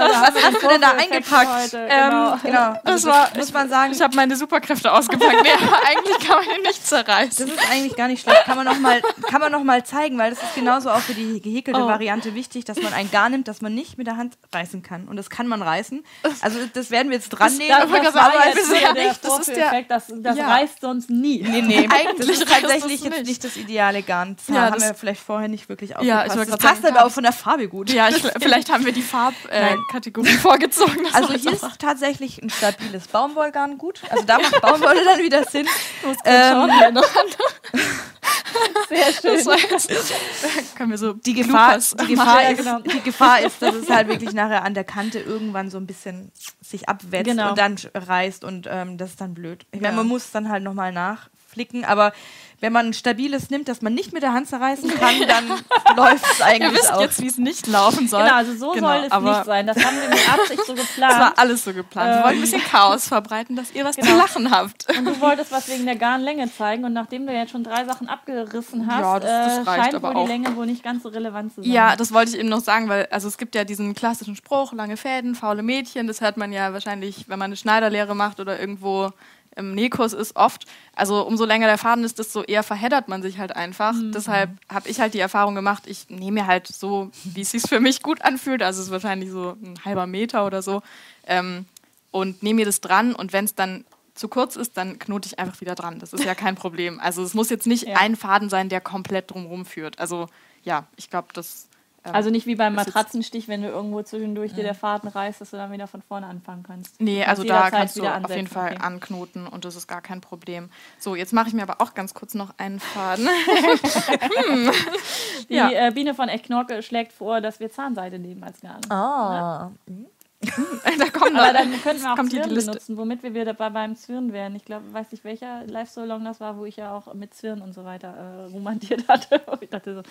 Das was hast du denn da eingepackt? Ähm, genau. genau. Das also war, muss man sagen. Ich habe meine Superkräfte ausgepackt. nee, eigentlich kann man ihn nicht zerreißen. Das ist eigentlich gar nicht schlecht. Kann man noch mal, kann man noch mal zeigen, weil das ist genauso auch für die gehäkelte oh. Variante wichtig, dass man ein Garn nimmt, das man nicht mit der Hand reißen kann. Und das kann man reißen. Also das werden wir jetzt dran nehmen. Das, das, das, war jetzt der, der das ist der das, das ja. reißt sonst nie. Nee, nee. eigentlich das ist tatsächlich jetzt nicht das ideale Garn. Das ja, haben wir vielleicht vorher nicht wirklich aufgepasst. Ja, ich das passt aber auch von der Farbe gut. Ja, ich, vielleicht Vielleicht haben wir die Farbkategorie äh, vorgezogen. Also hier ist tatsächlich ein stabiles Baumwollgarn gut. Also da macht Baumwolle dann wieder Sinn. Ähm, Sehr schön. Das können wir so die Gefahr, die, Gefahr ist, genau. die Gefahr ist, dass es halt wirklich nachher an der Kante irgendwann so ein bisschen sich abwetzt genau. und dann reißt und ähm, das ist dann blöd. Ich meine, man muss dann halt nochmal nachflicken, aber wenn man ein stabiles nimmt, das man nicht mit der Hand zerreißen kann, dann läuft es eigentlich Ihr wisst auch. jetzt, wie es nicht laufen soll. Genau, also so genau, soll es nicht sein. Das haben wir mit Absicht so geplant. Das war alles so geplant. wir wollten ein bisschen Chaos verbreiten, dass ihr was genau. zu lachen habt. Und du wolltest was wegen der Garnlänge zeigen und nachdem du jetzt schon drei Sachen abgerissen hast, ja, das, das äh, scheint wohl die Länge wohl nicht ganz so relevant zu sein. Ja, das wollte ich eben noch sagen, weil also es gibt ja diesen klassischen Spruch, lange Fäden, faule Mädchen, das hört man ja wahrscheinlich, wenn man eine Schneiderlehre macht oder irgendwo im Nähkurs ist oft, also umso länger der Faden ist, desto eher verheddert man sich halt einfach. Mhm. Deshalb habe ich halt die Erfahrung gemacht, ich nehme mir halt so, wie es sich für mich gut anfühlt, also es ist wahrscheinlich so ein halber Meter oder so, ähm, und nehme mir das dran und wenn es dann zu kurz ist, dann knote ich einfach wieder dran. Das ist ja kein Problem. Also es muss jetzt nicht Ja. ein Faden sein, der komplett drumherum führt. Also ja, ich glaube, das. Also nicht wie beim Matratzenstich, wenn du irgendwo zwischendurch dir der Faden reißt, dass du dann wieder von vorne anfangen kannst. Nee, also da jederzeit kannst du auf jeden Fall okay. anknoten und das ist gar kein Problem. So, jetzt mache ich mir aber auch ganz kurz noch einen Faden. Die Ja. äh, Biene von Echknorke schlägt vor, dass wir Zahnseide nehmen als Garn. Ah. Da kommen Aber dann könnten wir auch kommt Zwirn Liste. benutzen, womit wir wieder bei, beim Zwirn wären. Ich glaube, weiß nicht welcher Live So Long das war, wo ich ja auch mit Zwirn und so weiter äh, romantiert hatte. Und ich dachte so,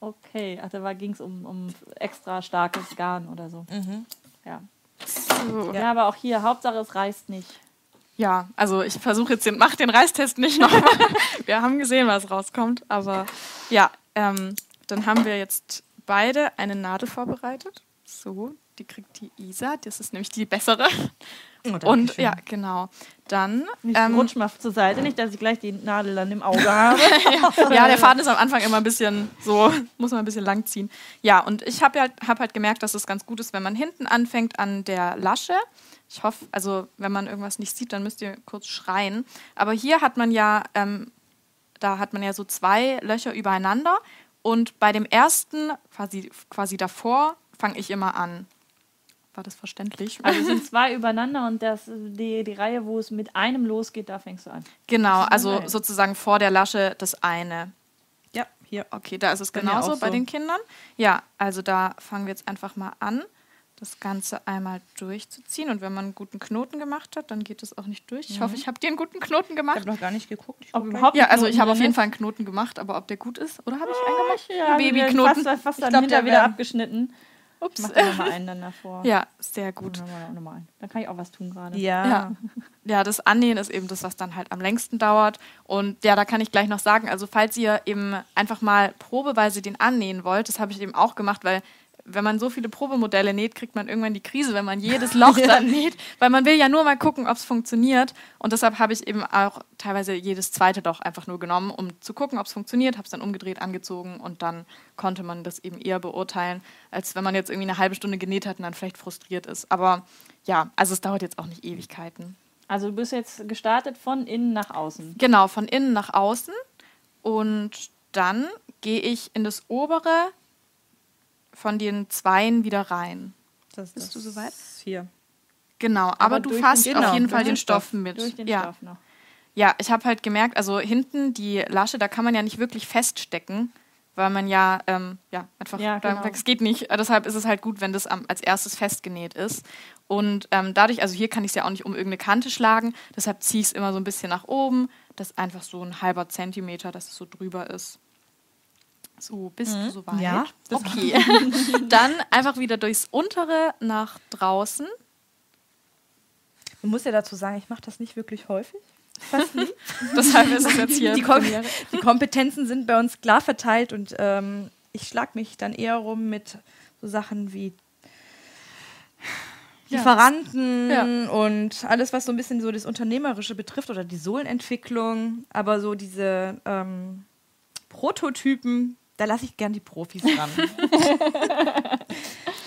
okay, ach, da ging es um, um extra starkes Garn oder so. Ja. So. ja, aber auch hier, Hauptsache es reißt nicht. Ja, also ich versuche jetzt den, mach den Reistest nicht nochmal. wir haben gesehen, was rauskommt, aber ja, ähm, dann haben wir jetzt beide eine Nadel vorbereitet. So, die kriegt die Isa, das ist nämlich die bessere. Oh, Und ja, genau. Dann Nicht ähm, rutsch mal zur Seite, nicht, dass ich gleich die Nadel dann im Auge habe. ja, der Faden ist am Anfang immer ein bisschen so, muss man ein bisschen lang ziehen. Ja, und ich habe halt, hab halt gemerkt, dass es ganz gut ist, wenn man hinten anfängt an der Lasche. Ich hoffe, also wenn man irgendwas nicht sieht, dann müsst ihr kurz schreien. Aber hier hat man ja, ähm, da hat man ja so zwei Löcher übereinander. Und bei dem ersten, quasi, quasi davor, fange ich immer an. War das verständlich? Also es sind zwei übereinander und das, die, die Reihe, wo es mit einem losgeht, da fängst du an. genau, also geil. sozusagen vor der Lasche das eine. Ja, hier. Okay, da ist es genauso bei so. den Kindern. Ja, also da fangen wir jetzt einfach mal an, das Ganze einmal durchzuziehen. Und wenn man einen guten Knoten gemacht hat, dann geht es auch nicht durch. Ich hoffe, ich habe dir einen guten Knoten Ich gemacht. habe noch gar nicht geguckt. Ich Ob überhaupt Ja, also ich habe auf jeden? Fall einen Knoten gemacht, aber ob der gut ist, oder habe ich einen gemacht? Ja, Babyknoten. Fast, fast Ich dann glaub, hinter der wieder abgeschnitten. Ups. Mach dir nochmal einen dann davor. Ja, sehr gut. Nochmal, nochmal einen. Dann kann ich auch was tun gerade. Ja. Ja. ja, das Annähen ist eben das, was dann halt am längsten dauert. Und ja, da kann ich gleich noch sagen, also falls ihr eben einfach mal probeweise den annähen wollt, das habe ich eben auch gemacht, weil wenn man so viele Probemodelle näht, kriegt man irgendwann die Krise, wenn man jedes Loch dann näht, weil man will ja nur mal gucken, ob es funktioniert. Und deshalb habe ich eben auch teilweise jedes zweite Loch einfach nur genommen, um zu gucken, ob es funktioniert, habe es dann umgedreht, angezogen und dann konnte man das eben eher beurteilen, als wenn man jetzt irgendwie eine halbe Stunde genäht hat und dann vielleicht frustriert ist. Aber ja, also es dauert jetzt auch nicht Ewigkeiten. Also du bist jetzt gestartet von innen nach außen. Genau, von innen nach außen. Und dann gehe ich in das obere von den Zweien wieder rein. Das, Bist das du soweit? Hier. Genau, aber, Aber du fasst den- auf genau, jeden Fall den Stoff. Stoff mit. Durch den ja. Stoff noch. ja, ich habe halt gemerkt, also hinten die Lasche, da kann man ja nicht wirklich feststecken, weil man ja, ähm, ja einfach, Ja, da- genau. es geht nicht. Deshalb ist es halt gut, wenn das am, als erstes festgenäht ist. Und ähm, dadurch, also hier kann ich es ja auch nicht um irgendeine Kante schlagen, deshalb ziehe ich es immer so ein bisschen nach oben, das ist einfach so ein halber Zentimeter, dass es so drüber ist. So, bist du soweit? Ja, Okay. Dann einfach wieder durchs untere nach draußen. Man muss ja dazu sagen, ich mache das nicht wirklich häufig. Deshalb ist es jetzt hier Die, Kom die Kompetenzen sind bei uns klar verteilt und ähm, ich schlage mich dann eher rum mit so Sachen wie Ja. Lieferanten Ja. und alles, was so ein bisschen so das Unternehmerische betrifft oder die Sohlenentwicklung. Aber so diese ähm, Prototypen, da lasse ich gern die Profis ran.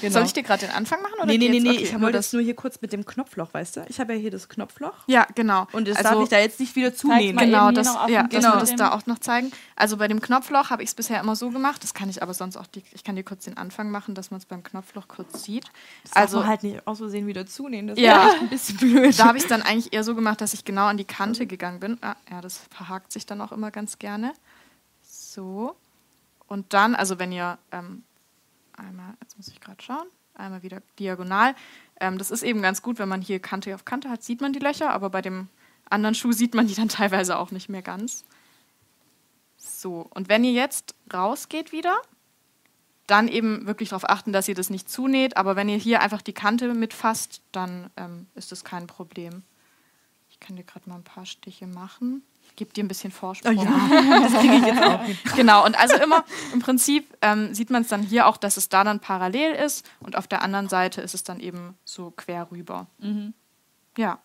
genau. Soll ich dir gerade den Anfang machen? Oder Nee, nee, nee, nee. Okay, ich wollte das. nur hier kurz mit dem Knopfloch, weißt du? Ich habe ja hier das Knopfloch. Ja, genau. Und das also, darf ich da jetzt nicht wieder zunähen. mal Genau, das, ja, dass Genau. wir das da auch noch zeigen. Also bei dem Knopfloch habe ich es bisher immer so gemacht. Das kann ich aber sonst auch, die, ich kann dir kurz den Anfang machen, dass man es beim Knopfloch kurz sieht. Das Also man halt nicht aus Versehen wieder zunähen. Das Ja. wäre echt ein bisschen blöd. da habe ich es dann eigentlich eher so gemacht, dass ich genau an die Kante gegangen bin. Ah, ja, das verhakt sich dann auch immer ganz gerne. So. Und dann, also wenn ihr ähm, einmal, jetzt muss ich gerade schauen, einmal wieder diagonal. Ähm, das ist eben ganz gut, wenn man hier Kante auf Kante hat, sieht man die Löcher, aber bei dem anderen Schuh sieht man die dann teilweise auch nicht mehr ganz. So, und wenn ihr jetzt rausgeht wieder, dann eben wirklich darauf achten, dass ihr das nicht zunäht, aber wenn ihr hier einfach die Kante mitfasst, dann ähm, ist das kein Problem. Ich kann dir gerade mal ein paar Stiche machen. Gebe dir ein bisschen Vorsprung. Oh ja, das kriege ich jetzt auch hin. Genau, und also immer im Prinzip ähm, sieht man es dann hier auch, dass es da dann parallel ist und auf der anderen Seite ist es dann eben so quer rüber. Mhm. Ja.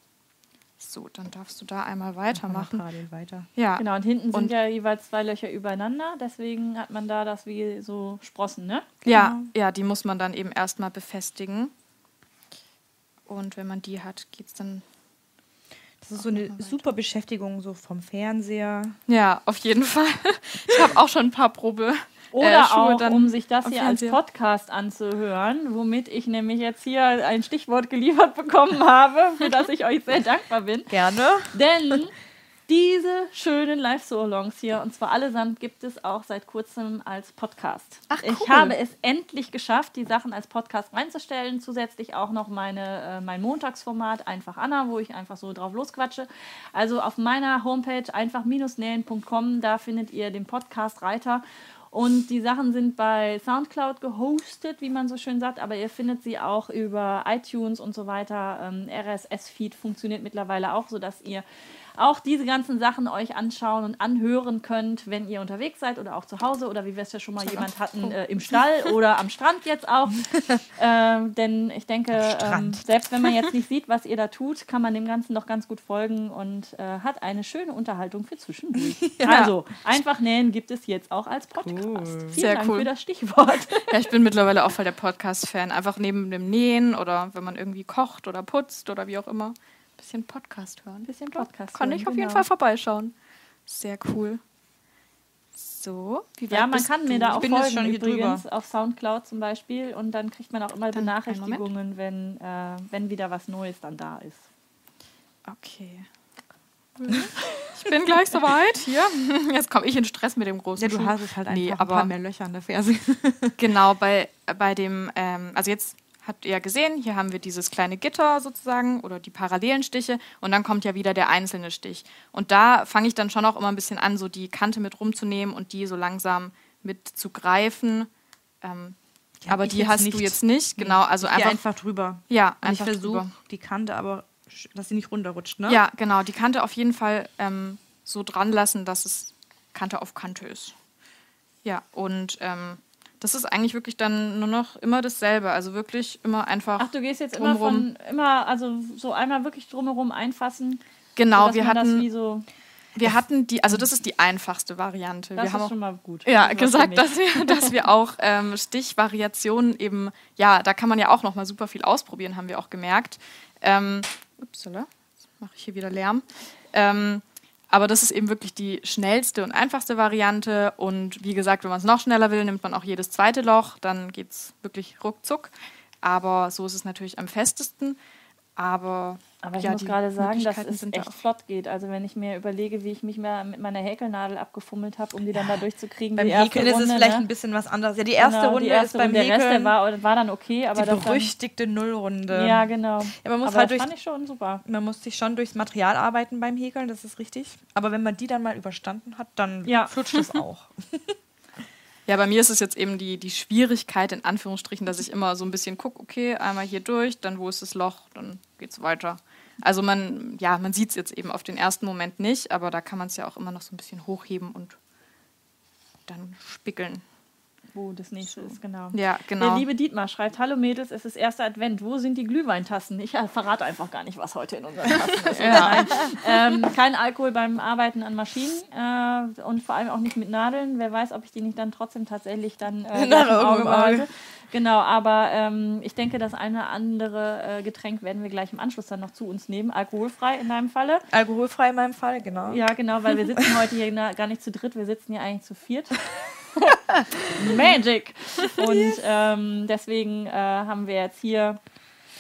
So, dann darfst du da einmal weitermachen. Parallel weiter. Ja, Genau, und hinten Und- sind ja jeweils zwei Löcher übereinander, deswegen hat man da das wie so Sprossen, ne? ja, ja, die muss man dann eben erstmal befestigen. Und wenn man die hat, geht es dann. Das ist so eine super Beschäftigung, so vom Fernseher. Ja, auf jeden Fall. Ich habe auch schon ein paar Probe. Oder äh, Schuhe auch, dann um sich das hier als. Podcast anzuhören, womit ich nämlich jetzt hier ein Stichwort geliefert bekommen habe, für das ich euch sehr dankbar bin. Gerne. Denn diese schönen Live-So-Alongs hier, und zwar allesamt, gibt es auch seit kurzem als Podcast. Ach, Ich cool. habe es endlich geschafft, die Sachen als Podcast reinzustellen. Zusätzlich auch noch meine, äh, mein Montagsformat, einfach Anna, wo ich einfach so drauf losquatsche. Also auf meiner Homepage einfach-nähen.com, da findet ihr den Podcast-Reiter. Und die Sachen sind bei Soundcloud gehostet, wie man so schön sagt, aber ihr findet sie auch über iTunes und so weiter. Ähm, RSS-Feed funktioniert mittlerweile auch, sodass ihr auch diese ganzen Sachen euch anschauen und anhören könnt, wenn ihr unterwegs seid oder auch zu Hause oder wie wir es ja schon mal jemand hatten, äh, im Stall oder am Strand jetzt auch. ähm, denn ich denke, ähm, selbst wenn man jetzt nicht sieht, was ihr da tut, kann man dem Ganzen doch ganz gut folgen und äh, hat eine schöne Unterhaltung für zwischendurch. Also, einfach nähen gibt es jetzt auch als Podcast. Vielen Sehr Dank cool. für das Stichwort. Ja, ich bin mittlerweile auch voll der Podcast-Fan. Einfach neben dem Nähen oder wenn man irgendwie kocht oder putzt oder wie auch immer. Ein bisschen Podcast hören. Ein bisschen Podcast Kann hören, ich auf jeden genau. Fall vorbeischauen. Sehr cool. So, wie weit Ja, man bist kann mir du? da auch folgen schon hier übrigens auf Soundcloud zum Beispiel und dann kriegt man auch immer Dann, Benachrichtigungen, wenn, äh, wenn wieder was Neues dann da ist. Okay. Ich bin gleich soweit. Hier. Jetzt komme ich in Stress mit dem großen Ja, du Schuh. hast es halt einfach Nee, ein aber- paar mehr Löcher an der Ferse. Genau, bei, bei dem, ähm, also jetzt habt ihr ja gesehen, hier haben wir dieses kleine Gitter sozusagen oder die parallelen Stiche und dann kommt ja wieder der einzelne Stich. Und da fange ich dann schon auch immer ein bisschen an, so die Kante mit rumzunehmen und die so langsam mit zu greifen. Ähm, Ja, aber ich die hast nicht. du jetzt nicht, genau. Also Hier einfach, einfach drüber. ja, Und ich einfach versuche drüber. die Kante aber, dass sie nicht runterrutscht, ne? Ja, genau. Die Kante auf jeden Fall ähm, so dran lassen, dass es Kante auf Kante ist. Ja, und ähm, das ist eigentlich wirklich dann nur noch immer dasselbe. Also wirklich immer einfach. Ach, du gehst jetzt immer drumrum. von, immer, also so einmal wirklich drumherum einfassen. Genau, wir hatten, wie so, wir hatten die, also das ist die einfachste Variante. das wir haben ist auch schon mal gut. ja, Das gesagt, dass wir, dass wir auch ähm, Stichvariationen eben, ja, da kann man ja auch noch mal super viel ausprobieren, haben wir auch gemerkt. Ähm, upsala, jetzt mache ich hier wieder Lärm. Ähm, aber das ist eben wirklich die schnellste und einfachste Variante. Und wie gesagt, wenn man es noch schneller will, nimmt man auch jedes zweite Loch. Dann geht es wirklich ruckzuck. Aber so ist es natürlich am festesten. Aber, Aber ich ja, muss gerade sagen, dass es da echt auch. flott geht. Also wenn ich mir überlege, wie ich mich mal mit meiner Häkelnadel abgefummelt habe, um die dann da durchzukriegen. Beim Häkeln ist es Runde, vielleicht ne? ein bisschen was anderes. Ja, die erste Genau, Runde die erste ist beim Runde. Der Rest der Häkeln war, war dann okay, aber die das dann, berüchtigte Nullrunde. Ja, genau. Ja, man muss aber halt das durch, fand ich schon super. man muss sich schon durchs Material arbeiten beim Häkeln, das ist richtig. Aber wenn man die dann mal überstanden hat, dann Ja. flutscht es auch. Ja, bei mir ist es jetzt eben die, die Schwierigkeit, in Anführungsstrichen, dass ich immer so ein bisschen gucke, okay, einmal hier durch, dann wo ist das Loch, dann geht's weiter. Also man, ja, man sieht es jetzt eben auf den ersten Moment nicht, aber da kann man es ja auch immer noch so ein bisschen hochheben und dann spickeln. Wo das nächste ist, genau. Ja, Der genau. liebe Dietmar schreibt, hallo Mädels, es ist erster Advent. Wo sind die Glühweintassen? Ich äh, verrate einfach gar nicht, was heute in unseren Tassen ist. Nein. Ähm, kein Alkohol beim Arbeiten an Maschinen äh, und vor allem auch nicht mit Nadeln. Wer weiß, ob ich die nicht dann trotzdem tatsächlich dann äh, im Auge behalte. Genau, aber ähm, ich denke, das eine oder andere äh, Getränk werden wir gleich im Anschluss dann noch zu uns nehmen. Alkoholfrei in deinem Falle. Alkoholfrei in meinem Fall, genau. Ja, genau, weil wir sitzen heute hier na, gar nicht zu dritt, wir sitzen hier eigentlich zu viert. Magic! Und ähm, deswegen äh, haben wir jetzt hier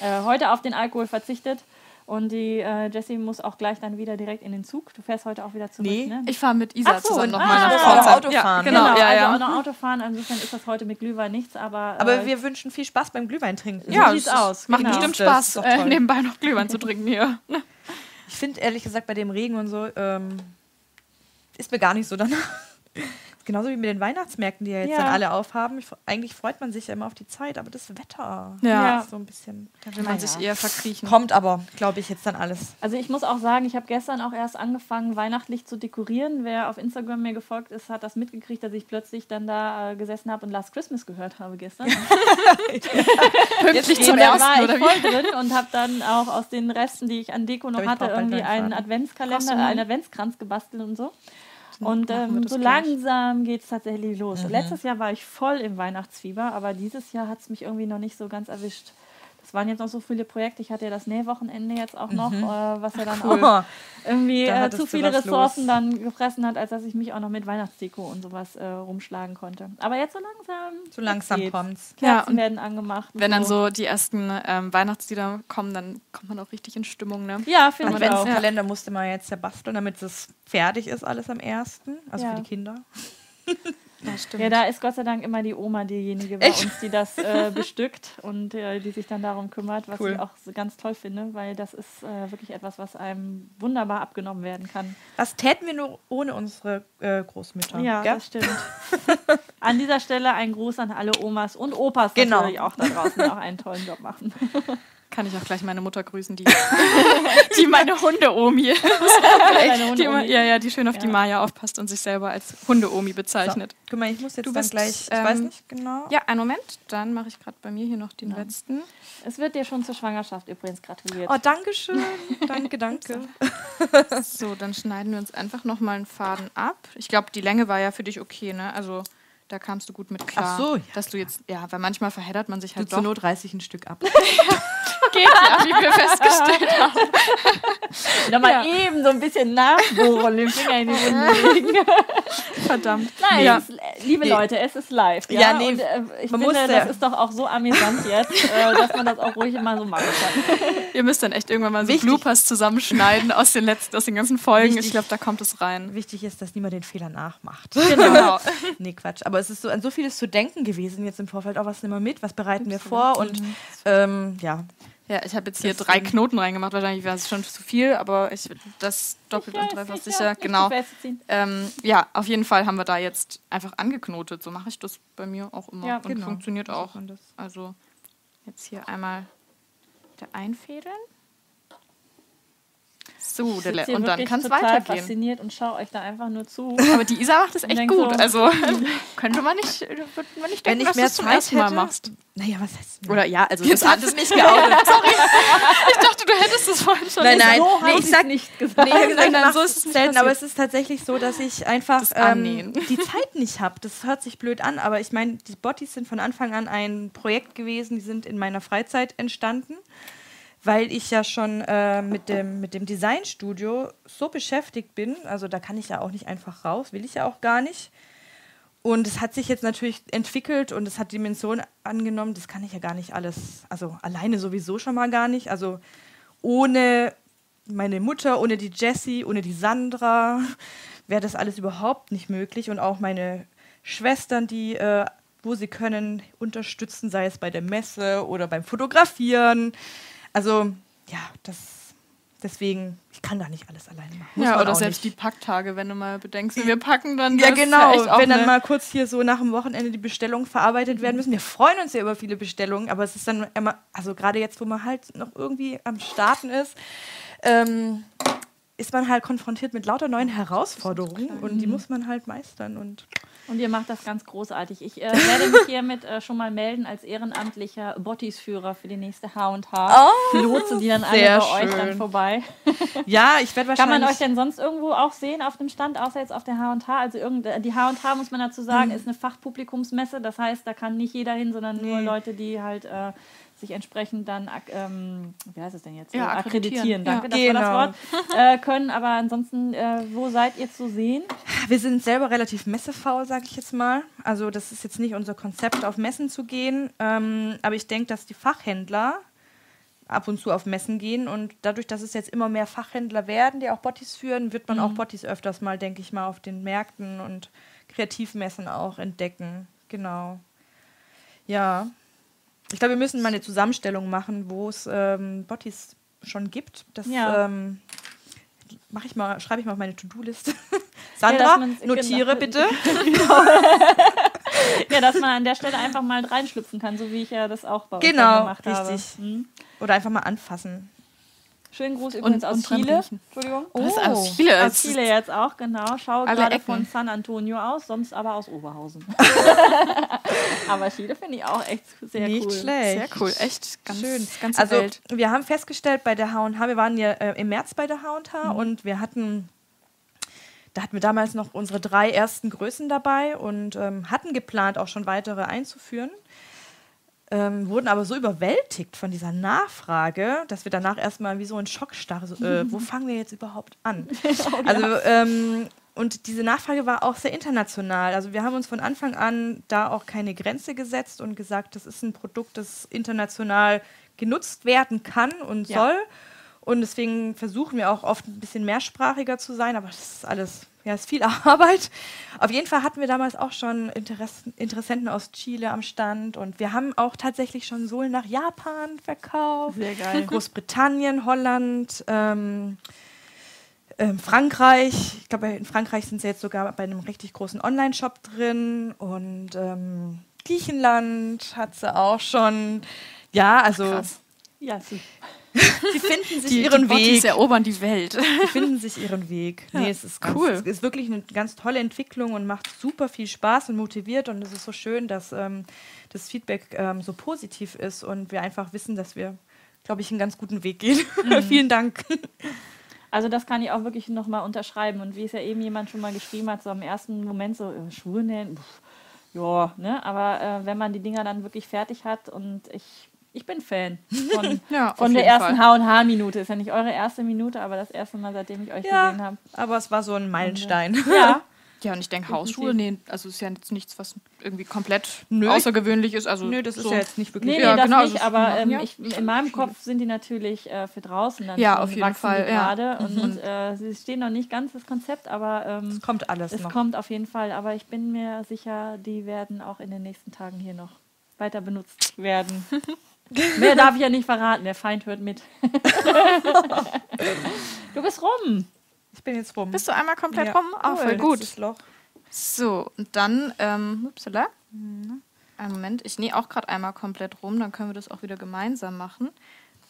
äh, heute auf den Alkohol verzichtet. Und die äh, Jessie muss auch gleich dann wieder direkt in den Zug. Du fährst heute auch wieder zurück, Nee. ne? Ich fahre mit Isa so, zusammen und- nochmal ah, nach ja. Pforzheim. Auto fahren. Genau, genau, ja, also ja. auch noch Autofahren. Insofern ist das heute mit Glühwein nichts, aber. Aber äh, wir wünschen viel Spaß beim Glühwein trinken. Ja, ja, sieht's es aus, Macht genau. bestimmt Spaß, äh, nebenbei noch Glühwein zu trinken hier. Ich finde ehrlich gesagt bei dem Regen und so, ähm, ist mir gar nicht so danach. Genauso wie mit den Weihnachtsmärkten, die ja jetzt Ja. dann alle aufhaben. Ich, eigentlich freut man sich ja immer auf die Zeit, aber das Wetter Ja. ist so ein bisschen. Da will man Naja. sich eher verkriechen. Kommt aber, glaube ich, jetzt dann alles. Also ich muss auch sagen, ich habe gestern auch erst angefangen, weihnachtlich zu dekorieren. Wer auf Instagram mir gefolgt ist, hat das mitgekriegt, dass ich plötzlich dann da äh, gesessen habe und Last Christmas gehört habe gestern. Pünktlich Und zum ersten, war ich oder voll drin und habe dann auch aus den Resten, die ich an Deko noch hatte, irgendwie einen. Adventskalender, einen Adventskranz gebastelt und so. Und ähm, so gleich. langsam geht es tatsächlich los. Mhm. Letztes Jahr war ich voll im Weihnachtsfieber, aber dieses Jahr hat es mich irgendwie noch nicht so ganz erwischt. Es waren jetzt noch so viele Projekte. Ich hatte ja das Nähwochenende jetzt auch noch, mhm. äh, was ja dann cool. auch irgendwie äh, zu viele Ressourcen los. dann gefressen hat, als dass ich mich auch noch mit Weihnachtsdeko und sowas äh, rumschlagen konnte. Aber jetzt so langsam. So langsam kommt's. Kerzen ja, werden angemacht. Wenn so. dann so die ersten ähm, Weihnachtslieder kommen, dann kommt man auch richtig in Stimmung, ne? Ja, finde ich auch. Adventskalender musste man jetzt ja basteln, damit es fertig ist alles am ersten. Also ja. für die Kinder. Ja, stimmt. Ja, da ist Gott sei Dank immer die Oma diejenige bei Echt? uns, die das äh, bestückt und äh, die sich dann darum kümmert, was cool. ich auch ganz toll finde, weil das ist äh, wirklich etwas, was einem wunderbar abgenommen werden kann. Was täten wir nur ohne unsere äh, Großmütter? Ja, ja, das stimmt. an dieser Stelle ein Gruß an alle Omas und Opas, genau. natürlich auch da draußen auch einen tollen Job machen. Kann ich auch gleich meine Mutter grüßen, die, die meine Hunde-Omi Hunde ja, ja, die schön auf ja. die Maya aufpasst und sich selber als Hunde-Omi bezeichnet. So. Guck mal, ich muss jetzt du bist, gleich, ich ähm, weiß nicht genau. Ja, einen Moment, dann mache ich gerade bei mir hier noch den ja. letzten. Es wird dir schon zur Schwangerschaft übrigens gratuliert. Oh, danke schön. danke, danke. so, dann schneiden wir uns einfach nochmal einen Faden ab. Ich glaube, die Länge war ja für dich okay, ne? Also da kamst du gut mit klar. Ach so, ja. Dass du jetzt, ja, weil manchmal verheddert man sich halt du doch. Zur Not 30 ein Stück ab. Geht ja, wie wir festgestellt haben. Nochmal ja. eben so ein bisschen nachbohren, den Finger in die Wunde legen. Verdammt. Nein, ja. ist, liebe nee. Leute, es ist live. Ja, ja nee, Und, äh, ich finde, das ist doch auch so amüsant jetzt, äh, dass man das auch ruhig immer so machen kann. Ihr müsst dann echt irgendwann mal so Wichtig. Bloopers zusammenschneiden aus den letzten, aus den ganzen Folgen. Wichtig. Ich glaube, da kommt es rein. Wichtig ist, dass niemand den Fehler nachmacht. Genau. nee, Quatsch. Aber es ist so an so vieles zu denken gewesen jetzt im Vorfeld. Auch was nehmen wir mit, was bereiten wir vor und mhm. ähm, ja. Ja, ich habe jetzt hier drei Knoten reingemacht. Wahrscheinlich wäre es schon zu viel, aber ich das doppelt und dreifach sicher. Genau. Ähm, ja, auf jeden Fall haben wir da jetzt einfach angeknotet. So mache ich das bei mir auch immer ja, und genau. funktioniert auch. Also jetzt hier einmal der einfädeln. So, der und dann kann es weitergehen. fasziniert und schaue euch da einfach nur zu. Aber die Isa macht es echt gut. So, also könnte man nicht, würde man nicht denken, Wenn ich mehr dass du zum ersten Mal machst. Naja, was heißt Oder ja, also Jetzt das ist nicht geoutet. Sorry. ich dachte, du hättest es vorhin schon Nein, nein, so nee, ich sag nicht gesagt. Nee, gesagt, nein, so ist es selten, aber es ist tatsächlich so, dass ich einfach ähm, die Zeit nicht habe. Das hört sich blöd an, aber ich meine, die Bottis sind von Anfang an ein Projekt gewesen, die sind in meiner Freizeit entstanden weil ich ja schon äh, mit, dem, mit dem Designstudio so beschäftigt bin. Also da kann ich ja auch nicht einfach raus, will ich ja auch gar nicht. Und es hat sich jetzt natürlich entwickelt und es hat Dimensionen angenommen, das kann ich ja gar nicht alles, also alleine sowieso schon mal gar nicht. Also ohne meine Mutter, ohne die Jessie, ohne die Sandra wäre das alles überhaupt nicht möglich. Und auch meine Schwestern, die, äh, wo sie können, unterstützen, sei es bei der Messe oder beim Fotografieren. Also, ja, das deswegen, ich kann da nicht alles alleine machen. Muss ja, oder selbst nicht. die Packtage, wenn du mal bedenkst, wir packen dann Ja, genau, ja wenn dann mal kurz hier so nach dem Wochenende die Bestellungen verarbeitet werden müssen. Wir freuen uns ja über viele Bestellungen, aber es ist dann immer, also gerade jetzt, wo man halt noch irgendwie am Starten ist, ähm, ist man halt konfrontiert mit lauter neuen Herausforderungen und die muss man halt meistern und und ihr macht das ganz großartig. Ich äh, werde mich hiermit äh, schon mal melden als ehrenamtlicher Bottisführer für die nächste H&H. Oh, die dann alle bei schön. euch dann vorbei. ja, ich werde wahrscheinlich... Kann man euch denn sonst irgendwo auch sehen auf dem Stand, außer jetzt auf der H&H? Also irgend, äh, die H&H, muss man dazu sagen, mhm. ist eine Fachpublikumsmesse. Das heißt, da kann nicht jeder hin, sondern nur Leute, die halt... Äh, sich entsprechend dann, ähm, wie heißt es denn jetzt? Ja, akkreditieren. Danke, ja. das genau. war das genau. Wort. Äh, können, aber ansonsten, äh, wo seid ihr zu sehen? Wir sind selber relativ messefaul, sage ich jetzt mal. Also das ist jetzt nicht unser Konzept, auf Messen zu gehen. Ähm, aber ich denke, dass die Fachhändler ab und zu auf Messen gehen und dadurch, dass es jetzt immer mehr Fachhändler werden, die auch Bottis führen, wird man mhm. auch Bottis öfters mal, denke ich mal, auf den Märkten und Kreativmessen auch entdecken. Genau. Ja, ich glaube, wir müssen mal eine Zusammenstellung machen, wo es ähm, Bottis schon gibt. Das ja. ähm, mache ich mal, schreibe ich mal auf meine To-Do-Liste. Sandra, ja, notiere genau. bitte. ja, dass man an der Stelle einfach mal reinschlüpfen kann, so wie ich ja das auch bei genau, gemacht richtig. habe. Genau, hm? Oder einfach mal anfassen. Schönen Gruß übrigens und, aus und Chile. Entschuldigung. Oh, Was aus Chile? Aus Chile jetzt auch, genau. Schau gerade von San Antonio aus, sonst aber aus Oberhausen. aber Chile finde ich auch echt sehr Nicht cool. Nicht schlecht. Sehr cool, echt ganz schön. Ganz also Welt. wir haben festgestellt bei der H&H, wir waren ja äh, im März bei der H&H mhm. und wir hatten da hatten wir damals noch unsere drei ersten Größen dabei und ähm, hatten geplant, auch schon weitere einzuführen. Ähm, wurden aber so überwältigt von dieser Nachfrage, dass wir danach erstmal wie so in Schockstarre, so, äh, wo fangen wir jetzt überhaupt an? oh, also, ähm, und diese Nachfrage war auch sehr international. Also wir haben uns von Anfang an da auch keine Grenze gesetzt und gesagt, das ist ein Produkt, das international genutzt werden kann und ja. soll. Und deswegen versuchen wir auch oft ein bisschen mehrsprachiger zu sein, aber das ist alles, ja, ist viel Arbeit. Auf jeden Fall hatten wir damals auch schon Interess Interessenten aus Chile am Stand und wir haben auch tatsächlich schon Sohlen nach Japan verkauft. Sehr geil. Großbritannien, Holland, ähm, ähm, Frankreich. Ich glaube, in Frankreich sind sie jetzt sogar bei einem richtig großen Online-Shop drin und ähm, Griechenland hat sie auch schon. Ja, also. Krass. Ja, sie. Sie finden sich die, ihren die Weg. Sie erobern die Welt. Sie finden sich ihren Weg. Ja, nee, es ist cool. Ganz, es ist wirklich eine ganz tolle Entwicklung und macht super viel Spaß und motiviert. Und es ist so schön, dass ähm, das Feedback ähm, so positiv ist und wir einfach wissen, dass wir, glaube ich, einen ganz guten Weg gehen. Mhm. Vielen Dank. Also das kann ich auch wirklich nochmal unterschreiben. Und wie es ja eben jemand schon mal geschrieben hat, so am ersten Moment so, äh, Schuhe nähen, ja, ne? Aber äh, wenn man die Dinger dann wirklich fertig hat und ich ich bin Fan von, ja, von der ersten H&H-Minute. Ist ja nicht eure erste Minute, aber das erste Mal, seitdem ich euch ja, gesehen habe. aber es war so ein Meilenstein. Und, ja. Ja, und ich denke, Hausschuhe, nee, also ist ja jetzt nichts, was irgendwie komplett Nö. außergewöhnlich ist. Also Nö, das so. ist ja jetzt nicht wirklich. Nee, nee ja, das genau, nicht, aber ähm, ich, in meinem Kopf sind die natürlich äh, für draußen dann ja, auf jeden Fall, gerade. Ja. Und, mhm. äh, sie stehen noch nicht ganz das Konzept, aber ähm, es kommt alles es noch. Es kommt auf jeden Fall, aber ich bin mir sicher, die werden auch in den nächsten Tagen hier noch weiter benutzt werden. Mehr darf ich ja nicht verraten, der Feind hört mit. du bist rum. Ich bin jetzt rum. Bist du einmal komplett ja. rum? Ah, oh, voll gut. So, und dann, ähm, upsala. Mhm. Einen Moment, ich nähe auch gerade einmal komplett rum, dann können wir das auch wieder gemeinsam machen.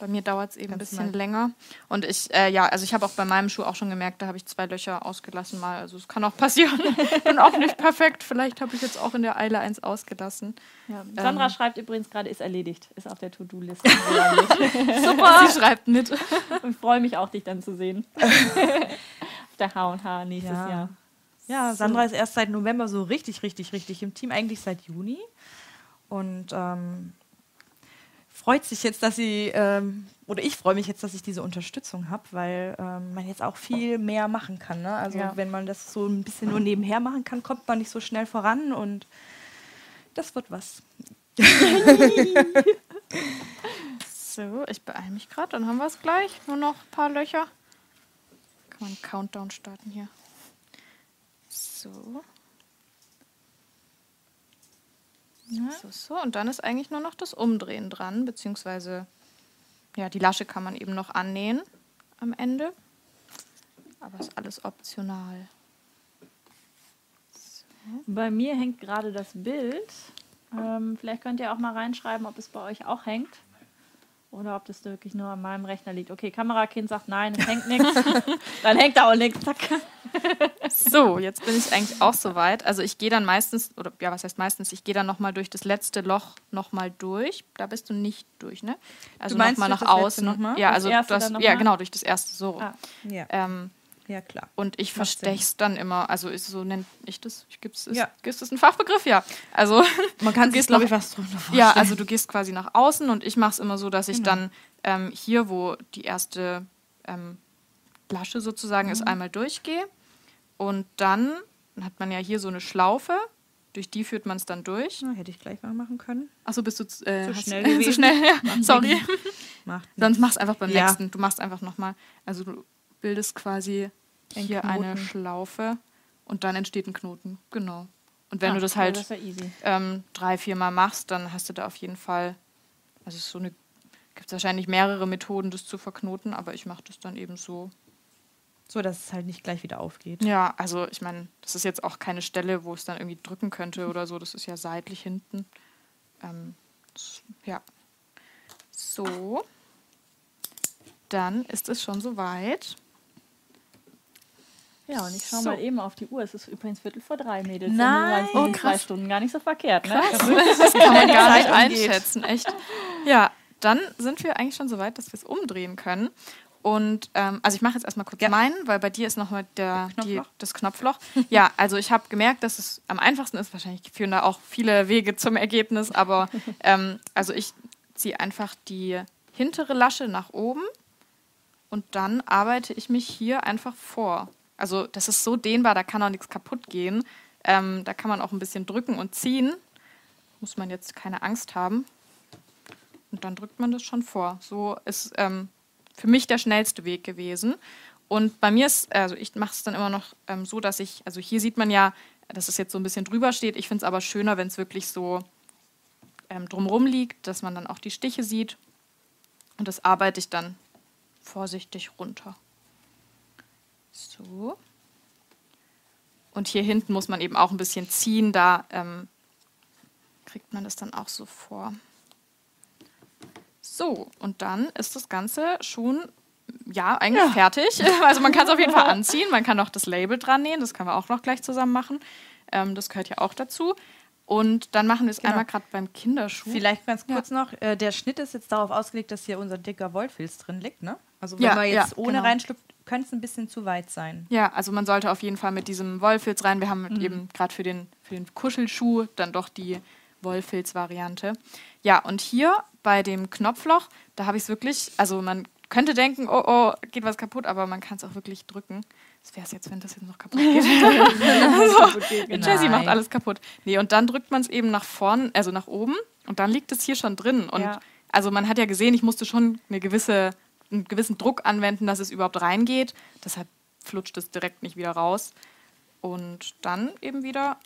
Bei mir dauert es eben ein bisschen mal. länger. Und ich, äh, ja, also ich habe auch bei meinem Schuh auch schon gemerkt, da habe ich zwei Löcher ausgelassen mal. Also es kann auch passieren. Bin auch nicht perfekt. Vielleicht habe ich jetzt auch in der Eile eins ausgelassen. Ja. Sandra ähm. schreibt übrigens gerade, ist erledigt. Ist auf der To-Do-Liste. Super. Sie schreibt mit. Und freue mich auch, dich dann zu sehen. auf der H&H nächstes ja. Jahr. Ja, Sandra so. ist erst seit November so richtig, richtig, richtig im Team. Eigentlich seit Juni. Und ähm, freut sich jetzt, dass sie, ähm, oder ich freue mich jetzt, dass ich diese Unterstützung habe, weil ähm, man jetzt auch viel mehr machen kann. Ne? Also ja. wenn man das so ein bisschen nur nebenher machen kann, kommt man nicht so schnell voran und das wird was. so, ich beeile mich gerade, dann haben wir es gleich. Nur noch ein paar Löcher. Kann man einen Countdown starten hier. So. Ja. So, so, und dann ist eigentlich nur noch das Umdrehen dran, beziehungsweise ja, die Lasche kann man eben noch annähen am Ende. Aber ist alles optional. So. Bei mir hängt gerade das Bild. Ähm, vielleicht könnt ihr auch mal reinschreiben, ob es bei euch auch hängt. Oder ob das wirklich nur an meinem Rechner liegt. Okay, Kamerakind sagt nein, es hängt nichts. Dann hängt da auch nichts. Zack. So, jetzt bin ich eigentlich auch soweit. Also ich gehe dann meistens, oder ja, was heißt meistens, ich gehe dann nochmal durch das letzte Loch nochmal durch. Da bist du nicht durch, ne? Also nochmal nach außen. Noch mal? Ja, also das, das ja, genau, durch das erste so. Ah. Ja. Ähm, ja, klar. Und ich versteche es dann immer. Also ist so nennt ich das? Gibt es ja. ist das ein Fachbegriff? Ja. Also man kann sich glaube ich was drunter vorstellen. Ja, also du gehst quasi nach außen und ich mache es immer so, dass ich genau. dann ähm, hier, wo die erste ähm, Lasche sozusagen mhm. ist, einmal durchgehe und dann hat man ja hier so eine Schlaufe. Durch die führt man es dann durch. Ja, hätte ich gleich mal machen können. Achso, bist du äh, zu schnell gewesen? zu schnell, ja. Sorry. Macht Sonst machst einfach beim ja. nächsten. Du machst einfach nochmal. Also du bildest quasi ein hier Knoten. eine Schlaufe und dann entsteht ein Knoten. Genau. Und wenn ah, du das halt das ähm, drei, vier Mal machst, dann hast du da auf jeden Fall, also so eine, gibt es wahrscheinlich mehrere Methoden, das zu verknoten, aber ich mache das dann eben so. So, dass es halt nicht gleich wieder aufgeht. Ja, also ich meine, das ist jetzt auch keine Stelle, wo es dann irgendwie drücken könnte oder so. Das ist ja seitlich hinten. Ähm, ja. So. Dann ist es schon soweit. Ja, und ich schaue so. mal eben auf die Uhr. Es ist übrigens Viertel vor drei, Mädels. Nein, oh, drei Stunden gar nicht so verkehrt. Ne? Das kann man gar nicht einschätzen, echt. Ja, dann sind wir eigentlich schon so weit, dass wir es umdrehen können. Und ähm, also ich mache jetzt erstmal kurz ja. meinen, weil bei dir ist nochmal der, Knopfloch. Die, das Knopfloch. ja, also ich habe gemerkt, dass es am einfachsten ist. Wahrscheinlich führen da auch viele Wege zum Ergebnis, aber ähm, also ich ziehe einfach die hintere Lasche nach oben und dann arbeite ich mich hier einfach vor. Also das ist so dehnbar, da kann auch nichts kaputt gehen. Ähm, da kann man auch ein bisschen drücken und ziehen. Muss man jetzt keine Angst haben. Und dann drückt man das schon vor. So ist ähm, für mich der schnellste Weg gewesen. Und bei mir ist, also ich mache es dann immer noch ähm, so, dass ich, also hier sieht man ja, dass es jetzt so ein bisschen drüber steht. Ich finde es aber schöner, wenn es wirklich so ähm, drumrum liegt, dass man dann auch die Stiche sieht. Und das arbeite ich dann vorsichtig runter. So. Und hier hinten muss man eben auch ein bisschen ziehen, da ähm, kriegt man das dann auch so vor. So, und dann ist das Ganze schon, ja, eigentlich ja. fertig. Also man kann es auf jeden Fall anziehen, man kann auch das Label dran nähen, das können wir auch noch gleich zusammen machen. Ähm, das gehört ja auch dazu. Und dann machen wir es genau. einmal gerade beim Kinderschuh. Vielleicht ganz kurz ja. noch, äh, der Schnitt ist jetzt darauf ausgelegt, dass hier unser dicker Wollfilz drin liegt, ne? Also wenn ja, man jetzt ja, ohne genau. reinschlüpft, könnte es ein bisschen zu weit sein. Ja, also man sollte auf jeden Fall mit diesem Wollfilz rein. Wir haben mhm. eben gerade für den, für den Kuschelschuh dann doch die Wollfilz-Variante. Ja, und hier bei dem Knopfloch, da habe ich es wirklich, also man könnte denken, oh oh, geht was kaputt, aber man kann es auch wirklich drücken. Was wäre es jetzt, wenn das jetzt noch kaputt geht? also, geht Jessie macht alles kaputt. Nee, und dann drückt man es eben nach vorn, also nach oben und dann liegt es hier schon drin. Und ja. also man hat ja gesehen, ich musste schon eine gewisse, einen gewissen Druck anwenden, dass es überhaupt reingeht. Deshalb flutscht es direkt nicht wieder raus. Und dann eben wieder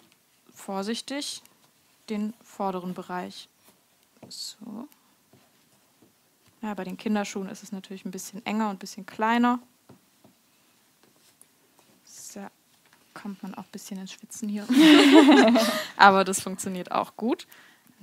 vorsichtig den vorderen Bereich. So. Ja, bei den Kinderschuhen ist es natürlich ein bisschen enger und ein bisschen kleiner. So, kommt man auch ein bisschen ins Schwitzen hier. Aber das funktioniert auch gut.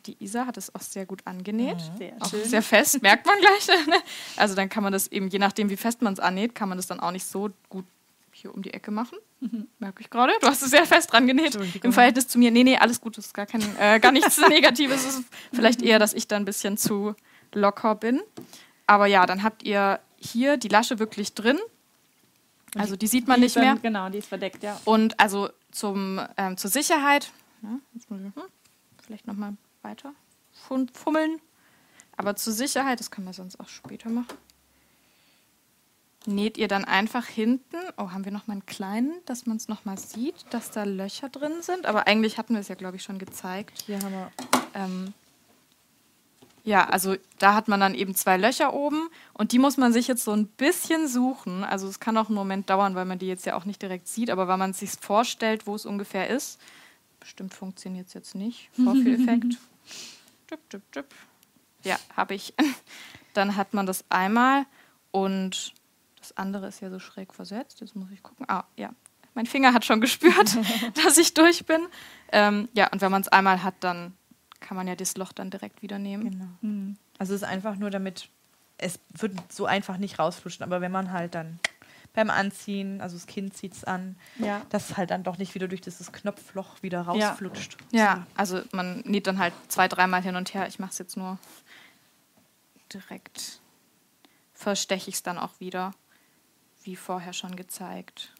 Die Isa hat es auch sehr gut angenäht. Ja, sehr, auch schön. sehr fest, merkt man gleich. also dann kann man das eben, je nachdem wie fest man es annäht, kann man das dann auch nicht so gut hier um die Ecke machen. Mhm. Merke ich gerade. Du hast es sehr fest dran genäht. Im Verhältnis zu mir. Nee, nee, alles gut. Das ist gar, kein, äh, gar nichts Negatives. Es ist vielleicht eher, dass ich da ein bisschen zu locker bin. Aber ja, dann habt ihr hier die Lasche wirklich drin. Also die sieht man die nicht dann, mehr. Genau, die ist verdeckt, ja. Und also zum, ähm, zur Sicherheit, ja, jetzt muss ich, hm, vielleicht nochmal weiter fummeln. Aber zur Sicherheit, das können wir sonst auch später machen näht ihr dann einfach hinten, oh, haben wir noch mal einen kleinen, dass man es noch mal sieht, dass da Löcher drin sind. Aber eigentlich hatten wir es ja, glaube ich, schon gezeigt. Hier haben wir. Ähm, ja, also da hat man dann eben zwei Löcher oben und die muss man sich jetzt so ein bisschen suchen. Also es kann auch einen Moment dauern, weil man die jetzt ja auch nicht direkt sieht, aber wenn man sich vorstellt, wo es ungefähr ist, bestimmt funktioniert es jetzt nicht. Vorführeffekt. Ja, habe ich. Dann hat man das einmal und das andere ist ja so schräg versetzt. Jetzt muss ich gucken. Ah, ja. Mein Finger hat schon gespürt, dass ich durch bin. Ähm, ja, und wenn man es einmal hat, dann kann man ja das Loch dann direkt wieder nehmen. Genau. Mhm. Also es ist einfach nur damit, es wird so einfach nicht rausflutschen, aber wenn man halt dann beim Anziehen, also das Kind zieht es an, ja. dass es halt dann doch nicht wieder durch dieses Knopfloch wieder rausflutscht. Ja, ja also man näht dann halt zwei, dreimal hin und her. Ich mache es jetzt nur direkt. Versteche ich es dann auch wieder wie vorher schon gezeigt.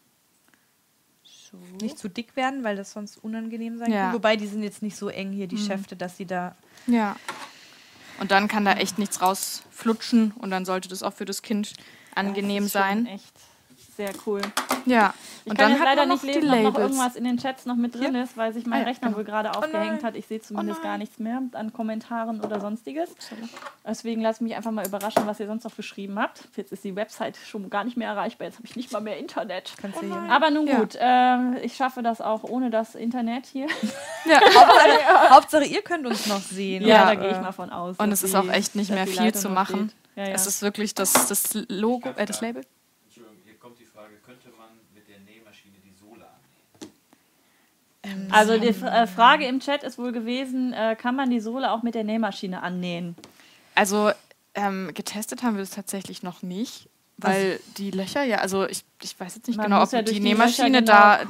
So. Nicht zu dick werden, weil das sonst unangenehm sein ja. kann. Wobei die sind jetzt nicht so eng hier, die mhm. Schäfte, dass sie da. Ja. Und dann kann da echt nichts rausflutschen und dann sollte das auch für das Kind angenehm das sein. Echt sehr cool. Ja. Ich und kann dann jetzt leider nicht lesen, ob noch irgendwas in den Chats noch mit drin ist, weil sich mein ah, ja, Rechner genau. wohl gerade aufgehängt oh hat. Ich sehe zumindest oh gar nichts mehr an Kommentaren oder sonstiges. Deswegen lasse ich mich einfach mal überraschen, was ihr sonst noch geschrieben habt. Jetzt ist die Website schon gar nicht mehr erreichbar. Jetzt habe ich nicht mal mehr Internet. Oh Aber nun gut, ja. äh, ich schaffe das auch ohne das Internet hier. Ja, Hauptsache, Hauptsache, ihr könnt uns noch sehen. Ja, ja da gehe ich mal von aus. Und es ist auch echt nicht mehr viel zu machen. Es ist wirklich das, das Logo, äh, das Label. Ähm, also die äh, Frage im Chat ist wohl gewesen, äh, kann man die Sohle auch mit der Nähmaschine annähen? Also ähm, getestet haben wir es tatsächlich noch nicht. Weil also, die Löcher, ja, also ich, ich weiß jetzt nicht genau, ob ja die, die Nähmaschine genau da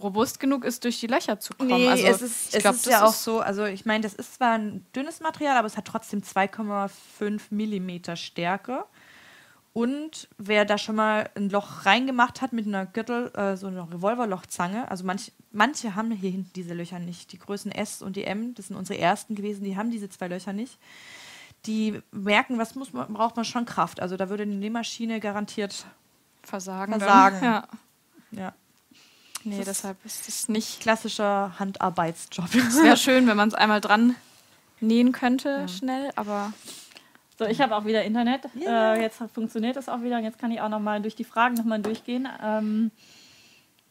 robust genug ist, durch die Löcher zu kommen. Nee, also, es ist, es glaub, ist ja auch so, also ich meine, das ist zwar ein dünnes Material, aber es hat trotzdem 2,5 Millimeter Stärke. Und wer da schon mal ein Loch reingemacht hat mit einer Gürtel, äh, so einer Revolverlochzange, also manch, manche haben hier hinten diese Löcher nicht. Die Größen S und die M, das sind unsere ersten gewesen, die haben diese zwei Löcher nicht. Die merken, was muss man, braucht man schon Kraft. Also da würde eine Nähmaschine garantiert Versagen. versagen. Ja. Ja. Nee, Das deshalb ist es nicht. Klassischer Handarbeitsjob. Es wäre schön, wenn man es einmal dran nähen könnte, schnell, aber So, ich habe auch wieder Internet. Ja. Äh, jetzt funktioniert es auch wieder und jetzt kann ich auch noch mal durch die Fragen noch mal durchgehen. Ähm,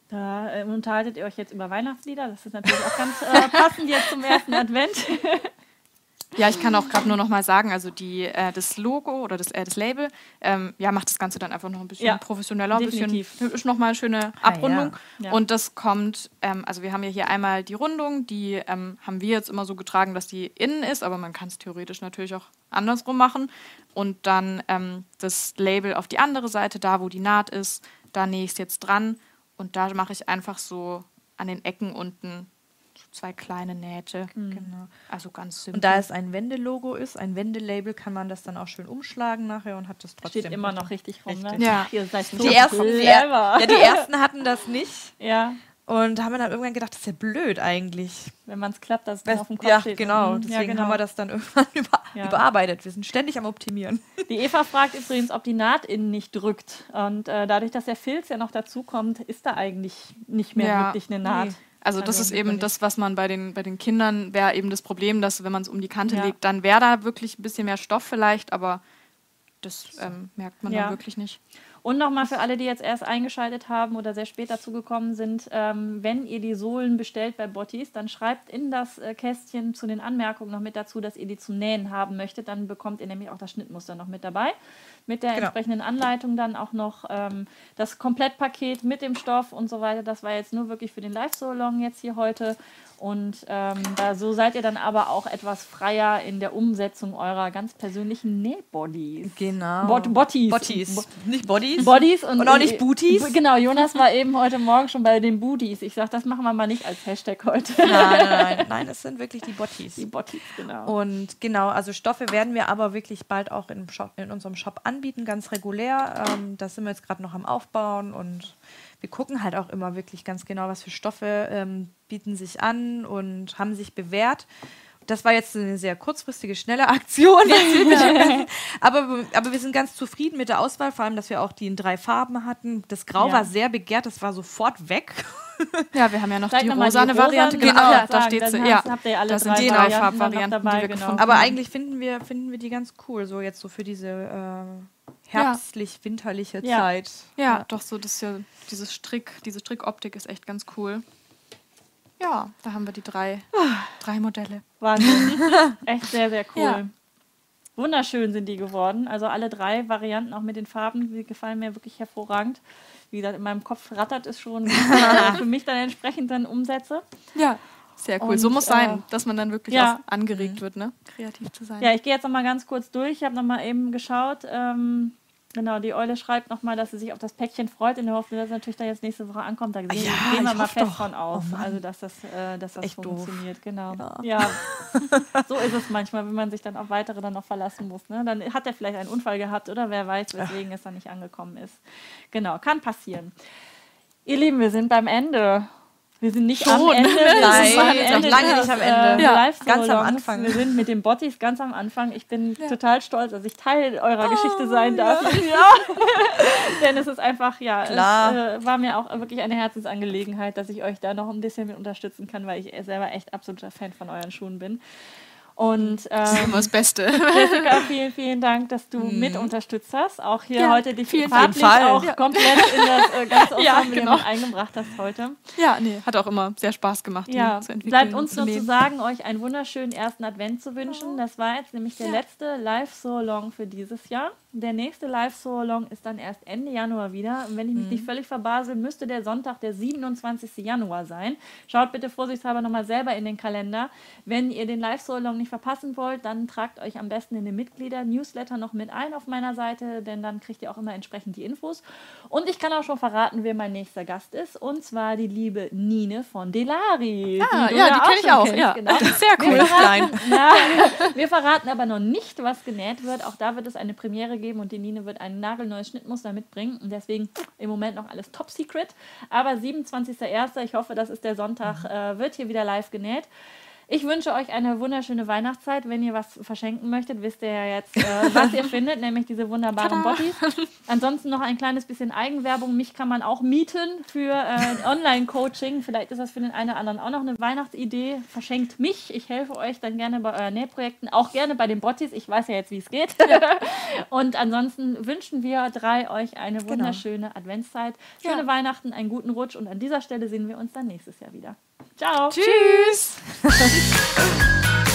da äh, unterhaltet ihr euch jetzt über Weihnachtslieder. Das ist natürlich auch ganz äh, passend jetzt zum ersten Advent. Ja, ich kann auch gerade nur noch mal sagen, also die, äh, das Logo oder das, äh, das Label, ähm, ja, macht das Ganze dann einfach noch ein bisschen Ja, professioneller, ein bisschen, definitiv. ist noch mal eine schöne Ah, Abrundung. ja. Ja. Und das kommt, ähm, also wir haben ja hier einmal die Rundung, die ähm, haben wir jetzt immer so getragen, dass die innen ist, aber man kann es theoretisch natürlich auch andersrum machen. Und dann ähm, das Label auf die andere Seite, da wo die Naht ist, da nähe ich es jetzt dran und da mache ich einfach so an den Ecken unten zwei kleine Nähte. Genau. Also ganz simpel. Und da es ein Wendelogo ist, ein Wendelabel, kann man das dann auch schön umschlagen nachher und hat das trotzdem. Steht immer noch richtig rum. Ne? Richtig. Ja. Ach, ihr seid so Die ersten, ja, die ersten hatten das nicht Ja, und haben dann irgendwann gedacht, das ist ja blöd eigentlich. wenn man es klappt, dass es dann auf dem Kopf ja, steht. genau. Mhm. Deswegen ja, genau. haben wir das dann irgendwann über, Ja. überarbeitet. Wir sind ständig am Optimieren. Die Eva fragt übrigens, ob die Naht innen nicht drückt. Und äh, dadurch, dass der Filz ja noch dazu kommt, ist da eigentlich nicht mehr Ja. wirklich eine Naht. Nee. Also das ist eben das, was man bei den, bei den Kindern wäre eben das Problem, dass wenn man es um die Kante Ja. legt, dann wäre da wirklich ein bisschen mehr Stoff vielleicht, aber das ähm, merkt man Ja. dann wirklich nicht. Und nochmal für alle, die jetzt erst eingeschaltet haben oder sehr spät dazugekommen sind, ähm, wenn ihr die Sohlen bestellt bei Bottis, dann schreibt in das äh, Kästchen zu den Anmerkungen noch mit dazu, dass ihr die zum Nähen haben möchtet. Dann bekommt ihr nämlich auch das Schnittmuster noch mit dabei. Mit der Genau. entsprechenden Anleitung dann auch noch ähm, das Komplettpaket mit dem Stoff und so weiter. Das war jetzt nur wirklich für den Live-Solong jetzt hier heute. Und ähm, da, so seid ihr dann aber auch etwas freier in der Umsetzung eurer ganz persönlichen Nähbodies. Genau. Bot Bottis. Bottis. Bo Nicht Bodies. Bodies und, Und auch nicht Booties? Genau, Jonas war eben heute Morgen schon bei den Booties. Ich sag, das machen wir mal nicht als Hashtag heute. Nein, nein, nein, nein, es sind wirklich die Bottis. Die Bottis, genau. Und genau, also Stoffe werden wir aber wirklich bald auch im Shop, in unserem Shop anbieten, ganz regulär. Ähm, da sind wir jetzt gerade noch am Aufbauen und wir gucken halt auch immer wirklich ganz genau, was für Stoffe ähm, bieten sich an und haben sich bewährt. Das war jetzt eine sehr kurzfristige, schnelle Aktion. aber, aber wir sind ganz zufrieden mit der Auswahl, vor allem, dass wir auch die in drei Farben hatten. Das Grau Ja. war sehr begehrt, das war sofort weg. Ja, wir haben ja noch Zeig die noch mal rosane rosa- Variante. genau, Genau, ja, da steht sie. Ja, habt ihr alle das drei sind die drei Varianten dann noch Farbvarianten, dabei, die wir genau. gefunden Aber eigentlich finden wir, finden wir die ganz cool, so jetzt so für diese äh, herbstlich-winterliche Ja. Zeit. Ja, doch so, das ja, dieses Strick, diese Strickoptik ist echt ganz cool. Ja, da haben wir die drei, drei Modelle. Wahnsinn. Echt sehr, sehr cool. Ja. Wunderschön sind die geworden. Also alle drei Varianten, auch mit den Farben, die gefallen mir wirklich hervorragend. Wie gesagt, in meinem Kopf rattert es schon, äh, für mich dann entsprechend dann umsetze. Ja, sehr cool. Und, so muss äh, sein, dass man dann wirklich ja. auch angeregt wird, ne? Kreativ zu sein. Ja, ich gehe jetzt noch mal ganz kurz durch. Ich habe noch mal eben geschaut. Ähm, genau, die Eule schreibt noch mal, dass sie sich auf das Päckchen freut, in der Hoffnung, dass es natürlich da jetzt nächste Woche ankommt. Da gehen, ja, gehen wir mal fest doch. von aus, Oh also dass das, äh, dass das Echt doof. funktioniert. Genau. Ja. Ja. so ist es manchmal, wenn man sich dann auf weitere dann noch verlassen muss. Ne? Dann hat er vielleicht einen Unfall gehabt oder wer weiß, weswegen es dann nicht angekommen ist. Genau, kann passieren. Ihr Lieben, wir sind beim Ende. Wir sind nicht am Schon. Ende. wir Nein, sind am noch Ende lange des, nicht am Ende. Äh, Ja, ganz am Anfang. Wir sind mit den Bottis ganz am Anfang. Ich bin total stolz, dass ich Teil eurer Geschichte sein darf. Ja. Denn es ist einfach, ja, es äh, war mir auch wirklich eine Herzensangelegenheit, dass ich euch da noch ein bisschen mit unterstützen kann, weil ich selber echt absoluter Fan von euren Schuhen bin. Und Das ist ähm, immer das Beste. Jessica, vielen, vielen Dank, dass du mit unterstützt hast. Auch hier Ja, heute dich vielen farblich Fall. auch Ja. komplett in das äh, ganze Ja, genau. eingebracht hast heute. ja, nee, hat auch immer sehr Spaß gemacht, die Ja, zu entwickeln. bleibt uns nur zu sagen, euch einen wunderschönen ersten Advent zu wünschen. Das war jetzt nämlich der letzte Live-So-Long für dieses Jahr. Der nächste Live-So-Long ist dann erst Ende Januar wieder. Und wenn ich mich nicht völlig verbasel, müsste der Sonntag der 27. Januar sein. Schaut bitte vorsichtshalber nochmal selber in den Kalender. Wenn ihr den Live-So-Long nicht verpassen wollt, dann tragt euch am besten in den Mitglieder-Newsletter noch mit ein auf meiner Seite, denn dann kriegt ihr auch immer entsprechend die Infos. Und ich kann auch schon verraten, wer mein nächster Gast ist. Und zwar die liebe Nine von Delari. Ah, du ja, die kenn ich auch, kennst, ja. Genau. Sehr cool. Wir verraten, ja, wir verraten aber noch nicht, was genäht wird. Auch da wird es eine Premiere geben. Weitergeben und die Nine wird ein nagelneues Schnittmuster mitbringen und deswegen im Moment noch alles top secret. Aber 27.01., ich hoffe, das ist der Sonntag, äh, wird hier wieder live genäht. Ich wünsche euch eine wunderschöne Weihnachtszeit. Wenn ihr was verschenken möchtet, wisst ihr ja jetzt, äh, was ihr findet, nämlich diese wunderbaren Bodies. Ansonsten noch ein kleines bisschen Eigenwerbung. Mich kann man auch mieten für äh, Online-Coaching. Vielleicht ist das für den einen oder anderen auch noch eine Weihnachtsidee. Verschenkt mich. Ich helfe euch dann gerne bei euren Nähprojekten, auch gerne bei den Bodies. Ich weiß ja jetzt, wie es geht. Und ansonsten wünschen wir drei euch eine genau. wunderschöne genau. Adventszeit, schöne ja. Weihnachten, einen guten Rutsch und an dieser Stelle sehen wir uns dann nächstes Jahr wieder. Ciao. Tschüss.